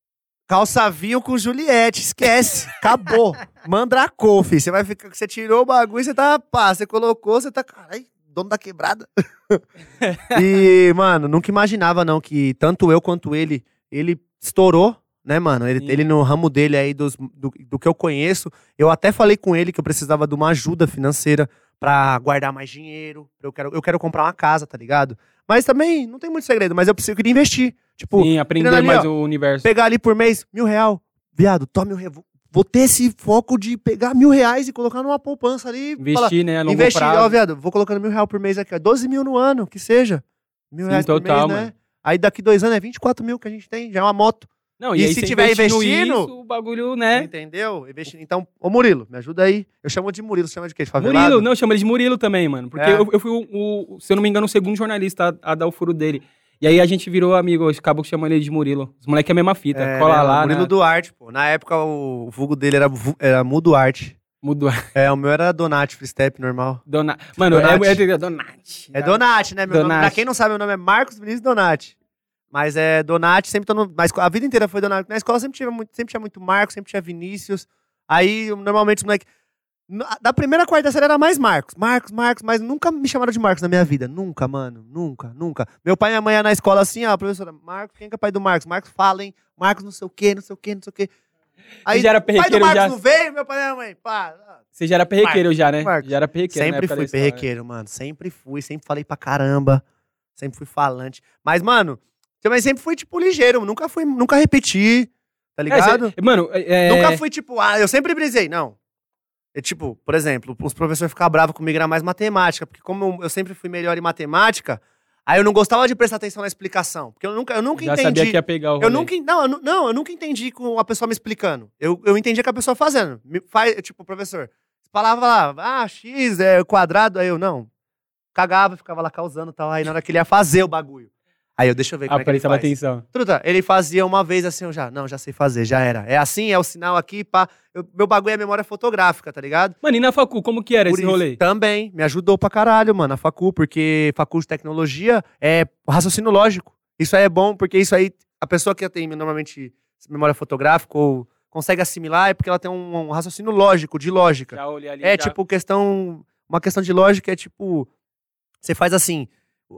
Calça vinho com Juliette, esquece. Acabou. Mandracou, filho. Você vai ficar. Você tirou o bagulho, você tá. Pá, você colocou, você tá. Caralho, dono da quebrada. e, mano, nunca imaginava, não, que tanto eu quanto ele, ele estourou, né, mano? Ele, Sim. ele no ramo dele aí, dos, do, do que eu conheço. Eu até falei com ele que eu precisava de uma ajuda financeira pra guardar mais dinheiro. Eu quero, eu quero comprar uma casa, tá ligado? Mas também não tem muito segredo, mas eu preciso eu queria investir. Tipo, Sim, aprender ali, mais ó, o universo. pegar ali por mês mil real. Viado, tome mil real. Vou ter esse foco de pegar mil reais e colocar numa poupança ali. falar, Investir, né? A longo investir, prazo. ó, viado, vou colocando mil real por mês aqui, ó. 12 mil no ano, que seja. Mil Sim, reais por total, mês, né? mano. Aí daqui dois anos é 24 mil que a gente tem, já é uma moto. Não, E aí se tiver investindo investindo- Isso, o bagulho, né? Entendeu? Investindo. Então, ô Murilo, me ajuda aí. Eu chamo de Murilo, você chama de quê? De favelado? Murilo, não, chama ele de Murilo também, mano. Porque É. eu, eu fui o, o- se eu não me engano, o segundo jornalista a, a dar o furo dele. E aí a gente virou amigo, acabou chamando ele de Murilo. Os moleques é a mesma fita, É, cola né, lá, Murilo né? Duarte, pô. Na época o vulgo dele era, era Mu Duarte. Mudou. É, o meu era Donati Free Step normal. Dona... Mano, Donati. é, é, Donati. É Donati, né? Meu nome, Donati. pra quem não sabe, meu nome é Marcos Vinícius Donati. Mas é Donati, sempre tô no. Na escola, a vida inteira foi Donati. Na escola sempre tinha muito, sempre tinha muito Marcos, sempre tinha Vinícius. Aí, normalmente, os moleques. no- Da primeira quarta série era mais Marcos. Marcos, Marcos, mas nunca me chamaram de Marcos na minha vida. Nunca, mano. Nunca, nunca. Meu pai e minha mãe iam na escola assim, ó, professora, Marcos, quem que é pai do Marcos? Marcos fala, hein? Marcos não sei o quê, não sei o quê, não sei o quê. Aí, já era pai do perrequeiro Marcos já? não veio, meu pai e minha mãe. Pá, Você já era perrequeiro já, né? Marcos. Já era perrequeiro. Sempre fui escola. perrequeiro, mano. Sempre fui, sempre falei pra caramba. Sempre fui falante. Mas, mano, também sempre fui, tipo, ligeiro. Nunca fui, nunca repeti, tá É, ligado? cê- mano, é... Nunca fui, tipo, ah, eu sempre brisei. Não. É, tipo, por exemplo, os professores ficavam bravos comigo era mais matemática. Porque como eu, eu sempre fui melhor em matemática, aí eu não gostava de prestar atenção na explicação. Porque eu nunca, eu nunca Já entendi. sabia que ia pegar o rolê. Eu nunca, não, eu não, eu nunca entendi com a pessoa me explicando. Eu, eu entendia com a pessoa fazendo. Me faz, tipo, professor, falava lá, ah, X é quadrado, aí eu, não. Cagava, ficava lá causando e tal. Aí na hora que ele ia fazer o bagulho. Aí eu, deixa eu ver como Ah, é que ele faz. atenção. Truta, ele fazia uma vez assim, eu já, não, já sei fazer, já era. É assim, é o sinal aqui, pá. Eu- meu bagulho é memória fotográfica, tá ligado? Mano, e na facu, como que era Por esse isso, rolê? Também, me ajudou pra caralho, mano, a facu, porque facu de tecnologia é raciocínio lógico. Isso aí é bom, porque isso aí, a pessoa que tem normalmente memória fotográfica ou consegue assimilar é porque ela tem um, um raciocínio lógico, de lógica. Já olhei ali. É já- tipo questão. Uma questão de lógica é tipo. Você faz assim.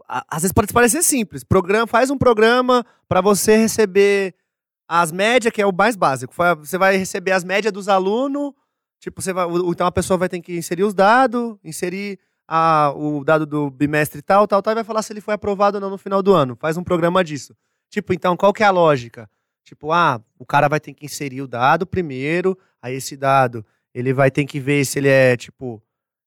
Às vezes pode parecer simples. Programa, faz um programa pra você receber as médias, que é o mais básico. Você vai receber as médias dos alunos. Tipo, você vai, então a pessoa vai ter que inserir os dados, inserir a- o dado do bimestre tal, tal, tal, e vai falar se ele foi aprovado ou não no final do ano. Faz um programa disso. Tipo, então, qual que é a lógica? Tipo, ah, o cara vai ter que inserir o dado primeiro, aí esse dado ele vai ter que ver se ele é, tipo.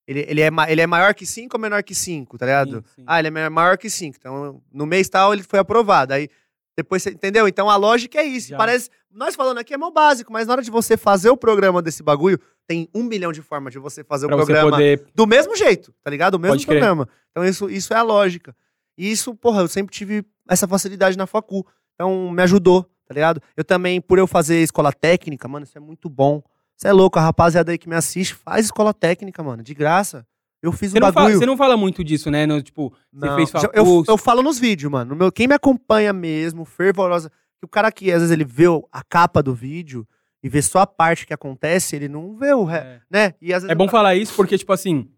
Ele, ele, é, ele é maior que 5 ou menor que 5, tá ligado? Sim, sim. Ah, ele é maior que 5. Então, no mês tal, ele foi aprovado. Aí, depois você. Entendeu? Então, a lógica é isso. Já. Parece. Nós falando aqui é mó básico, mas na hora de você fazer o programa desse bagulho, tem um milhão de formas de você fazer pra o programa poder... do mesmo jeito, tá ligado? O mesmo Pode crer. programa. Então, isso, isso é a lógica. E isso, porra, eu sempre tive essa facilidade na facu. Então, me ajudou, tá ligado? Eu também, por eu fazer escola técnica, mano, isso é muito bom. Você é louco, a rapaziada aí que me assiste, faz escola técnica, mano, de graça. Eu fiz não, fala, bagulho. você não fala muito disso, né? No, tipo, você fez já- facu... eu, eu falo nos vídeos, mano. No meu, quem me acompanha mesmo, fervorosa. Que o cara que às vezes ele vê a capa do vídeo e vê só a parte que acontece, ele não vê o re, É. né? E vezes É bom falar isso porque, tipo assim,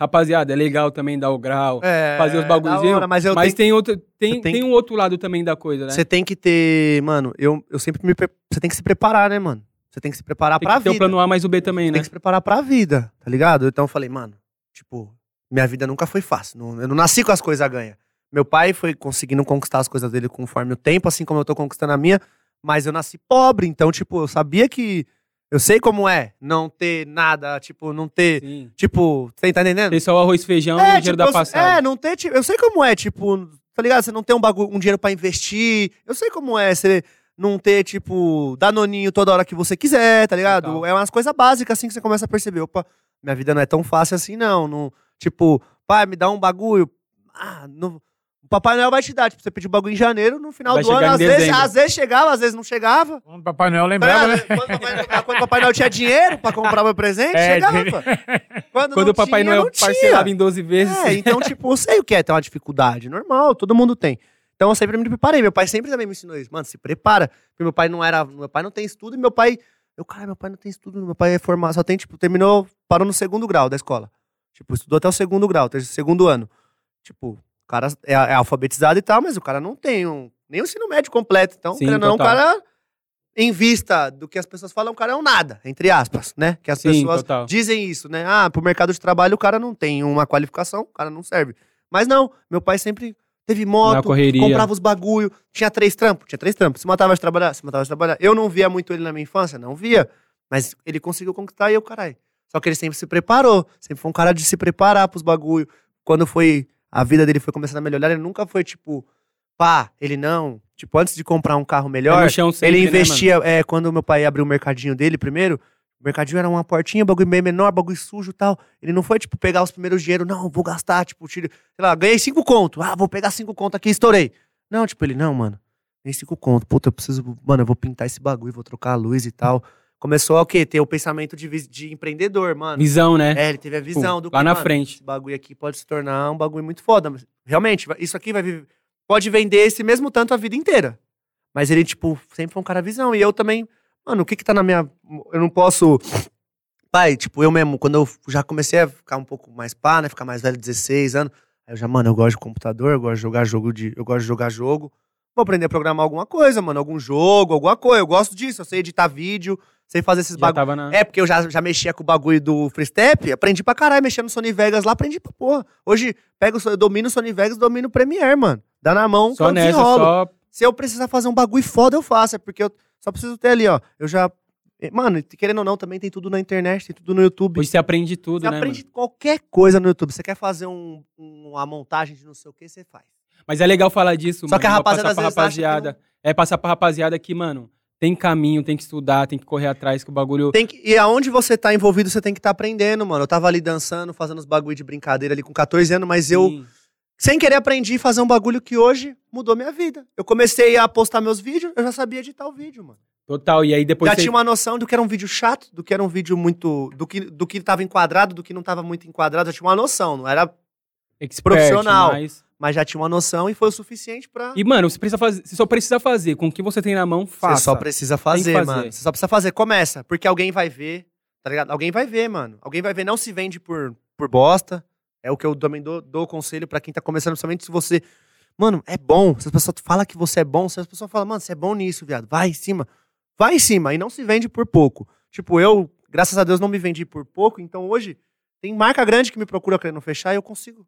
rapaziada, é legal também dar o grau, é, fazer os da bagulhozinhos, hora, mas mas tenho, tem, outro, tem, tem tem um outro lado também da coisa, né? você tem que ter, mano, eu, eu sempre me pre- você tem que se preparar, né, mano? Você tem que se preparar Tem pra que ter o vida. plano A mais o B também, Tem né? que se preparar pra vida, tá ligado? Então eu falei, mano, tipo, minha vida nunca foi fácil. não- eu não nasci com as coisas a ganha. Meu pai foi conseguindo conquistar as coisas dele conforme o tempo, assim como eu tô conquistando a minha, mas eu nasci pobre, então, tipo, eu sabia que. Eu sei como é não ter nada, tipo, não ter. Sim. Tipo, você tá entendendo? Ter só o arroz feijão e o dinheiro da eu- passagem. é, não ter, tipo, eu sei como é, tipo, tá ligado? Você não ter um bagulho, um dinheiro pra investir. Eu sei como é você não ter, tipo, danoninho toda hora que você quiser, tá ligado? Total. É umas coisas básicas assim que você começa a perceber. Opa, minha vida não é tão fácil assim, não. não tipo, pai, me dá um bagulho. Ah, não. O Papai Noel vai te dar, tipo, você pediu bagulho em janeiro, no final Vai do ano, às vezes, às vezes chegava, às vezes não chegava. Quando o Papai Noel Tá lembrava, né? ligado? Quando, o Papai, Noel- quando o Papai Noel tinha dinheiro pra comprar meu presente, É, chegava. Quando, Quando o Papai tinha, Noel parcelava em 12 vezes. É, então, tipo, eu sei o que é ter uma dificuldade. Normal, todo mundo tem. Então eu sempre me preparei. Meu pai sempre também me ensinou isso. Mano, se prepara. Porque meu pai não era. Meu pai não tem estudo e meu pai. Eu, cara, meu pai não tem estudo. Meu pai é formado. Só tem, tipo, terminou, parou no segundo grau da escola. Tipo, estudou até o segundo grau, segundo ano. Tipo, o cara é, é alfabetizado e tal, mas o cara não tem um, nem o ensino médio completo. Então, Sim, não, o cara, em vista do que as pessoas falam, o cara é um nada, entre aspas, né? Que as Sim, pessoas total. dizem isso, né? Ah, pro mercado de trabalho o cara não tem uma qualificação, o cara não serve. Mas não, meu pai sempre teve moto, comprava os bagulho, tinha três trampos, tinha três trampos. Se matava de trabalhar, se matava de trabalhar. Eu não via muito ele na minha infância, não via, mas ele conseguiu conquistar e eu, caralho. Só que ele sempre se preparou, sempre foi um cara de se preparar pros bagulho. Quando foi, a vida dele foi começando a melhorar, ele nunca foi tipo, pá, ele não. Tipo, antes de comprar um carro melhor, chão sempre, ele né, investia, é, quando meu pai abriu o mercadinho dele primeiro, o mercadinho era uma portinha, bagulho meio menor, bagulho sujo e tal. Ele não foi, tipo, pegar os primeiros dinheiros, não, vou gastar, tipo, tiro, sei lá, ganhei cinco conto. Ah, vou pegar cinco conto aqui, estourei. Não, tipo, ele, não, mano, ganhei cinco conto. Puta, eu preciso, mano, eu vou pintar esse bagulho, vou trocar a luz e tal. começou a o quê? Ter o pensamento de, de empreendedor, mano. Visão, né? É, ele teve a visão do lá que, na mano, frente. Esse bagulho aqui pode se tornar um bagulho muito foda. Mas, realmente, isso aqui vai vi- pode vender esse mesmo tanto a vida inteira. Mas ele, tipo, sempre foi um cara visão. E eu também, mano, o que que tá na minha. Eu não posso. Pai, tipo, eu mesmo, quando eu já comecei a ficar um pouco mais pá, né? Ficar mais velho, 16 anos. Aí eu já, mano, eu gosto de computador, eu gosto de jogar jogo de. Eu gosto de jogar jogo. Vou aprender a programar alguma coisa, mano. Algum jogo, alguma coisa. Eu gosto disso. Eu sei editar vídeo, sei fazer esses tava na... É, porque eu já, já mexia com o bagulho do Freestep, aprendi pra caralho, mexendo no Sony Vegas lá, aprendi pra porra. Hoje, pego, eu domino o Sony Vegas, domino o Premiere, mano. Dá na mão, Só nessa, desenrolo. só... Se eu precisar fazer um bagulho foda, eu faço. É porque eu só preciso ter ali, ó. Eu já. eh, Mano, querendo ou não, também tem tudo na internet, tem tudo no YouTube. Hoje você aprende tudo, você né, aprende mano? qualquer coisa no YouTube. Você quer fazer um, um- uma montagem de não sei o que, você faz. Mas é legal falar disso, Só mano. que a rapaziada passar pra rapaziada. É passar pra rapaziada que, mano, tem caminho, tem que estudar, tem que correr atrás, que o bagulho... Tem que, e aonde você tá envolvido, você tem que estar aprendendo, mano. Eu tava ali dançando, fazendo os bagulho de brincadeira ali com 14 anos, mas eu, Sim. Sem querer, aprendi a fazer um bagulho que hoje mudou minha vida. Eu comecei a postar meus vídeos, eu já sabia editar o vídeo, mano. Total, e aí depois já você... tinha uma noção do que era um vídeo chato, do que era um vídeo muito. do que, do que tava enquadrado, do que não tava muito enquadrado. Eu tinha uma noção, não era. expert, profissional. mas- Mas já tinha uma noção e foi o suficiente pra. E, mano, você, precisa fazer, você só precisa fazer. Com o que você tem na mão, faça. Você só precisa fazer, fazer. mano. Você só precisa fazer. Começa. Porque alguém vai ver, tá ligado? Alguém vai ver, mano. Alguém vai ver. Não se vende por, por bosta. É o que eu também dou, dou conselho pra quem tá começando, principalmente se você. Mano, é bom. Se as pessoas falam que você é bom, se as pessoas falam, mano, você é bom nisso, viado. Vai em cima. Vai em cima. E não se vende por pouco. Tipo, eu, graças a Deus, não me vendi por pouco. Então hoje, tem marca grande que me procura querendo fechar e eu consigo.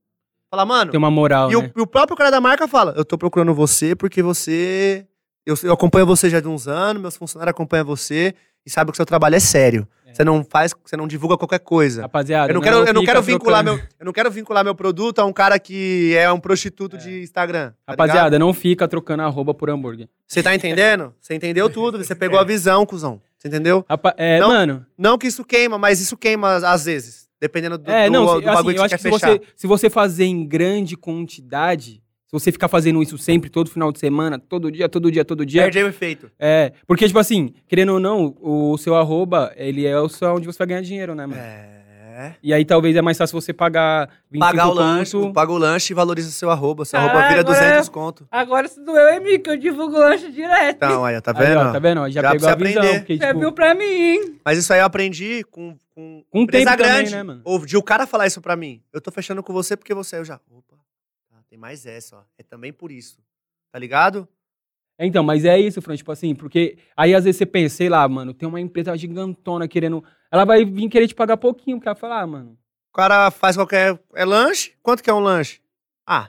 Falar, mano. Tem uma moral, E né? o, e o próprio cara da marca fala: Eu tô procurando você porque você. Eu, eu acompanho você já de uns anos, meus funcionários acompanham você e sabem que o seu trabalho é sério. É. Você não faz, você não divulga qualquer coisa. Rapaziada, Eu não, quero, eu não quero vincular trocando- meu, eu não quero vincular meu produto a um cara que é um prostituto de Instagram. tá Rapaziada, ligado? não fica trocando arroba por hambúrguer. você tá entendendo? Você entendeu tudo, você pegou a visão, cuzão. Você entendeu? Rapa- é, Não, mano. Não que isso queima, mas isso queima às- vezes, dependendo do, É, não, do se- assim, bagulho eu que acho você que quer se fechar. você, se você fazer em grande quantidade, você ficar fazendo isso sempre, todo final de semana, todo dia, todo dia, todo dia. Perde o efeito. É, porque, tipo assim, querendo ou não, o seu arroba, ele é o seu onde você vai ganhar dinheiro, né, mano? É. E aí talvez é mais fácil você pagar 25 Pagar o lanche, conto. paga o lanche e valoriza seu arroba. Seu Ah, arroba vira agora 200 conto. Agora se doeu em mim, que eu divulgo lanche direto. Então, aí, ó, tá Aí, vendo? ó, tá vendo? Já, Já pegou a visão. aprender. Porque, Já tipo, viu pra mim, hein? Mas isso aí eu aprendi com, com Com o empresa tempo também, grande. né, mano? Ou de o cara falar isso pra mim. Eu tô fechando com você porque você... Eu já... Opa, tem mais essa, ó. É também por isso. Tá ligado? Então, mas é isso, Fran, tipo assim, porque aí às vezes você pensa, sei lá, mano, tem uma empresa gigantona querendo. Ela vai vir querer te pagar pouquinho, porque ela fala, ah, mano. O cara faz qualquer... É lanche? Quanto que é um lanche? Ah,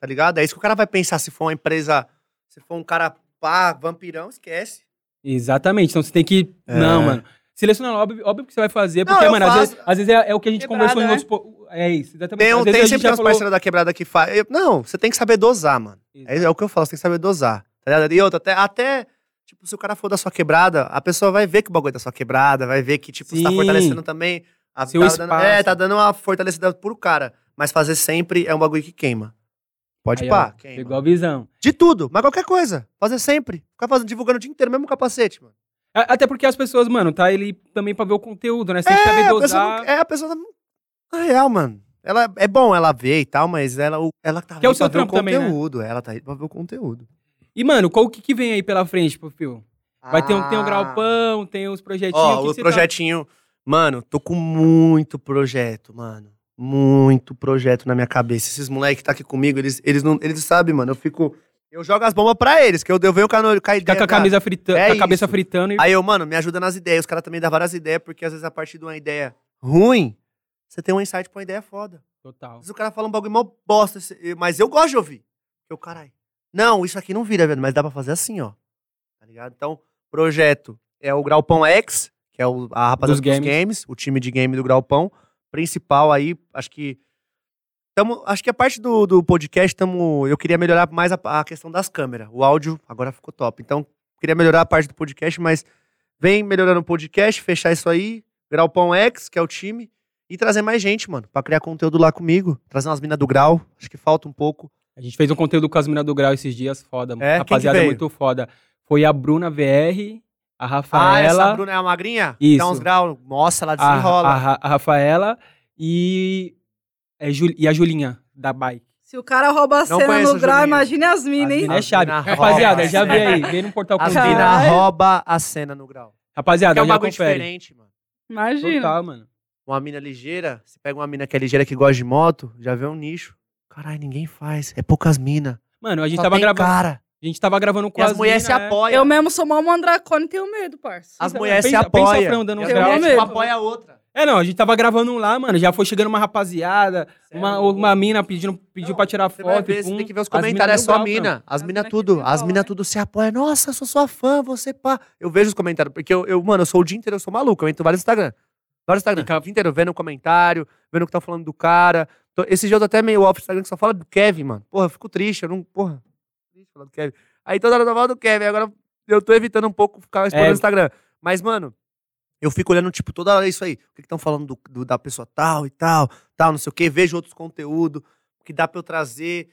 tá ligado? É isso que o cara vai pensar se for uma empresa... Se for um cara pá, vampirão, esquece. Exatamente. Então você tem que. É. Não, mano. Selecionar, óbvio, óbvio que você vai fazer, Não, porque, eu mano, às faço. vezes, às vezes é, é o que a gente Quebrada, conversou em né? outros. po- É isso, exatamente. Tem, um- às vezes tem a gente sempre já uns falou- parceiros da quebrada que faz. eu- Não, você tem que saber dosar, mano. É, é o que eu falo, você tem que saber dosar. Tá ligado? E outra, até, até, tipo, se o cara for da sua quebrada, a pessoa vai ver que o bagulho é da sua quebrada, vai ver que, tipo, você tá Sim. fortalecendo também. A, Seu tá espaço. dando, é, tá dando uma fortalecida pro cara. Mas fazer sempre é um bagulho que queima. Pode Aí, pá, ó, queima. Pegou a visão. De tudo, mas qualquer coisa. Fazer sempre. Ficar fazendo, divulgando o dia inteiro, mesmo capacete, mano. A- Até porque as pessoas, mano, tá ele também pra ver o conteúdo, né? Você tem que saber É, a pessoa dosar. não, é, a pessoa não. Na real, mano. Ela, é bom ela ver e tal, mas ela, o- ela tá Que é o aí pra seu ver o trampo também, né? conteúdo. Ela tá aí pra ver o conteúdo. E, mano, qual que, que vem aí pela frente, pro Fio? Vai ter um, tem o Ah. gralpão, tem os projetinhos. Ó, o tá- projetinho. Mano, tô com muito projeto, mano. Muito projeto na minha cabeça. Esses moleques que tá aqui comigo, eles, eles não. Eles sabem, mano. Eu fico. Eu jogo as bombas pra eles, que eu, eu venho com a, com a ideia. com a da- camisa fritando, É com a cabeça fritando e. Aí eu, mano, me ajuda nas ideias. Os caras também dão várias ideias, porque às vezes a partir de uma ideia ruim, você tem um insight pra uma ideia foda. Às Total. vezes o cara fala um bagulho mó bosta, mas eu gosto de ouvir. Eu, caralho. Não, isso aqui não vira, velho, mas dá pra fazer assim, ó. Tá ligado? Então, projeto é o Graupão X, que é o, a rapaziada Dos dos games. games. o time de game do Graupão. Principal aí, acho que. Tamo, acho que a parte do, do podcast, tamo, eu queria melhorar mais a, a questão das câmeras. O áudio agora ficou top. Então, queria melhorar a parte do podcast, mas vem melhorando o podcast, fechar isso aí. Graupão X, que é o time. E trazer mais gente, mano, pra criar conteúdo lá comigo. Trazer umas minas do grau. Acho que falta um pouco. A gente fez um conteúdo com as minas do Grau esses dias, foda, mano. É? Rapaziada, muito foda. Foi a Bruna VR A Ah, essa Rafaela. Bruna é a magrinha? Isso. Dá uns graus. Nossa, ela a, desenrola. a, Ra- a Rafaela e, é, Ju- e a Julinha, da bike. Se o cara rouba a Não cena conheço no a grau, Julinha. imagine as minas, As hein? mina é As chave. mina Rapaziada, rouba. já vê aí. Vê no portal As Conteúdo. mina Caralho. rouba a cena no grau. Rapaziada, Que é um já bagulho confere. diferente, mano. Imagina. Total, mano. Uma mina ligeira, você pega uma mina que é ligeira que gosta de moto, já vê um nicho. Caralho, ninguém faz. É poucas minas. Mano, a gente Só tava gravando. cara. A gente tava gravando com E as mulheres se mina, é. apoiam. Eu mesmo sou mal mandracone e tenho medo, parça. As mulheres se pensa- pensa apoiam. a Fran dando E uns as graus. mulheres, Eu tipo, mesmo. apoia a outra. É, não, a gente tava gravando um lá, mano. Já foi chegando uma rapaziada, uma, uma mina pedindo, pediu pra tirar Você foto. ver, e você pum. tem que ver os comentários, é só grau, mina. mano. As As mina mina tudo, as mina né? tudo se apoiam. Nossa, eu sou sua fã, você pá. Eu vejo os comentários, porque eu, eu, mano, eu sou o dia inteiro, eu sou maluco, eu entro vários Instagram. Vários Instagram, Fica- o dia inteiro vendo comentário, vendo o que tá falando do cara. Tô- Esse dia eu tô até meio off Instagram que só fala do Kevin, mano. Porra, eu fico triste, eu não, porra. Triste falar do Kevin. Aí toda hora eu falo do Kevin, agora eu tô evitando um pouco ficar explorando É. o Instagram. Mas, mano, eu fico olhando, tipo, toda hora isso aí. O que estão falando do, do- da pessoa tal e tal, tal, não sei o quê. Vejo outros conteúdos que dá pra eu trazer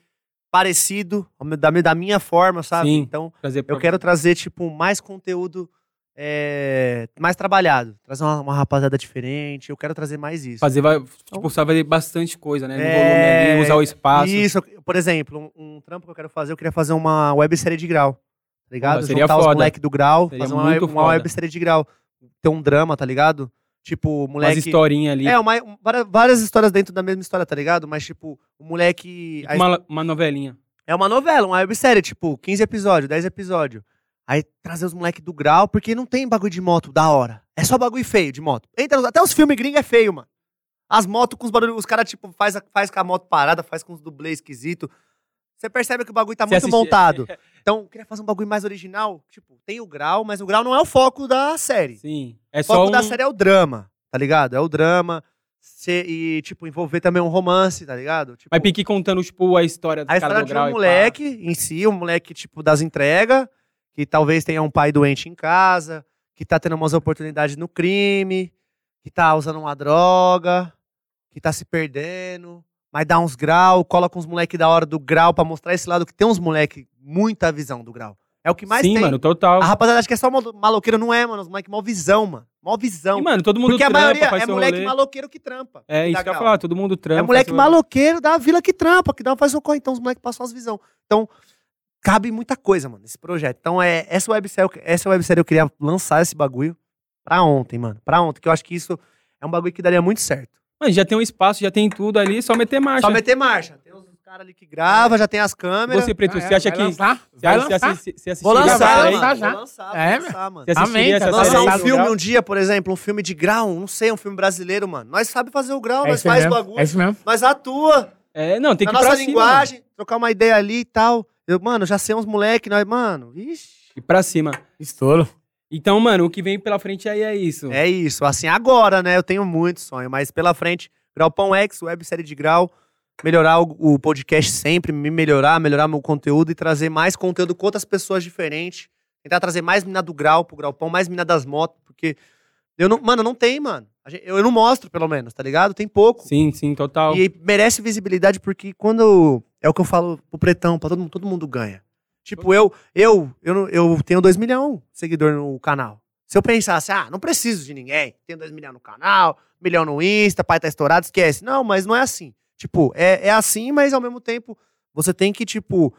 parecido, da, da minha forma, sabe? Sim. Então, pra- eu quero trazer, tipo, mais conteúdo é, mais trabalhado. Trazer uma, uma rapaziada diferente. Eu quero trazer mais isso. fazer, vai- tipo, você vai fazer bastante coisa, né? No É, volume usar o espaço. Isso, por exemplo, um, um trampo que eu quero fazer, eu queria fazer uma websérie de grau. Tá ligado? Porra, seria Juntar os foda. moleque do grau, Seria fazer uma, uma websérie de grau. Ter um drama, tá ligado? Tipo, Umas moleque. historinhas ali. É, uma, um- várias, histórias dentro da mesma história, tá ligado? Mas, tipo, o moleque. Tipo uma, uma novelinha. É uma novela, uma websérie, tipo, 15 episódios, 10 episódios. Aí trazer os moleques do grau, porque não tem bagulho de moto da hora. É só bagulho feio de moto. Entra, até os filmes gringos é feio, mano. As motos com os barulhos, os caras, tipo, faz, faz com a moto parada, faz com os dublês esquisito. Você percebe que o bagulho tá Você muito assiste- montado. Então, eu queria fazer um bagulho mais original. Tipo, tem o grau, mas o grau não é o foco da série. Sim. É o foco um... da série é o drama, tá ligado? É o drama. Ser- e, tipo, envolver também um romance, tá ligado? Tipo, Mas Pique contando, tipo, a história do a história do de um moleque em si, um moleque, tipo, das entregas, que talvez tenha um pai doente em casa, que tá tendo umas oportunidades no crime, que tá usando uma droga, que tá se perdendo, mas dá uns grau, coloca uns moleque da hora do grau pra mostrar esse lado que tem uns moleque muita visão do grau. É o que mais Sim, tem. mano, total. A rapaziada acha que é só malo- maloqueiro, não é, mano. Os moleque mal visão, mano. Mal visão. E, mano, todo mundo Porque a trampa, maioria faz é moleque rolê. maloqueiro que trampa. É isso dá que eu ia falar, todo mundo trampa. É moleque maloqueiro da vila que trampa, que dá faz o corre. Então os moleques passam as visão. Então, cabe muita coisa, mano, nesse projeto. Então, é, essa websérie, essa websérie eu queria lançar esse bagulho pra ontem, mano. Pra ontem, que eu acho que isso é um bagulho que daria muito certo. Mano, já tem um espaço, já tem tudo ali, só meter marcha. Só meter marcha. Caras ali que gravam, já tem as câmeras. Você, Preto, Ah, você é, acha vai que... lançar? Você, Vai você lançar? Vou lançar, vai lançar já. Vou lançar, É, vou lançar, mano. Você assistiria Amém, essa Lançar um filme grau. um dia, por exemplo, um filme de grau, não sei, um filme brasileiro, mano. Nós sabe fazer o grau, É nós faz mesmo. bagulho, É isso mesmo. nós atua. É, não, tem que ir nossa cima. linguagem, trocar uma ideia ali e tal. Eu, mano, já sei uns moleque, nós, mano, ixi. E pra cima. Estouro. Então, mano, o que vem pela frente aí é isso. É isso, assim, agora, né? Eu tenho muito sonho, mas pela frente, Graupão X, websérie de grau, melhorar o, podcast sempre, me melhorar, melhorar meu conteúdo e trazer mais conteúdo com outras pessoas diferentes. Tentar trazer mais mina do grau pro Graupão, mais mina das motos, porque eu não, mano, não tem, mano. Eu não mostro, pelo menos, tá ligado? Tem pouco. Sim, sim, total. E merece visibilidade porque quando. É o que eu falo pro pretão, pra todo mundo, todo mundo ganha. Tipo, eu, eu, eu, eu tenho 2 milhões de seguidores no canal. Se eu pensasse, ah, não preciso de ninguém, tenho 2 milhões no canal, milhão no Insta, pai tá estourado, esquece. Não, mas não é assim. Tipo, é, é assim, mas ao mesmo tempo você tem que, tipo.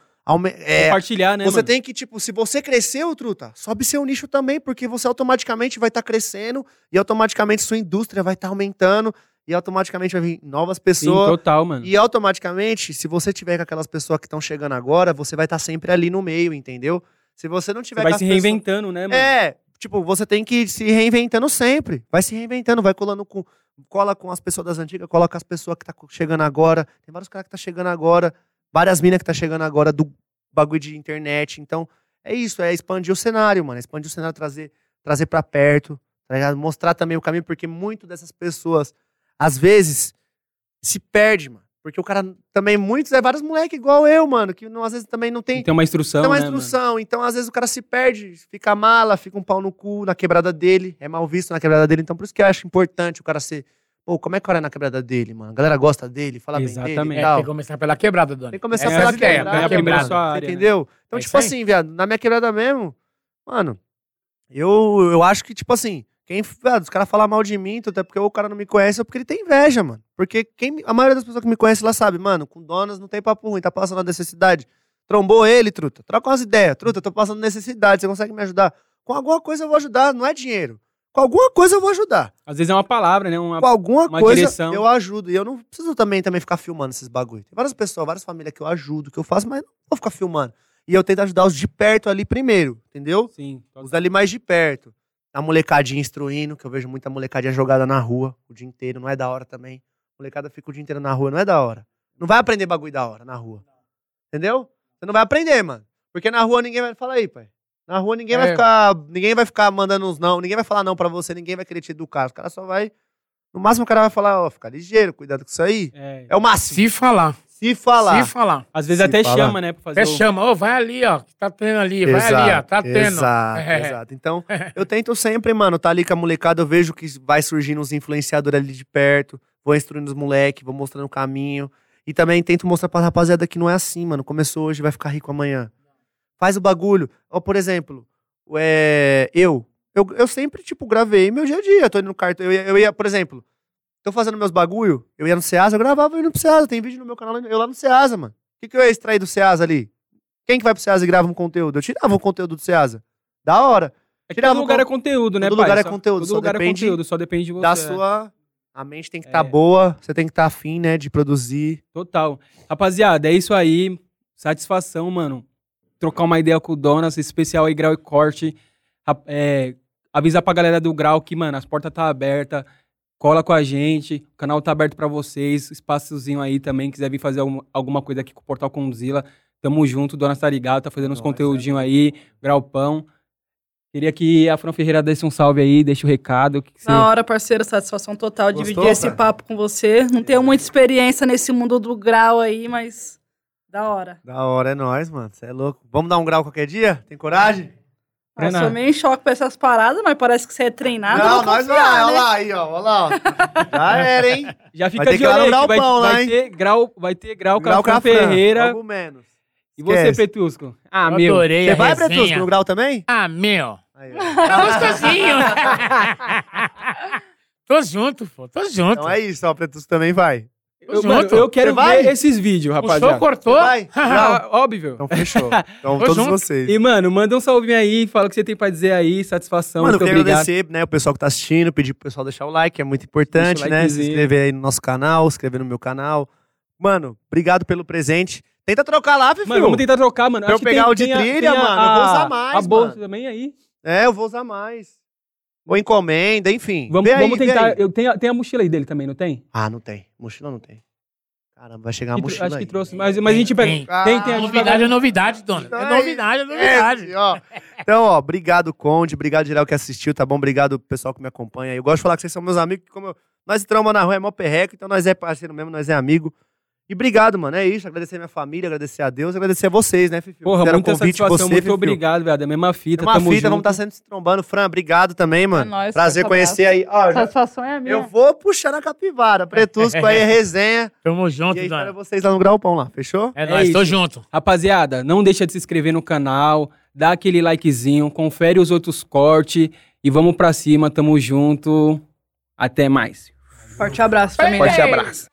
é, Compartilhar, né, você mano? tem que, tipo, se você cresceu, truta, sobe seu nicho também, porque você automaticamente vai estar crescendo e automaticamente sua indústria vai estar aumentando e automaticamente vai vir novas Sim, pessoas. total, mano. E automaticamente, se você tiver com aquelas pessoas que estão chegando agora, você vai estar sempre ali no meio, entendeu? Se você não Você tiver vai com se as pessoas- reinventando, né, mano? É, tipo, você tem que ir se reinventando sempre. Vai se reinventando, vai colando com. Cola com as pessoas das antigas, cola com as pessoas que tá chegando agora. Tem vários caras que tá chegando agora, várias minas que tá chegando agora do bagulho de internet. Então, é isso, é expandir o cenário, mano. Expandir o cenário, trazer, trazer pra perto, tá? Mostrar também o caminho, porque muito dessas pessoas, às vezes, se perde, mano. Porque o cara também, muitos, é vários moleques igual eu, mano, que não, às vezes também não tem, Tem uma instrução, tem uma né, mano? instrução. Então, às vezes, o cara se perde, fica mala, fica um pau no cu na quebrada dele, é mal visto na quebrada dele. Então, por isso que eu acho importante o cara ser. Pô, como é que o cara é na quebrada dele, mano? A galera gosta dele, fala bem dele Exatamente. e É, tem que começar pela quebrada, Doni. Tem que começar Essa pela é a ideia, quebrada. primeiro quebrada. área, né? entendeu? Então, É tipo assim, viado, na minha quebrada mesmo, mano, Eu, eu acho que, tipo assim, quem, ah, os caras falam mal de mim, até porque o cara não me conhece, é porque ele tem inveja, mano. Porque quem, a maioria das pessoas que me conhecem lá sabe, mano, com donas não tem papo ruim, tá passando a necessidade. Trombou ele, truta. Troca umas ideias. Truta, eu tô passando necessidade, você consegue me ajudar? Com alguma coisa eu vou ajudar, não é dinheiro. Com alguma coisa eu vou ajudar. Às vezes é uma palavra, né? Uma... Com alguma uma coisa direção. eu ajudo. E eu não preciso também, também ficar filmando esses bagulho. Tem várias pessoas, várias famílias que eu ajudo, que eu faço, mas não vou ficar filmando. E eu tento ajudar os de perto ali primeiro, entendeu? Sim. Os ali mais de perto. A molecadinha instruindo, que eu vejo muita molecadinha jogada na rua o dia inteiro, não é da hora também. Molecada fica o dia inteiro na rua, não é da hora. Não vai aprender bagulho da hora na rua. Entendeu? Você não vai aprender, mano. Porque na rua ninguém vai. Fala aí, pai. Na rua ninguém vai É. ficar. Ninguém vai ficar mandando uns não. Ninguém vai falar não pra você, ninguém vai querer te educar. Os caras só vai. No máximo o cara vai falar, ó, fica ligeiro, cuidado com isso aí. É. É o máximo. Se falar. Se falar. Se falar. Às vezes Se até fala. chama, né? Pra fazer Até o... chama, ô, vai ali, ó. que Tá tendo ali, vai ali, ó. Tá tendo. Exato, É. exato. Então, eu tento sempre, mano, tá ali com a molecada, eu vejo que vai surgindo uns influenciadores ali de perto, vou instruindo os moleques, vou mostrando o caminho. E também tento mostrar pra rapaziada que não é assim, mano. Começou hoje, vai ficar rico amanhã. Faz o bagulho. Ó, por exemplo, é, eu, eu. Eu sempre, tipo, gravei meu dia a dia. Tô indo no cartão. Eu eu ia, por exemplo, tô fazendo meus bagulho, eu ia no Ceasa, eu gravava indo pro Ceasa. Tem vídeo no meu canal, eu lá no Ceasa, mano. O que, que eu ia extrair do Ceasa ali? Quem que vai pro Ceasa e grava um conteúdo? Eu tirava um conteúdo do Ceasa. Da hora. É que Tirava todo o lugar é conteúdo, né, todo pai? lugar é conteúdo, Todo só lugar depende é conteúdo, só depende de você. da é. sua. A mente tem que estar É. boa, você tem que estar afim, né, de produzir. Total. Rapaziada, é isso aí. Satisfação, mano. Trocar uma ideia com o Donas, especial aí, Grau e Corte. É, avisar pra galera do Grau que, mano, as portas tá abertas. Cola com a gente. O canal tá aberto pra vocês. Espaçozinho aí também. Quiser vir fazer alguma, alguma coisa aqui com o Portal Conzilla. Tamo junto. Donas tá ligado. Tá fazendo uns Nossa, conteúdinhos aí. Grau Pão. Queria que a Fran Ferreira desse um salve aí, deixe o recado. que que você- Na hora, parceiro, satisfação total Gostou, dividir esse cara? papo com você. Não tenho muita experiência nesse mundo do grau aí, mas da hora. Da hora, é nóis, mano. Você é louco. Vamos dar um grau qualquer dia? Tem coragem? Eu sou meio em choque com essas paradas, mas parece que você é treinado. não, nós confiar, vai. Olha né? lá aí, ó. Olha lá, ó. Já era, hein? Já fica Vai ter de lá olho no aí, que vai, lá, vai hein? ter grau, vai ter grau, grau com a Ferreira. Algo menos. E você, Esquece. Petusco? Ah, Eu meu. adorei Você a vai, resenha. Pretusco, no grau também? Ah, meu. Aí, ó. Tá gostosinho. Tô junto, pô. Tô junto. Então é isso, ó. Pretusco também vai. Eu, mano, eu quero ver esses vídeos, o show rapaziada. cortou. Vai? Óbvio. Então fechou. Então todos junto. vocês. E, mano, manda um salve aí, fala o que você tem pra dizer aí, satisfação, Mano, eu queria obrigado. agradecer, né, o pessoal que tá assistindo, pedir pro pessoal deixar o like, é muito importante, Deixa né? Se inscrever aí no nosso canal, se inscrever no meu canal. Mano, obrigado pelo presente. Tenta trocar lá, Fifi. Mano, vamos tentar trocar, mano. Pra eu Acho pegar tem- o de a- trilha, a- mano, eu vou usar a- mais, A bolsa mano. também aí. É, eu vou usar mais. Ou encomenda, enfim. Vamos, aí, vamos tentar. Eu tenho, tem a mochila aí dele também, não tem? Ah, não tem. Mochila não tem. Caramba, vai chegar a Que mochila acho que aí. trouxe. Mas, mas a gente pega. Tem. Tem, tem, a gente Novidade é novidade, dona. Então É é novidade, é novidade. Esse, ó. Então, ó, obrigado, Conde. Obrigado, geral, que assistiu, tá bom? Obrigado, pessoal que me acompanha. aí. Eu gosto de falar que vocês são meus amigos, que como eu- nós trama na rua é mó perreco, então nós é parceiro mesmo, nós é amigo. E obrigado, mano. É isso. Agradecer a minha família, agradecer a Deus, agradecer a vocês, né, Fifi? Porra, muita convite, satisfação, você, muito Fifi. obrigado, velho. É a mesma fita, É uma tamo fita, junto. vamos estar sempre se trombando. Fran, obrigado também, mano. nóis, Prazer conhecer aí. Ó, já- Satisfação é minha. eu vou puxar na capivara. Pretusco aí, resenha. Tamo E junto, aí, espero vocês lá no Graupão lá, fechou? É É nóis, tô isso. junto. Rapaziada, não deixa de se inscrever no canal, dá aquele likezinho, confere os outros cortes e vamos pra cima, tamo junto. Até mais. Forte abraço, família. Forte abraço.